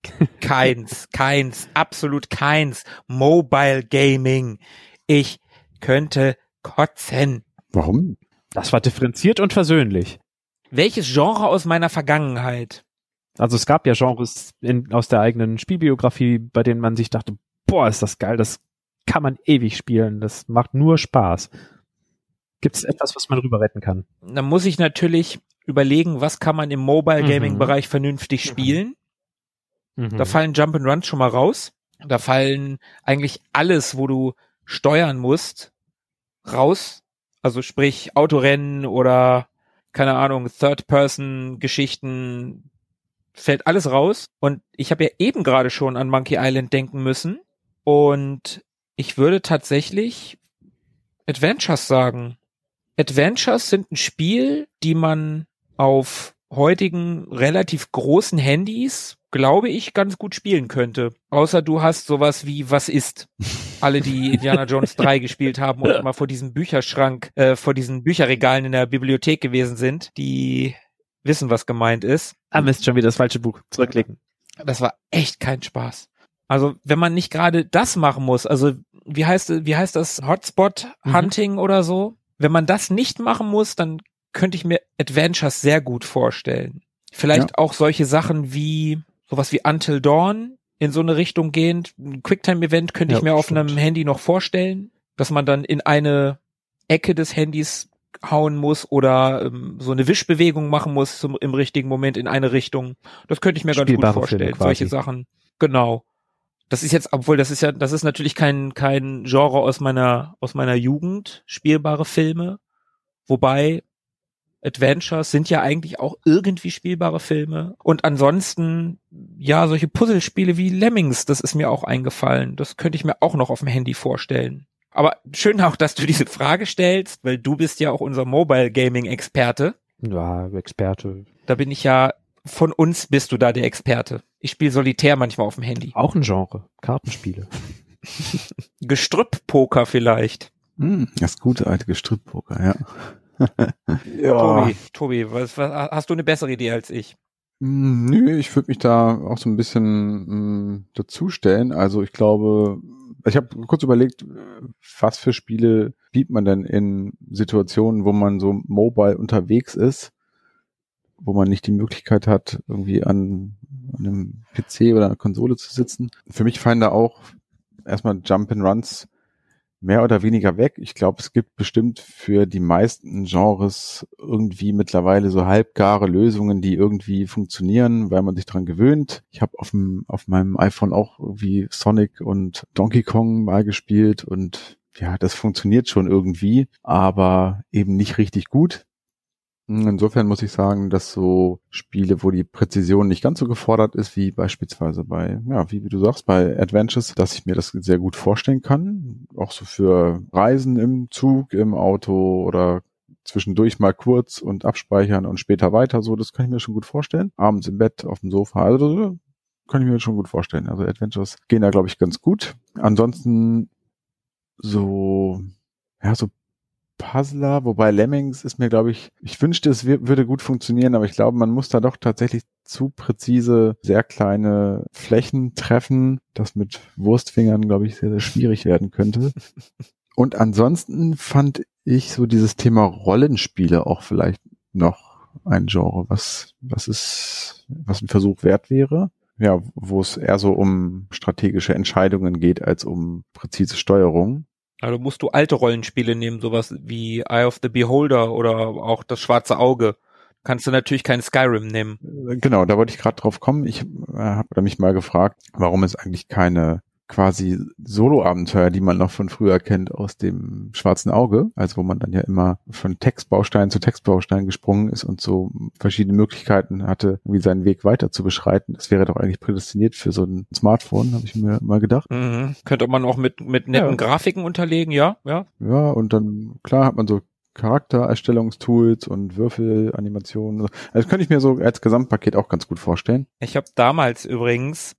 Keins, keins, absolut keins. Mobile Gaming. Ich könnte kotzen. Warum? Das war differenziert und versöhnlich. Welches Genre aus meiner Vergangenheit? Also es gab ja Genres in, aus der eigenen Spielbiografie, bei denen man sich dachte, boah, ist das geil, das kann man ewig spielen, das macht nur Spaß. Gibt es etwas, was man rüber retten kann? Da muss ich natürlich überlegen, was kann man im Mobile Gaming Mhm. Bereich vernünftig spielen. Mhm. Da fallen Jump and Runs schon mal raus. Da fallen eigentlich alles, wo du steuern musst, raus. Also sprich Autorennen oder keine Ahnung, Third-Person-Geschichten, fällt alles raus. Und ich habe ja eben gerade schon an Monkey Island denken müssen. Und ich würde tatsächlich Adventures sagen. Adventures sind ein Spiel, die man auf heutigen relativ großen Handys, glaube ich, ganz gut spielen könnte. Außer du hast sowas wie Was ist? Alle, die Indiana Jones 3 gespielt haben und immer vor diesem Bücherschrank, äh, vor diesen Bücherregalen in der Bibliothek gewesen sind, die wissen, was gemeint ist. Ah, Mist, schon wieder das falsche Buch. Zurückklicken. Das war echt kein Spaß. Also, wenn man nicht gerade das machen muss, also wie heißt wie heißt das Hotspot Hunting oder so? Wenn man das nicht machen muss, dann könnte ich mir Adventures sehr gut vorstellen. Vielleicht auch solche Sachen wie sowas wie Until Dawn in so eine Richtung gehend. Ein Quicktime-Event könnte ich Ja, mir auf stimmt. einem Handy noch vorstellen, dass man dann in eine Ecke des Handys hauen muss oder ähm, so eine Wischbewegung machen muss zum, im richtigen Moment in eine Richtung. Das könnte ich mir ganz gut vorstellen. Solche Sachen. Genau. Das ist jetzt, obwohl das ist ja, das ist natürlich kein kein Genre aus meiner aus meiner Jugend, spielbare Filme. Wobei Adventures sind ja eigentlich auch irgendwie spielbare Filme. Und ansonsten, ja, solche Puzzlespiele wie Lemmings, das ist mir auch eingefallen. Das könnte ich mir auch noch auf dem Handy vorstellen. Aber schön auch, dass du diese Frage stellst, weil du bist ja auch unser Mobile Gaming Experte. Ja, Experte. Da bin ich ja, von uns bist du da der Experte. Ich spiele Solitär manchmal auf dem Handy. Auch ein Genre. Kartenspiele. Gestrüpp-Poker vielleicht. Hm, das gute alte Gestrüpppoker, ja. ja. Tobi, Tobi, was, was, hast du eine bessere Idee als ich? Hm, Nö, ich würde mich da auch so ein bisschen mh, dazustellen. Also ich glaube, ich habe kurz überlegt, was für Spiele spielt man denn in Situationen, wo man so mobile unterwegs ist, wo man nicht die Möglichkeit hat, irgendwie an, an einem PC oder einer Konsole zu sitzen. Für mich fallen da auch erstmal Jump and Runs mehr oder weniger weg. Ich glaube, es gibt bestimmt für die meisten Genres irgendwie mittlerweile so halbgare Lösungen, die irgendwie funktionieren, weil man sich dran gewöhnt. Ich habe auf dem auf meinem iPhone auch irgendwie Sonic und Donkey Kong mal gespielt und ja, das funktioniert schon irgendwie, aber eben nicht richtig gut. Insofern muss ich sagen, dass so Spiele, wo die Präzision nicht ganz so gefordert ist, wie beispielsweise bei, ja, wie, wie du sagst, bei Adventures, dass ich mir das sehr gut vorstellen kann. Auch so für Reisen im Zug, im Auto oder zwischendurch mal kurz und abspeichern und später weiter. So, das kann ich mir schon gut vorstellen. Abends im Bett, auf dem Sofa. Also kann ich mir schon gut vorstellen. Also Adventures gehen da, glaube ich, ganz gut. Ansonsten so, ja, so Puzzler, wobei Lemmings ist mir, glaube ich, ich wünschte, es würde gut funktionieren, aber ich glaube, man muss da doch tatsächlich zu präzise sehr kleine Flächen treffen, das mit Wurstfingern, glaube ich, sehr, sehr schwierig werden könnte. Und ansonsten fand ich so dieses Thema Rollenspiele auch vielleicht noch ein Genre, was, was ist, was ein Versuch wert wäre. Ja, wo es eher so um strategische Entscheidungen geht als um präzise Steuerung. Also musst du alte Rollenspiele nehmen, sowas wie Eye of the Beholder oder auch das Schwarze Auge. Kannst du natürlich kein Skyrim nehmen. Genau, da wollte ich gerade drauf kommen. Ich äh, habe mich mal gefragt, warum es eigentlich keine quasi Solo-Abenteuer, die man noch von früher kennt aus dem Schwarzen Auge, also wo man dann ja immer von Textbaustein zu Textbaustein gesprungen ist und so verschiedene Möglichkeiten hatte, irgendwie seinen Weg weiter zu beschreiten. Das wäre doch eigentlich prädestiniert für so ein Smartphone, habe ich mir mal gedacht. Mhm. Könnte man auch mit, mit netten ja. Grafiken unterlegen, ja, ja. Ja, und dann, klar, hat man so Charaktererstellungstools und Würfelanimationen. Also das könnte ich mir so als Gesamtpaket auch ganz gut vorstellen. Ich habe damals übrigens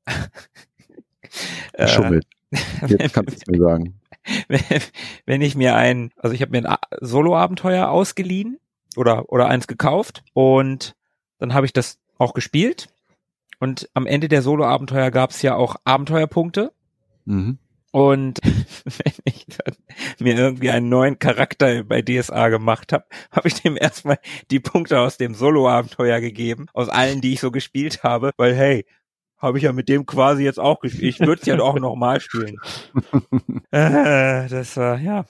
Äh, Jetzt kannst du es mir sagen. Wenn ich mir ein, also ich habe mir ein Solo-Abenteuer ausgeliehen oder, oder eins gekauft und dann habe ich das auch gespielt. Und am Ende der Solo-Abenteuer gab es ja auch Abenteuerpunkte. Mhm. Und wenn ich dann mir irgendwie einen neuen Charakter bei DSA gemacht habe, habe ich dem erstmal die Punkte aus dem Solo-Abenteuer gegeben, aus allen, die ich so gespielt habe, weil hey, habe ich ja mit dem quasi jetzt auch gespielt. Ich würde es ja auch nochmal spielen. äh, das war, ja.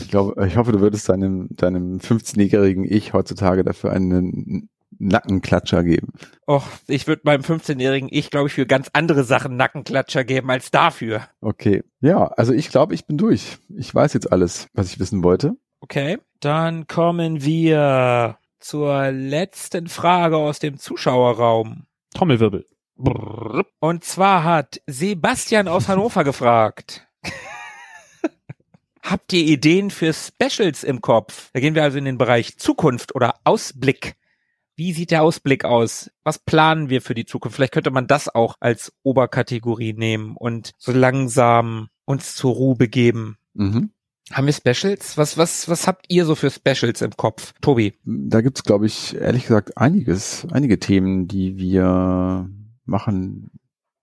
Ich glaube, ich hoffe, du würdest deinem, deinem 15-jährigen Ich heutzutage dafür einen Nackenklatscher geben. Och, ich würde meinem 15-jährigen Ich, glaube ich, für ganz andere Sachen Nackenklatscher geben als dafür. Okay. Ja, also ich glaube, ich bin durch. Ich weiß jetzt alles, was ich wissen wollte. Okay, dann kommen wir zur letzten Frage aus dem Zuschauerraum. Trommelwirbel. Und zwar hat Sebastian aus Hannover gefragt. Habt ihr Ideen für Specials im Kopf? Da gehen wir also in den Bereich Zukunft oder Ausblick. Wie sieht der Ausblick aus? Was planen wir für die Zukunft? Vielleicht könnte man das auch als Oberkategorie nehmen und so langsam uns zur Ruhe begeben. Mhm. Haben wir Specials? Was, was, was habt ihr so für Specials im Kopf? Tobi? Da gibt's, glaube ich, ehrlich gesagt einiges, einige Themen, die wir machen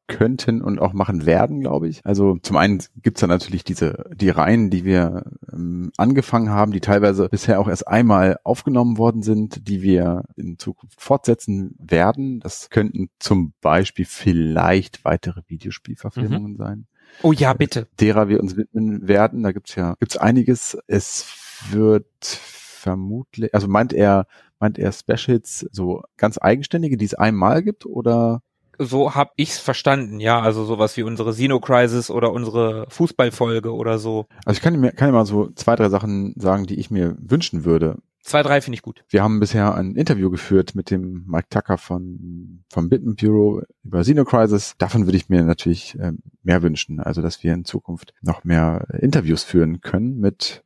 könnten und auch machen werden, glaube ich. Also zum einen gibt's da natürlich diese die Reihen, die wir ähm, angefangen haben, die teilweise bisher auch erst einmal aufgenommen worden sind, die wir in Zukunft fortsetzen werden. Das könnten zum Beispiel vielleicht weitere Videospielverfilmungen mhm. sein. Oh ja, bitte. Derer wir uns widmen werden. Da gibt's ja gibt's einiges. Es wird vermutlich, also meint er meint er Specials so ganz eigenständige, die es einmal gibt oder so hab ich's verstanden, ja, also sowas wie unsere Xeno Crisis oder unsere Fußballfolge oder so. Also ich kann mir kann mal so zwei, drei Sachen sagen, die ich mir wünschen würde. Zwei, drei finde ich gut. Wir haben bisher ein Interview geführt mit dem Mike Tucker von vom Bitman Bureau über Xeno Crisis. Davon würde ich mir natürlich äh, mehr wünschen, also dass wir in Zukunft noch mehr Interviews führen können mit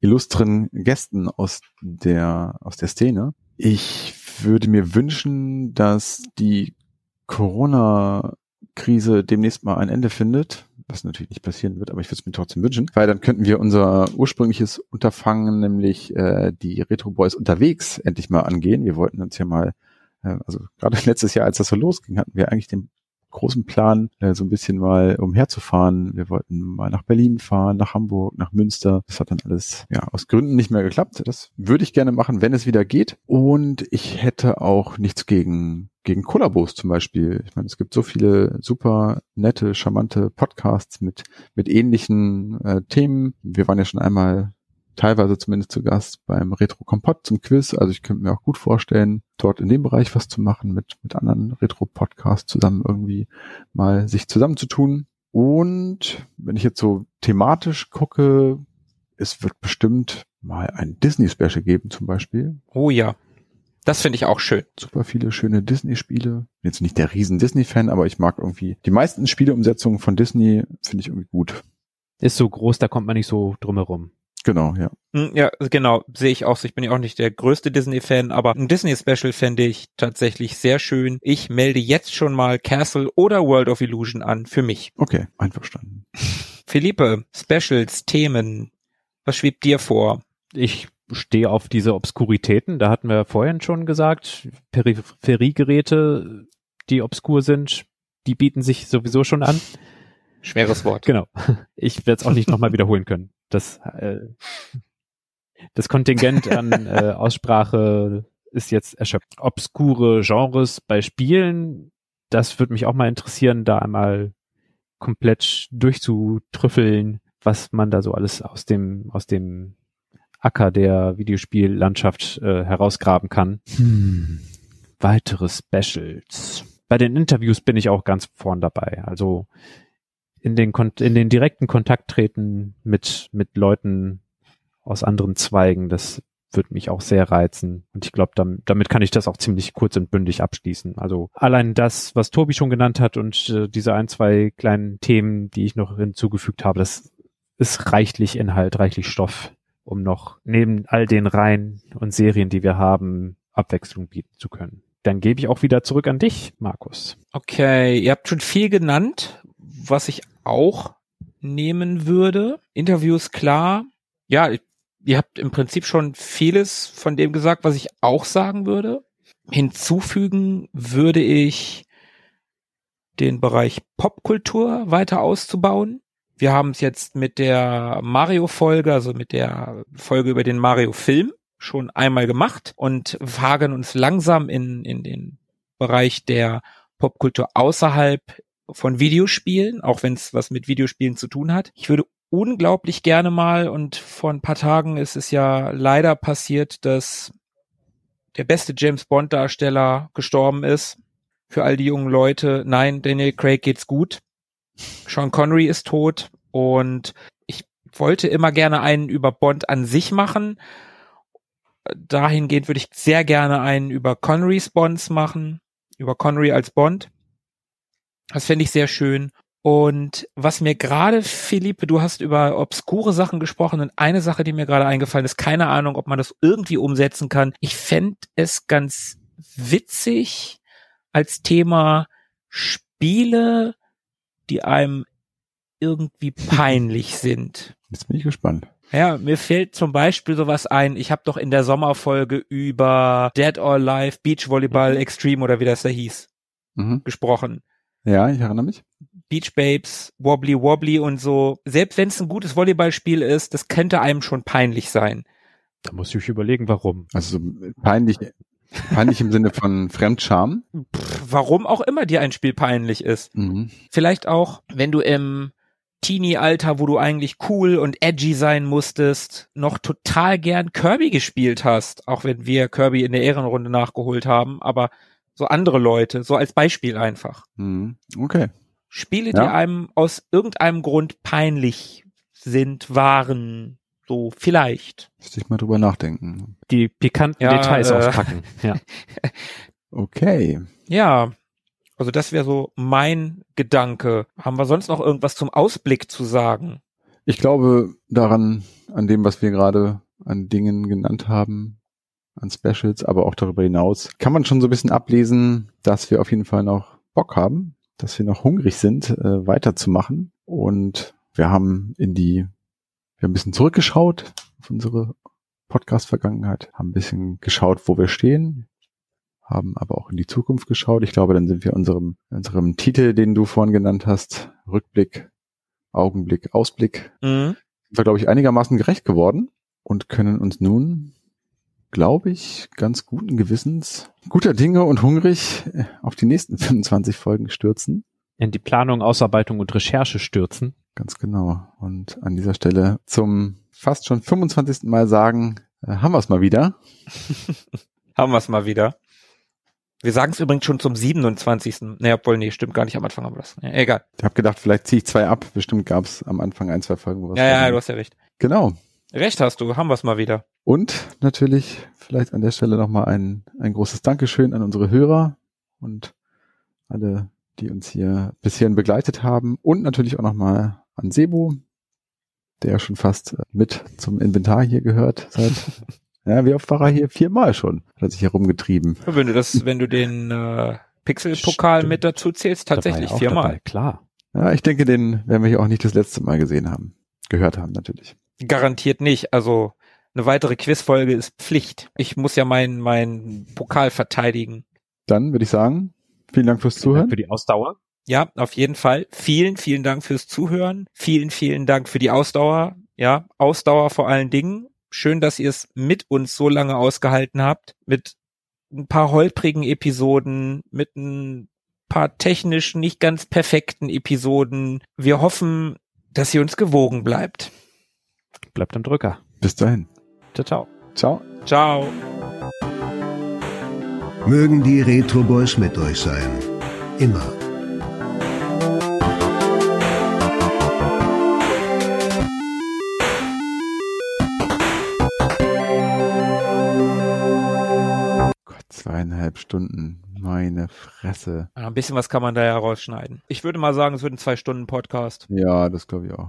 illustren Gästen aus der aus der Szene. Ich würde mir wünschen, dass die Corona-Krise demnächst mal ein Ende findet, was natürlich nicht passieren wird, aber ich würde es mir trotzdem wünschen, weil dann könnten wir unser ursprüngliches Unterfangen, nämlich äh, die Retro Boys unterwegs, endlich mal angehen. Wir wollten uns ja mal, äh, also gerade letztes Jahr, als das so losging, hatten wir eigentlich den großen Plan, äh, so ein bisschen mal umherzufahren. Wir wollten mal nach Berlin fahren, nach Hamburg, nach Münster. Das hat dann alles ja aus Gründen nicht mehr geklappt. Das würde ich gerne machen, wenn es wieder geht. Und ich hätte auch nichts gegen gegen Kollabos zum Beispiel. Ich meine, es gibt so viele super nette, charmante Podcasts mit mit ähnlichen äh, Themen. Wir waren ja schon einmal teilweise zumindest zu Gast beim Retro Kompott zum Quiz. Also ich könnte mir auch gut vorstellen, dort in dem Bereich was zu machen, mit, mit anderen Retro-Podcasts zusammen irgendwie mal sich zusammenzutun. Und wenn ich jetzt so thematisch gucke, es wird bestimmt mal ein Disney-Special geben zum Beispiel. Oh ja. Das finde ich auch schön. Super viele schöne Disney-Spiele. Jetzt nicht der riesen Disney-Fan, aber ich mag irgendwie die meisten Spieleumsetzungen von Disney finde ich irgendwie gut. Ist so groß, da kommt man nicht so drumherum. Genau, ja. Hm, Ja, genau, sehe ich auch so. Ich bin ja auch nicht der größte Disney-Fan, aber ein Disney-Special fände ich tatsächlich sehr schön. Ich melde jetzt schon mal Castle oder World of Illusion an für mich. Okay, einverstanden. Philippe, Specials, Themen, was schwebt dir vor? Ich stehe auf diese Obskuritäten, da hatten wir vorhin schon gesagt, Peripheriegeräte, die obskur sind, die bieten sich sowieso schon an. Schweres Wort. Genau. Ich werde es auch nicht nochmal wiederholen können. Das, äh, das Kontingent an äh, Aussprache ist jetzt erschöpft. Obskure Genres bei Spielen, das würde mich auch mal interessieren, da einmal komplett durchzutrüffeln, was man da so alles aus dem, aus dem Acker der Videospiellandschaft äh, herausgraben kann. Hm. Weitere Specials. Bei den Interviews bin ich auch ganz vorn dabei. Also in den, Kon in den direkten Kontakt treten mit, mit Leuten aus anderen Zweigen, das würde mich auch sehr reizen. Und ich glaube, damit, damit kann ich das auch ziemlich kurz und bündig abschließen. Also allein das, was Tobi schon genannt hat und äh, diese ein, zwei kleinen Themen, die ich noch hinzugefügt habe, das ist reichlich Inhalt, reichlich Stoff, um noch neben all den Reihen und Serien, die wir haben, Abwechslung bieten zu können. Dann gebe ich auch wieder zurück an dich, Markus. Okay, ihr habt schon viel genannt, was ich auch nehmen würde. Interviews klar. Ja, ihr habt im Prinzip schon vieles von dem gesagt, was ich auch sagen würde. Hinzufügen würde ich den Bereich Popkultur weiter auszubauen. Wir haben es jetzt mit der Mario-Folge, also mit der Folge über den Mario-Film schon einmal gemacht und wagen uns langsam in, in den Bereich der Popkultur außerhalb von Videospielen, auch wenn es was mit Videospielen zu tun hat. Ich würde unglaublich gerne mal und vor ein paar Tagen ist es ja leider passiert, dass der beste James Bond Darsteller gestorben ist. Für all die jungen Leute, nein, Daniel Craig geht's gut. Sean Connery ist tot und ich wollte immer gerne einen über Bond an sich machen. Dahingehend würde ich sehr gerne einen über Connerys Bonds machen, über Connery als Bond. Das fände ich sehr schön. Und was mir gerade, Philippe, du hast über obskure Sachen gesprochen und eine Sache, die mir gerade eingefallen ist, keine Ahnung, ob man das irgendwie umsetzen kann. Ich fände es ganz witzig als Thema Spiele, die einem irgendwie peinlich sind. Jetzt bin ich gespannt. Ja, mir fällt zum Beispiel sowas ein. Ich habe doch in der Sommerfolge über Dead or Alive Beach Volleyball Extreme oder wie das da hieß Mhm. gesprochen. Ja, ich erinnere mich. Beach Babes, Wobbly Wobbly und so. Selbst wenn es ein gutes Volleyballspiel ist, das könnte einem schon peinlich sein. Da muss ich überlegen, warum. Also so peinlich, peinlich im Sinne von Fremdscham. Warum auch immer dir ein Spiel peinlich ist. Mhm. Vielleicht auch, wenn du im Teenie-Alter, wo du eigentlich cool und edgy sein musstest, noch total gern Kirby gespielt hast, auch wenn wir Kirby in der Ehrenrunde nachgeholt haben, aber so andere Leute, so als Beispiel einfach. Mhm. Okay. Spiele, die Ja. einem aus irgendeinem Grund peinlich sind, waren, so vielleicht. Müsste ich mal drüber nachdenken. Die pikanten Ja, Details äh, auspacken. Ja. Okay. Ja, also das wäre so mein Gedanke. Haben wir sonst noch irgendwas zum Ausblick zu sagen? Ich glaube daran, an dem, was wir gerade an Dingen genannt haben, an Specials, aber auch darüber hinaus, kann man schon so ein bisschen ablesen, dass wir auf jeden Fall noch Bock haben, dass wir noch hungrig sind, äh, weiterzumachen. Und wir haben in die, wir haben ein bisschen zurückgeschaut auf unsere Podcast-Vergangenheit, haben ein bisschen geschaut, wo wir stehen, haben aber auch in die Zukunft geschaut. Ich glaube, dann sind wir unserem, unserem Titel, den du vorhin genannt hast, Rückblick, Augenblick, Ausblick, Mhm. sind wir, glaube ich, einigermaßen gerecht geworden und können uns nun, glaube ich, ganz guten Gewissens, guter Dinge und hungrig äh, auf die nächsten 25 Folgen stürzen. In die Planung, Ausarbeitung und Recherche stürzen. Ganz genau. Und an dieser Stelle zum fast schon 25. Mal sagen, äh, haben wir es mal wieder. Haben wir es mal wieder. Wir sagen es übrigens schon zum 27. Nee, obwohl, nee, stimmt gar nicht. Am Anfang haben wir das. Ja, egal. Ich habe gedacht, vielleicht ziehe ich zwei ab. Bestimmt gab es am Anfang ein, zwei Folgen, wo Ja, ja, hatten. du hast ja recht. Genau. Recht hast du, haben wir es mal wieder. Und natürlich vielleicht an der Stelle nochmal ein, ein großes Dankeschön an unsere Hörer und alle, die uns hier bis hierhin begleitet haben. Und natürlich auch nochmal an Sebo, der schon fast mit zum Inventar hier gehört seit Ja, wie oft war er hier? Viermal schon. Hat er sich herumgetrieben. Wenn du das, wenn du den äh, Pixel-Pokal mit dazu zählst, tatsächlich viermal. Dabei, klar. Ja, ich denke, den werden wir hier auch nicht das letzte Mal gesehen haben. Gehört haben, natürlich. Garantiert nicht. Also eine weitere Quizfolge ist Pflicht. Ich muss ja meinen mein Pokal verteidigen. Dann würde ich sagen, vielen Dank fürs Zuhören. Für die Ausdauer. Ja, auf jeden Fall. Vielen, vielen Dank fürs Zuhören. Vielen, vielen Dank für die Ausdauer. Ja, Ausdauer vor allen Dingen. Schön, dass ihr es mit uns so lange ausgehalten habt, mit ein paar holprigen Episoden, mit ein paar technisch nicht ganz perfekten Episoden. Wir hoffen, dass ihr uns gewogen bleibt. Bleibt am Drücker. Bis dahin. Ciao, ciao. Ciao. Ciao. Mögen die Retro Boys mit euch sein. Immer. Zweieinhalb Stunden. Meine Fresse. Ja, ein bisschen was kann man da ja rausschneiden. Ich würde mal sagen, es wird ein Zwei-Stunden-Podcast. Ja, das glaube ich auch.